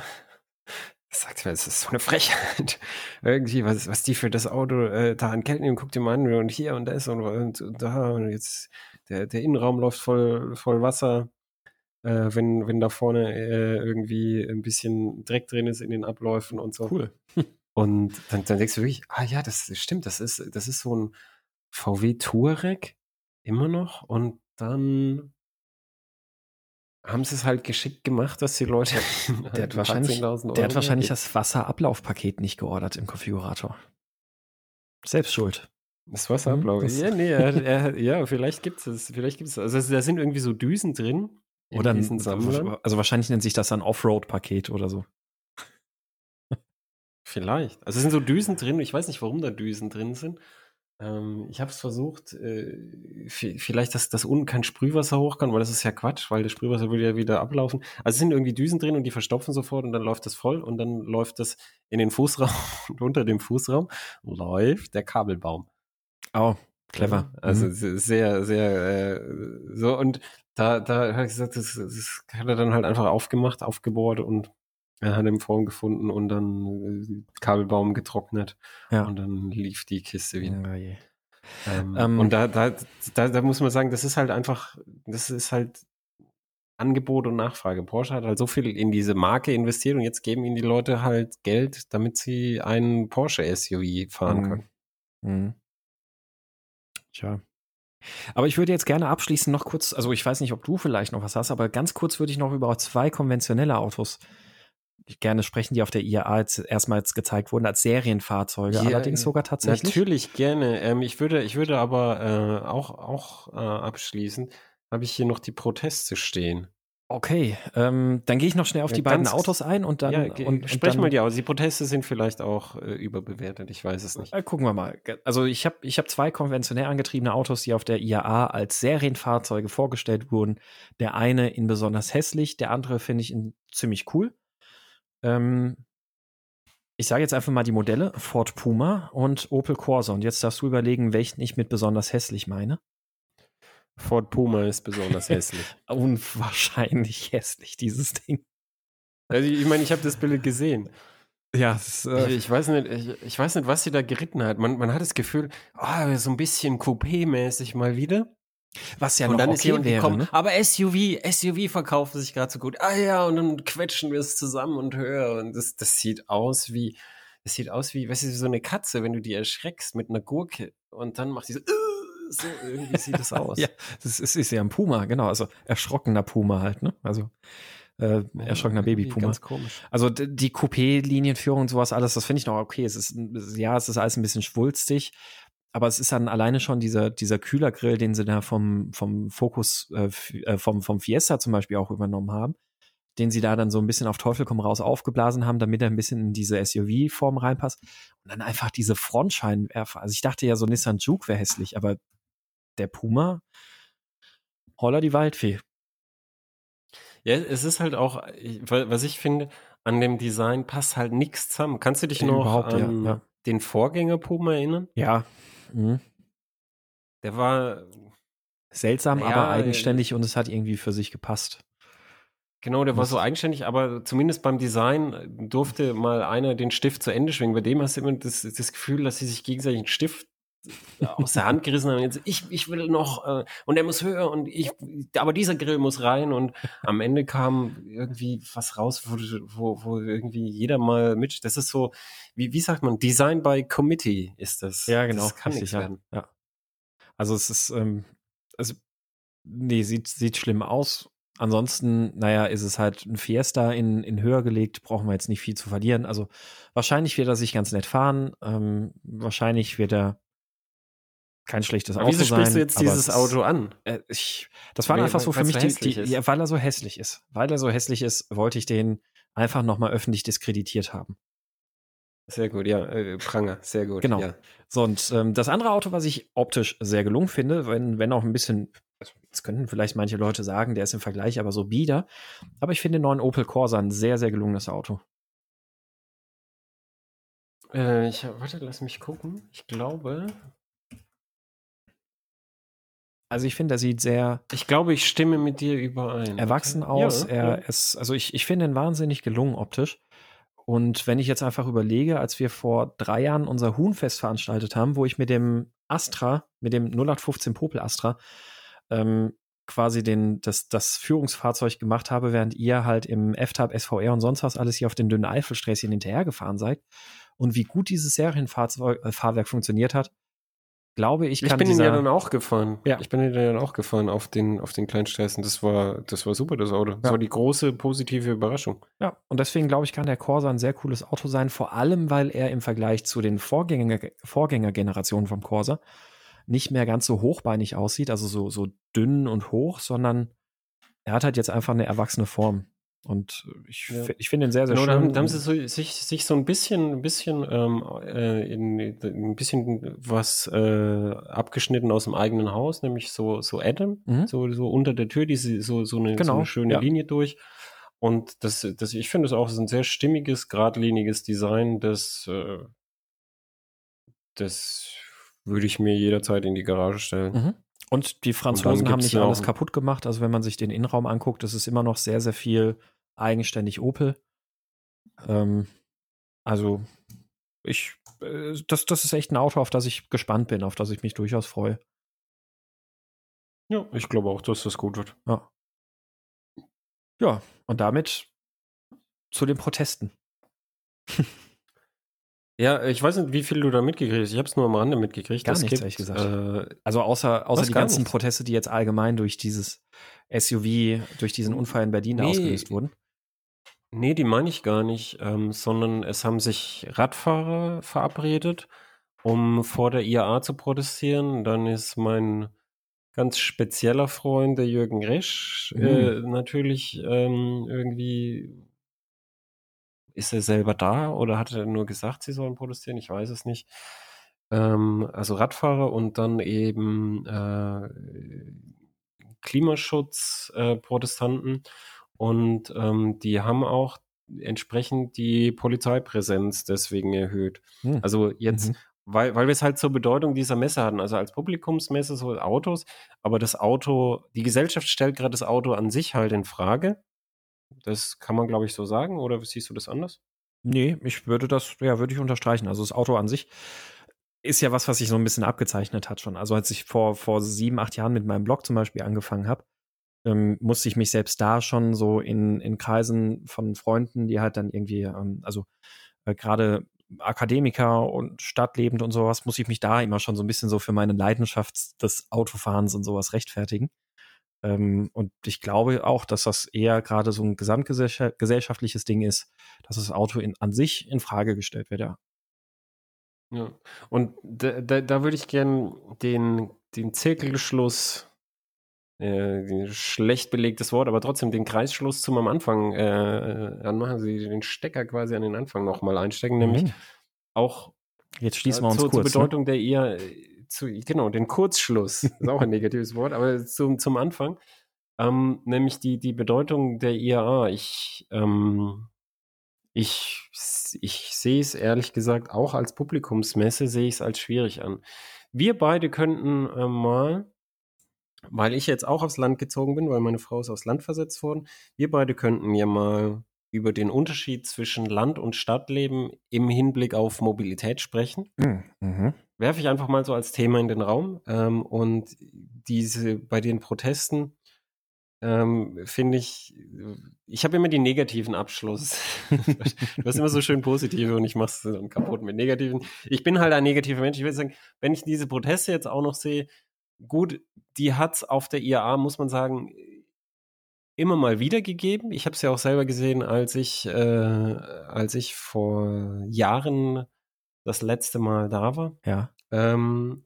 das sagt mir, das ist so eine Frechheit. Irgendwie, was, was die für das Auto äh, da an Geld nehmen, guck dir mal an und hier und das und, und, und da und jetzt der, der Innenraum läuft voll, voll Wasser. Äh, wenn, wenn da vorne äh, irgendwie ein bisschen Dreck drin ist in den Abläufen und so. Cool. Und dann, dann denkst du wirklich, ah ja, das stimmt, das ist, das ist so ein VW Touareg immer noch und dann haben sie es halt geschickt gemacht, dass die Leute. der hat wahrscheinlich, der hat wahrscheinlich das Wasserablaufpaket nicht geordert im Konfigurator. Selbst schuld. Das Wasserablauf. Mhm, ja, nee, er, er, ja, vielleicht gibt es Vielleicht gibt es. Also da sind irgendwie so Düsen drin. Oder Sammlern. Also wahrscheinlich nennt sich das dann Offroad-Paket oder so. Vielleicht. Also es sind so Düsen drin. Ich weiß nicht, warum da Düsen drin sind. Ähm, ich habe es versucht, äh, vielleicht, dass das unten kein Sprühwasser hoch kann, weil das ist ja Quatsch, weil das Sprühwasser würde ja wieder ablaufen. Also es sind irgendwie Düsen drin und die verstopfen sofort und dann läuft das voll und dann läuft das in den Fußraum und unter dem Fußraum läuft der Kabelbaum. Oh, clever. Also mhm. sehr, sehr äh, so und da, da habe ich gesagt, das, das hat er dann halt einfach aufgemacht, aufgebohrt und hat im Form gefunden und dann äh, Kabelbaum getrocknet ja. und dann lief die Kiste wieder. Ja, ähm, ähm, und da, da, da, da muss man sagen, das ist halt einfach, das ist halt Angebot und Nachfrage. Porsche hat halt so viel in diese Marke investiert und jetzt geben ihnen die Leute halt Geld, damit sie einen Porsche SUV fahren mhm. können. Mhm. Tja. Aber ich würde jetzt gerne abschließen noch kurz, also ich weiß nicht, ob du vielleicht noch was hast, aber ganz kurz würde ich noch über zwei konventionelle Autos gerne sprechen, die auf der IAA jetzt erstmals gezeigt wurden als Serienfahrzeuge, ja, allerdings sogar tatsächlich. Natürlich gerne. Ähm, ich würde, ich würde aber äh, auch, auch äh, abschließen, habe ich hier noch die Proteste stehen. Okay, ähm, dann gehe ich noch schnell auf ja, die beiden Autos ein und dann. Ja, und, und sprechen wir die aus. Die Proteste sind vielleicht auch äh, überbewertet, ich weiß es nicht. Äh, gucken wir mal. Also ich habe ich hab zwei konventionell angetriebene Autos, die auf der IAA als Serienfahrzeuge vorgestellt wurden. Der eine in besonders hässlich, der andere finde ich in ziemlich cool. Ähm, ich sage jetzt einfach mal die Modelle: Ford Puma und Opel Corsa. Und jetzt darfst du überlegen, welchen ich mit besonders hässlich meine. Ford Puma ist besonders hässlich. Unwahrscheinlich hässlich, dieses Ding. Also ich meine, ich habe das Bild gesehen. Ja, ist, äh, ich, ich, weiß nicht, ich, ich, weiß nicht, was sie da geritten hat. Man, man hat das Gefühl, oh, so ein bisschen Coupé-mäßig mal wieder. Was ja und noch dann okay ist wäre, gekommen, ne? aber SUV, SUV verkaufen sich gerade so gut. Ah ja, und dann quetschen wir es zusammen und höher und das, das sieht aus wie, das sieht aus wie, weißt du, so eine Katze, wenn du die erschreckst mit einer Gurke und dann macht die so, uh, so irgendwie sieht das aus. ja, das ist, ist ja ein Puma, genau, also erschrockener Puma halt, ne? Also äh, erschrockener Baby-Puma. Ganz komisch. Also die Coupé-Linienführung und sowas alles, das finde ich noch okay. Es ist, ja, es ist alles ein bisschen schwulstig, aber es ist dann alleine schon dieser, dieser Kühlergrill, den sie da vom, vom Focus, äh, äh, vom, vom Fiesta zum Beispiel auch übernommen haben, den sie da dann so ein bisschen auf Teufel komm raus aufgeblasen haben, damit er ein bisschen in diese SUV-Form reinpasst. Und dann einfach diese Frontscheinwerfer. Also ich dachte ja, so Nissan Juke wäre hässlich, aber der Puma, holla die Waldfee. Ja, es ist halt auch, was ich finde, an dem Design passt halt nichts zusammen. Kannst du dich noch an ja, ja. den Vorgänger Puma erinnern? Ja, Mhm. Der war seltsam, ja, aber eigenständig und es hat irgendwie für sich gepasst. Genau, der war so eigenständig, aber zumindest beim Design durfte mal einer den Stift zu Ende schwingen. Bei dem hast du immer das, das Gefühl, dass sie sich gegenseitig einen Stift aus der Hand gerissen haben. Jetzt, ich, ich will noch äh, und der muss höher und ich, aber dieser Grill muss rein und am Ende kam irgendwie was raus, wo, wo, wo irgendwie jeder mal mit. Das ist so, wie, wie sagt man, Design by Committee ist das. Ja, genau. Das kann nicht werden. Ja. Also es ist, ähm, also, nee, sieht, sieht schlimm aus. Ansonsten, naja, ist es halt ein Fiesta in, in höher gelegt, brauchen wir jetzt nicht viel zu verlieren. Also wahrscheinlich wird er sich ganz nett fahren. Ähm, wahrscheinlich wird er kein schlechtes Auto wieso sprichst du jetzt dieses Auto an? Äh, ich, das war einfach so für mich, die, die, ja, weil er so hässlich ist. Weil er so hässlich ist, wollte ich den einfach nochmal öffentlich diskreditiert haben. Sehr gut, ja. Äh, Pranger, sehr gut. Genau. Ja. So, und ähm, das andere Auto, was ich optisch sehr gelungen finde, wenn, wenn auch ein bisschen, also jetzt könnten vielleicht manche Leute sagen, der ist im Vergleich aber so bieder, aber ich finde den neuen Opel Corsa ein sehr, sehr gelungenes Auto. Äh, ich, warte, lass mich gucken. Ich glaube. Also ich finde, er sieht sehr. Ich glaube, ich stimme mit dir überein. Erwachsen okay. aus. Ja, er ja. ist, also ich, ich finde ihn wahnsinnig gelungen optisch. Und wenn ich jetzt einfach überlege, als wir vor drei Jahren unser Huhnfest veranstaltet haben, wo ich mit dem Astra, mit dem 0815 Popel Astra, ähm, quasi den, das, das Führungsfahrzeug gemacht habe, während ihr halt im F-Type, SVR und sonst was alles hier auf den dünnen Eifelsträßchen hinterhergefahren seid. Und wie gut dieses Serienfahrwerk äh, funktioniert hat, glaube ich, kann Ich bin ihn ja dann auch gefahren. Ja. Ich bin ihn dann auch gefahren auf den, auf den kleinen Straßen. Das war, das war super, das Auto. Das ja. war die große positive Überraschung. Ja, und deswegen glaube ich, kann der Corsa ein sehr cooles Auto sein, vor allem, weil er im Vergleich zu den Vorgänger, Vorgängergenerationen vom Corsa nicht mehr ganz so hochbeinig aussieht, also so, so dünn und hoch, sondern er hat halt jetzt einfach eine erwachsene Form. Und ich, ja. ich finde ihn sehr, sehr genau, schön. Da haben sie so, sich, sich so ein bisschen, ein bisschen, ähm, äh, in, ein bisschen was äh, abgeschnitten aus dem eigenen Haus, nämlich so, so Adam, mhm. so, so unter der Tür, diese, so, so, eine, genau, so eine schöne ja. Linie durch. Und das, das, ich finde es auch ein sehr stimmiges, geradliniges Design, das, äh, das würde ich mir jederzeit in die Garage stellen. Mhm. Und die Franzosen Und haben nicht alles kaputt gemacht. Also wenn man sich den Innenraum anguckt, ist es immer noch sehr, sehr viel eigenständig Opel. Ähm, also ich, äh, das, das ist echt ein Auto, auf das ich gespannt bin, auf das ich mich durchaus freue. Ja, ich glaube auch, dass das gut wird. Ja. Ja, und damit zu den Protesten. Ja, ich weiß nicht, wie viel du da mitgekriegt hast. Ich habe es nur am Rande mitgekriegt. Gar nichts, ehrlich gesagt. Äh, also außer, außer die ganzen nichts? Proteste, die jetzt allgemein durch dieses SUV, durch diesen Unfall in Berlin nee, ausgelöst wurden. Nee, die meine ich gar nicht, ähm, sondern es haben sich Radfahrer verabredet, um vor der IAA zu protestieren. Dann ist mein ganz spezieller Freund, der Jürgen Resch, mhm. äh, natürlich ähm, irgendwie ist er selber da oder hat er nur gesagt, sie sollen protestieren? Ich weiß es nicht. Ähm, also Radfahrer und dann eben äh, Klimaschutz-Protestanten. Äh, und ähm, die haben auch entsprechend die Polizeipräsenz deswegen erhöht. Hm. Also jetzt, mhm. weil, weil wir es halt zur Bedeutung dieser Messe hatten, also als Publikumsmesse so Autos, aber das Auto, die Gesellschaft stellt gerade das Auto an sich halt in Frage. Das kann man, glaube ich, so sagen, oder siehst du das anders? Nee, ich würde das, ja, würde ich unterstreichen. Also das Auto an sich ist ja was, was sich so ein bisschen abgezeichnet hat schon. Also als ich vor, vor sieben, acht Jahren mit meinem Blog zum Beispiel angefangen habe, ähm, musste ich mich selbst da schon so in, in Kreisen von Freunden, die halt dann irgendwie, ähm, also äh, gerade Akademiker und stadtlebend und sowas, muss ich mich da immer schon so ein bisschen so für meine Leidenschaft des Autofahrens und sowas rechtfertigen. Ähm, und ich glaube auch, dass das eher gerade so ein gesamtgesellschaftliches Ding ist, dass das Auto in, an sich in Frage gestellt wird, ja. Ja, und da, da, da würde ich gern den, den Zirkelschluss, äh, schlecht belegtes Wort, aber trotzdem den Kreisschluss zum am Anfang äh, anmachen, Sie den Stecker quasi an den Anfang nochmal einstecken, nämlich mhm. auch Jetzt schließen wir uns zur, kurz, zur ne? Bedeutung ne? der eher zu, genau, den Kurzschluss, ist auch ein negatives Wort, aber zum, zum Anfang, ähm, nämlich die, die Bedeutung der IAA. Ich, ähm, ich, ich sehe es ehrlich gesagt auch als Publikumsmesse, sehe ich es als schwierig an. Wir beide könnten äh, mal, weil ich jetzt auch aufs Land gezogen bin, weil meine Frau ist aufs Land versetzt worden, wir beide könnten ja mal über den Unterschied zwischen Land- und Stadtleben im Hinblick auf Mobilität sprechen. Hm, mhm. Werfe ich einfach mal so als Thema in den Raum. Ähm, und diese bei den Protesten ähm, finde ich, ich habe immer die negativen Abschluss. du hast immer so schön positive und ich mache es dann kaputt mit negativen. Ich bin halt ein negativer Mensch. Ich würde sagen, wenn ich diese Proteste jetzt auch noch sehe, gut, die hat es auf der IAA, muss man sagen, immer mal wieder gegeben. Ich habe es ja auch selber gesehen, als ich, äh, als ich vor Jahren das letzte Mal da war. Ja. Ähm,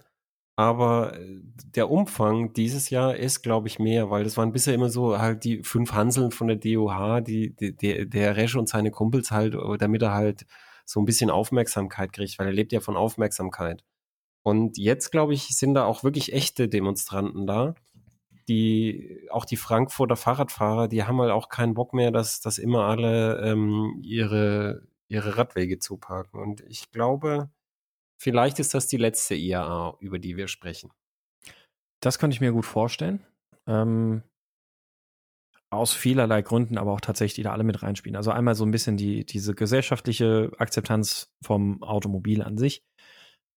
aber äh, der Umfang dieses Jahr ist, glaube ich, mehr, weil das waren bisher immer so halt die fünf Hanseln von der DOH, die, die, die der Resch und seine Kumpels halt, damit er halt so ein bisschen Aufmerksamkeit kriegt, weil er lebt ja von Aufmerksamkeit. Und jetzt, glaube ich, sind da auch wirklich echte Demonstranten da. Die, auch die Frankfurter Fahrradfahrer, die haben halt auch keinen Bock mehr, dass, dass immer alle ähm, ihre, ihre Radwege zuparken. Und ich glaube, vielleicht ist das die letzte IAA, über die wir sprechen. Das könnte ich mir gut vorstellen. Ähm, aus vielerlei Gründen, aber auch tatsächlich, die da alle mit reinspielen. Also einmal so ein bisschen die, diese gesellschaftliche Akzeptanz vom Automobil an sich.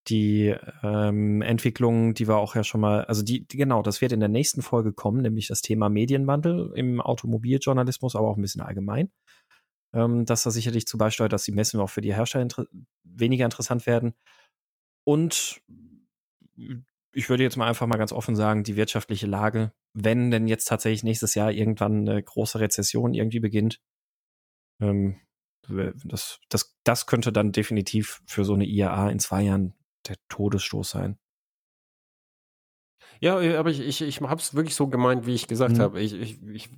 Die ähm, Entwicklung, die wir auch ja schon mal, also die, die, genau, das wird in der nächsten Folge kommen, nämlich das Thema Medienwandel im Automobiljournalismus, aber auch ein bisschen allgemein. Ähm, dass da sicherlich zu beisteuert, dass die Messen auch für die Hersteller inter weniger interessant werden. Und ich würde jetzt mal einfach mal ganz offen sagen, die wirtschaftliche Lage, wenn denn jetzt tatsächlich nächstes Jahr irgendwann eine große Rezession irgendwie beginnt, ähm, das, das, das könnte dann definitiv für so eine IAA in zwei Jahren der Todesstoß sein. Ja, äh, aber ich, ich, ich habe es wirklich so gemeint, wie ich gesagt mhm. habe. Ich, ich, ich,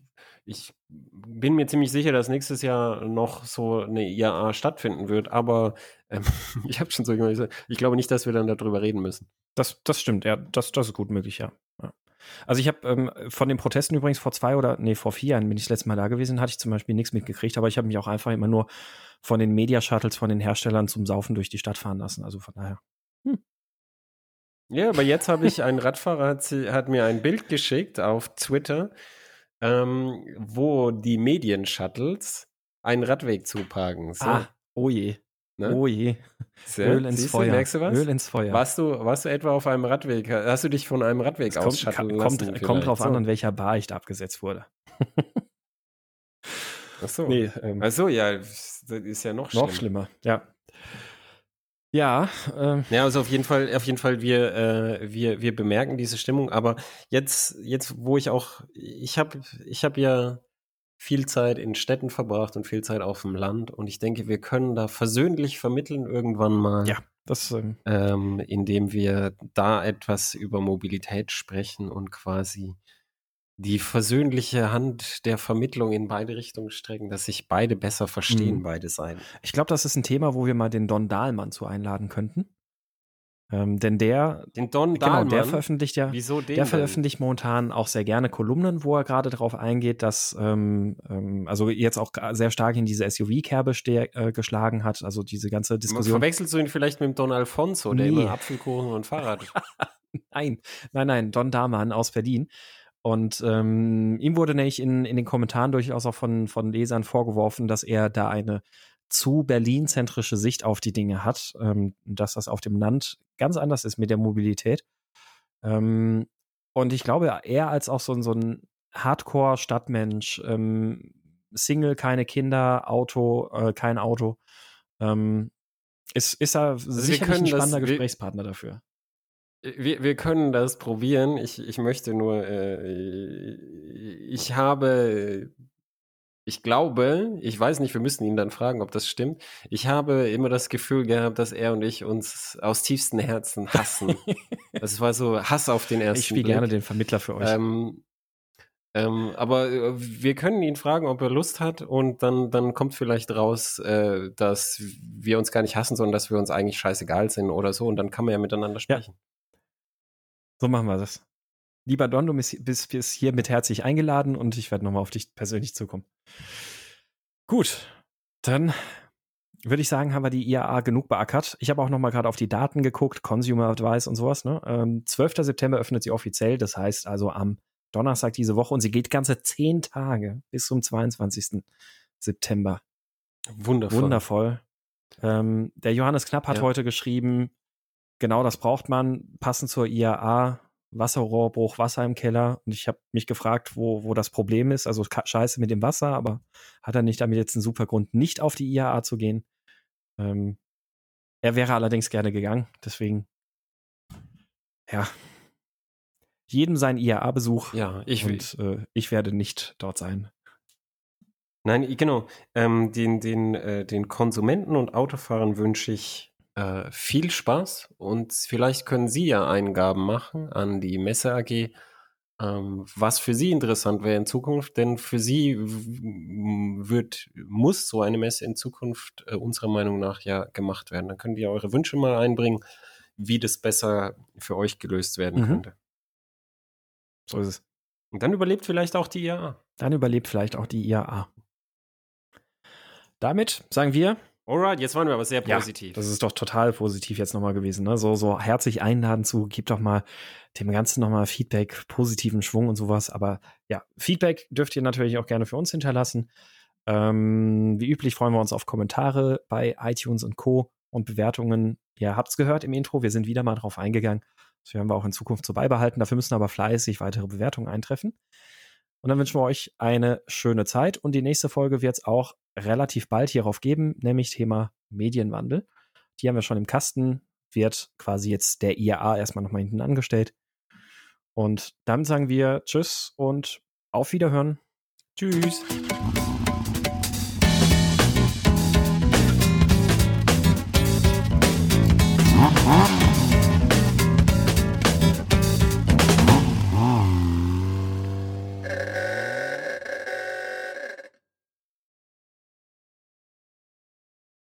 ich bin mir ziemlich sicher, dass nächstes Jahr noch so eine IAA stattfinden wird, aber ähm, ich habe schon so gesagt, ich glaube nicht, dass wir dann darüber reden müssen. Das, das stimmt, ja, das, das ist gut möglich, ja. ja. Also ich habe ähm, von den Protesten übrigens vor zwei oder nee, vor vier Jahren bin ich das letzte Mal da gewesen, hatte ich zum Beispiel nichts mitgekriegt, aber ich habe mich auch einfach immer nur von den Media-Shuttles von den Herstellern zum Saufen durch die Stadt fahren lassen. Also von daher. Ja, aber jetzt habe ich, ein Radfahrer hat, hat, mir ein Bild geschickt auf Twitter, ähm, wo die Medien-Shuttles einen Radweg zuparken. So. Ah, oh je. Ne? Oh je. Sehr, Öl ins Feuer. Du, merkst du was? Öl ins Feuer. Warst du, warst du etwa auf einem Radweg? Hast du dich von einem Radweg aus kommt, lassen? Kommt, kommt drauf so. an, an welcher Bar ich da abgesetzt wurde. Ach so. Nee, ähm, Ach so, ja, das ist ja noch schlimmer. Noch schlimmer, ja. Ja, ähm. ja, also auf jeden Fall, auf jeden Fall, wir, äh, wir, wir bemerken diese Stimmung. Aber jetzt, jetzt, wo ich auch, ich habe, ich habe ja viel Zeit in Städten verbracht und viel Zeit auf dem Land. Und ich denke, wir können da versöhnlich vermitteln irgendwann mal. Ja, das, ähm, ähm, indem wir da etwas über Mobilität sprechen und quasi die versöhnliche Hand der Vermittlung in beide Richtungen strecken, dass sich beide besser verstehen, mhm. beide Seiten. Ich glaube, das ist ein Thema, wo wir mal den Don Dahlmann zu einladen könnten. Ähm, denn der, den Don genau, Dahlmann, der veröffentlicht ja, Wieso den der veröffentlicht denn? momentan auch sehr gerne Kolumnen, wo er gerade darauf eingeht, dass ähm, ähm, also jetzt auch sehr stark in diese SUV-Kerbe äh, geschlagen hat, also diese ganze Diskussion. Verwechselst du ihn vielleicht mit dem Don Alfonso, der nee. immer Apfelkuchen und Fahrrad? nein, nein, nein, Don Dahlmann aus Berlin. Und ähm, ihm wurde nämlich in, in den Kommentaren durchaus auch von, von Lesern vorgeworfen, dass er da eine zu Berlin-zentrische Sicht auf die Dinge hat, ähm, dass das auf dem Land ganz anders ist mit der Mobilität. Ähm, und ich glaube, er als auch so, so ein Hardcore-Stadtmensch, ähm, Single, keine Kinder, Auto, äh, kein Auto, ähm, ist, ist er also sicherlich ein spannender das, Gesprächspartner dafür. Wir, wir können das probieren. Ich, ich möchte nur, äh, ich habe, ich glaube, ich weiß nicht, wir müssen ihn dann fragen, ob das stimmt. Ich habe immer das Gefühl gehabt, dass er und ich uns aus tiefstem Herzen hassen. das war so Hass auf den ersten Ich spiele gerne den Vermittler für euch. Ähm, ähm, aber äh, wir können ihn fragen, ob er Lust hat und dann, dann kommt vielleicht raus, äh, dass wir uns gar nicht hassen, sondern dass wir uns eigentlich scheißegal sind oder so und dann kann man ja miteinander sprechen. Ja. So machen wir das. Lieber Don, du bist, bist hier mit herzlich eingeladen und ich werde nochmal auf dich persönlich zukommen. Gut, dann würde ich sagen, haben wir die IAA genug beackert. Ich habe auch nochmal gerade auf die Daten geguckt, Consumer Advice und sowas. Ne? Ähm, 12. September öffnet sie offiziell, das heißt also am Donnerstag diese Woche und sie geht ganze zehn Tage bis zum 22. September. Wundervoll. Wundervoll. Ähm, der Johannes Knapp hat ja. heute geschrieben, genau das braucht man, passend zur IAA, Wasserrohrbruch, Wasser im Keller. Und ich habe mich gefragt, wo, wo das Problem ist. Also scheiße mit dem Wasser, aber hat er nicht damit jetzt einen super Grund, nicht auf die IAA zu gehen? Ähm, er wäre allerdings gerne gegangen, deswegen, ja, jedem sein IAA-Besuch. Ja, ich und äh, ich werde nicht dort sein. Nein, genau. Ähm, den, den, äh, den Konsumenten und Autofahrern wünsche ich äh, viel Spaß und vielleicht können Sie ja Eingaben machen an die Messe AG ähm, was für Sie interessant wäre in Zukunft, denn für Sie wird, muss so eine Messe in Zukunft äh, unserer Meinung nach ja gemacht werden. Dann könnt ihr eure Wünsche mal einbringen, wie das besser für euch gelöst werden mhm. könnte. So ist es. Und dann überlebt vielleicht auch die IAA. Dann überlebt vielleicht auch die IAA. Damit sagen wir, Alright, jetzt waren wir aber sehr positiv. Ja, das ist doch total positiv jetzt nochmal gewesen. Ne? So, so herzlich einladen zu, gib doch mal dem Ganzen nochmal Feedback, positiven Schwung und sowas. Aber ja, Feedback dürft ihr natürlich auch gerne für uns hinterlassen. Ähm, wie üblich freuen wir uns auf Kommentare bei iTunes und Co. und Bewertungen. Ihr habt's gehört im Intro, wir sind wieder mal drauf eingegangen. Das werden wir auch in Zukunft so beibehalten. Dafür müssen aber fleißig weitere Bewertungen eintreffen. Und dann wünschen wir euch eine schöne Zeit. Und die nächste Folge wird es auch relativ bald hierauf geben, nämlich Thema Medienwandel. Die haben wir schon im Kasten, wird quasi jetzt der IAA erstmal nochmal hinten angestellt. Und dann sagen wir Tschüss und auf Wiederhören. Tschüss.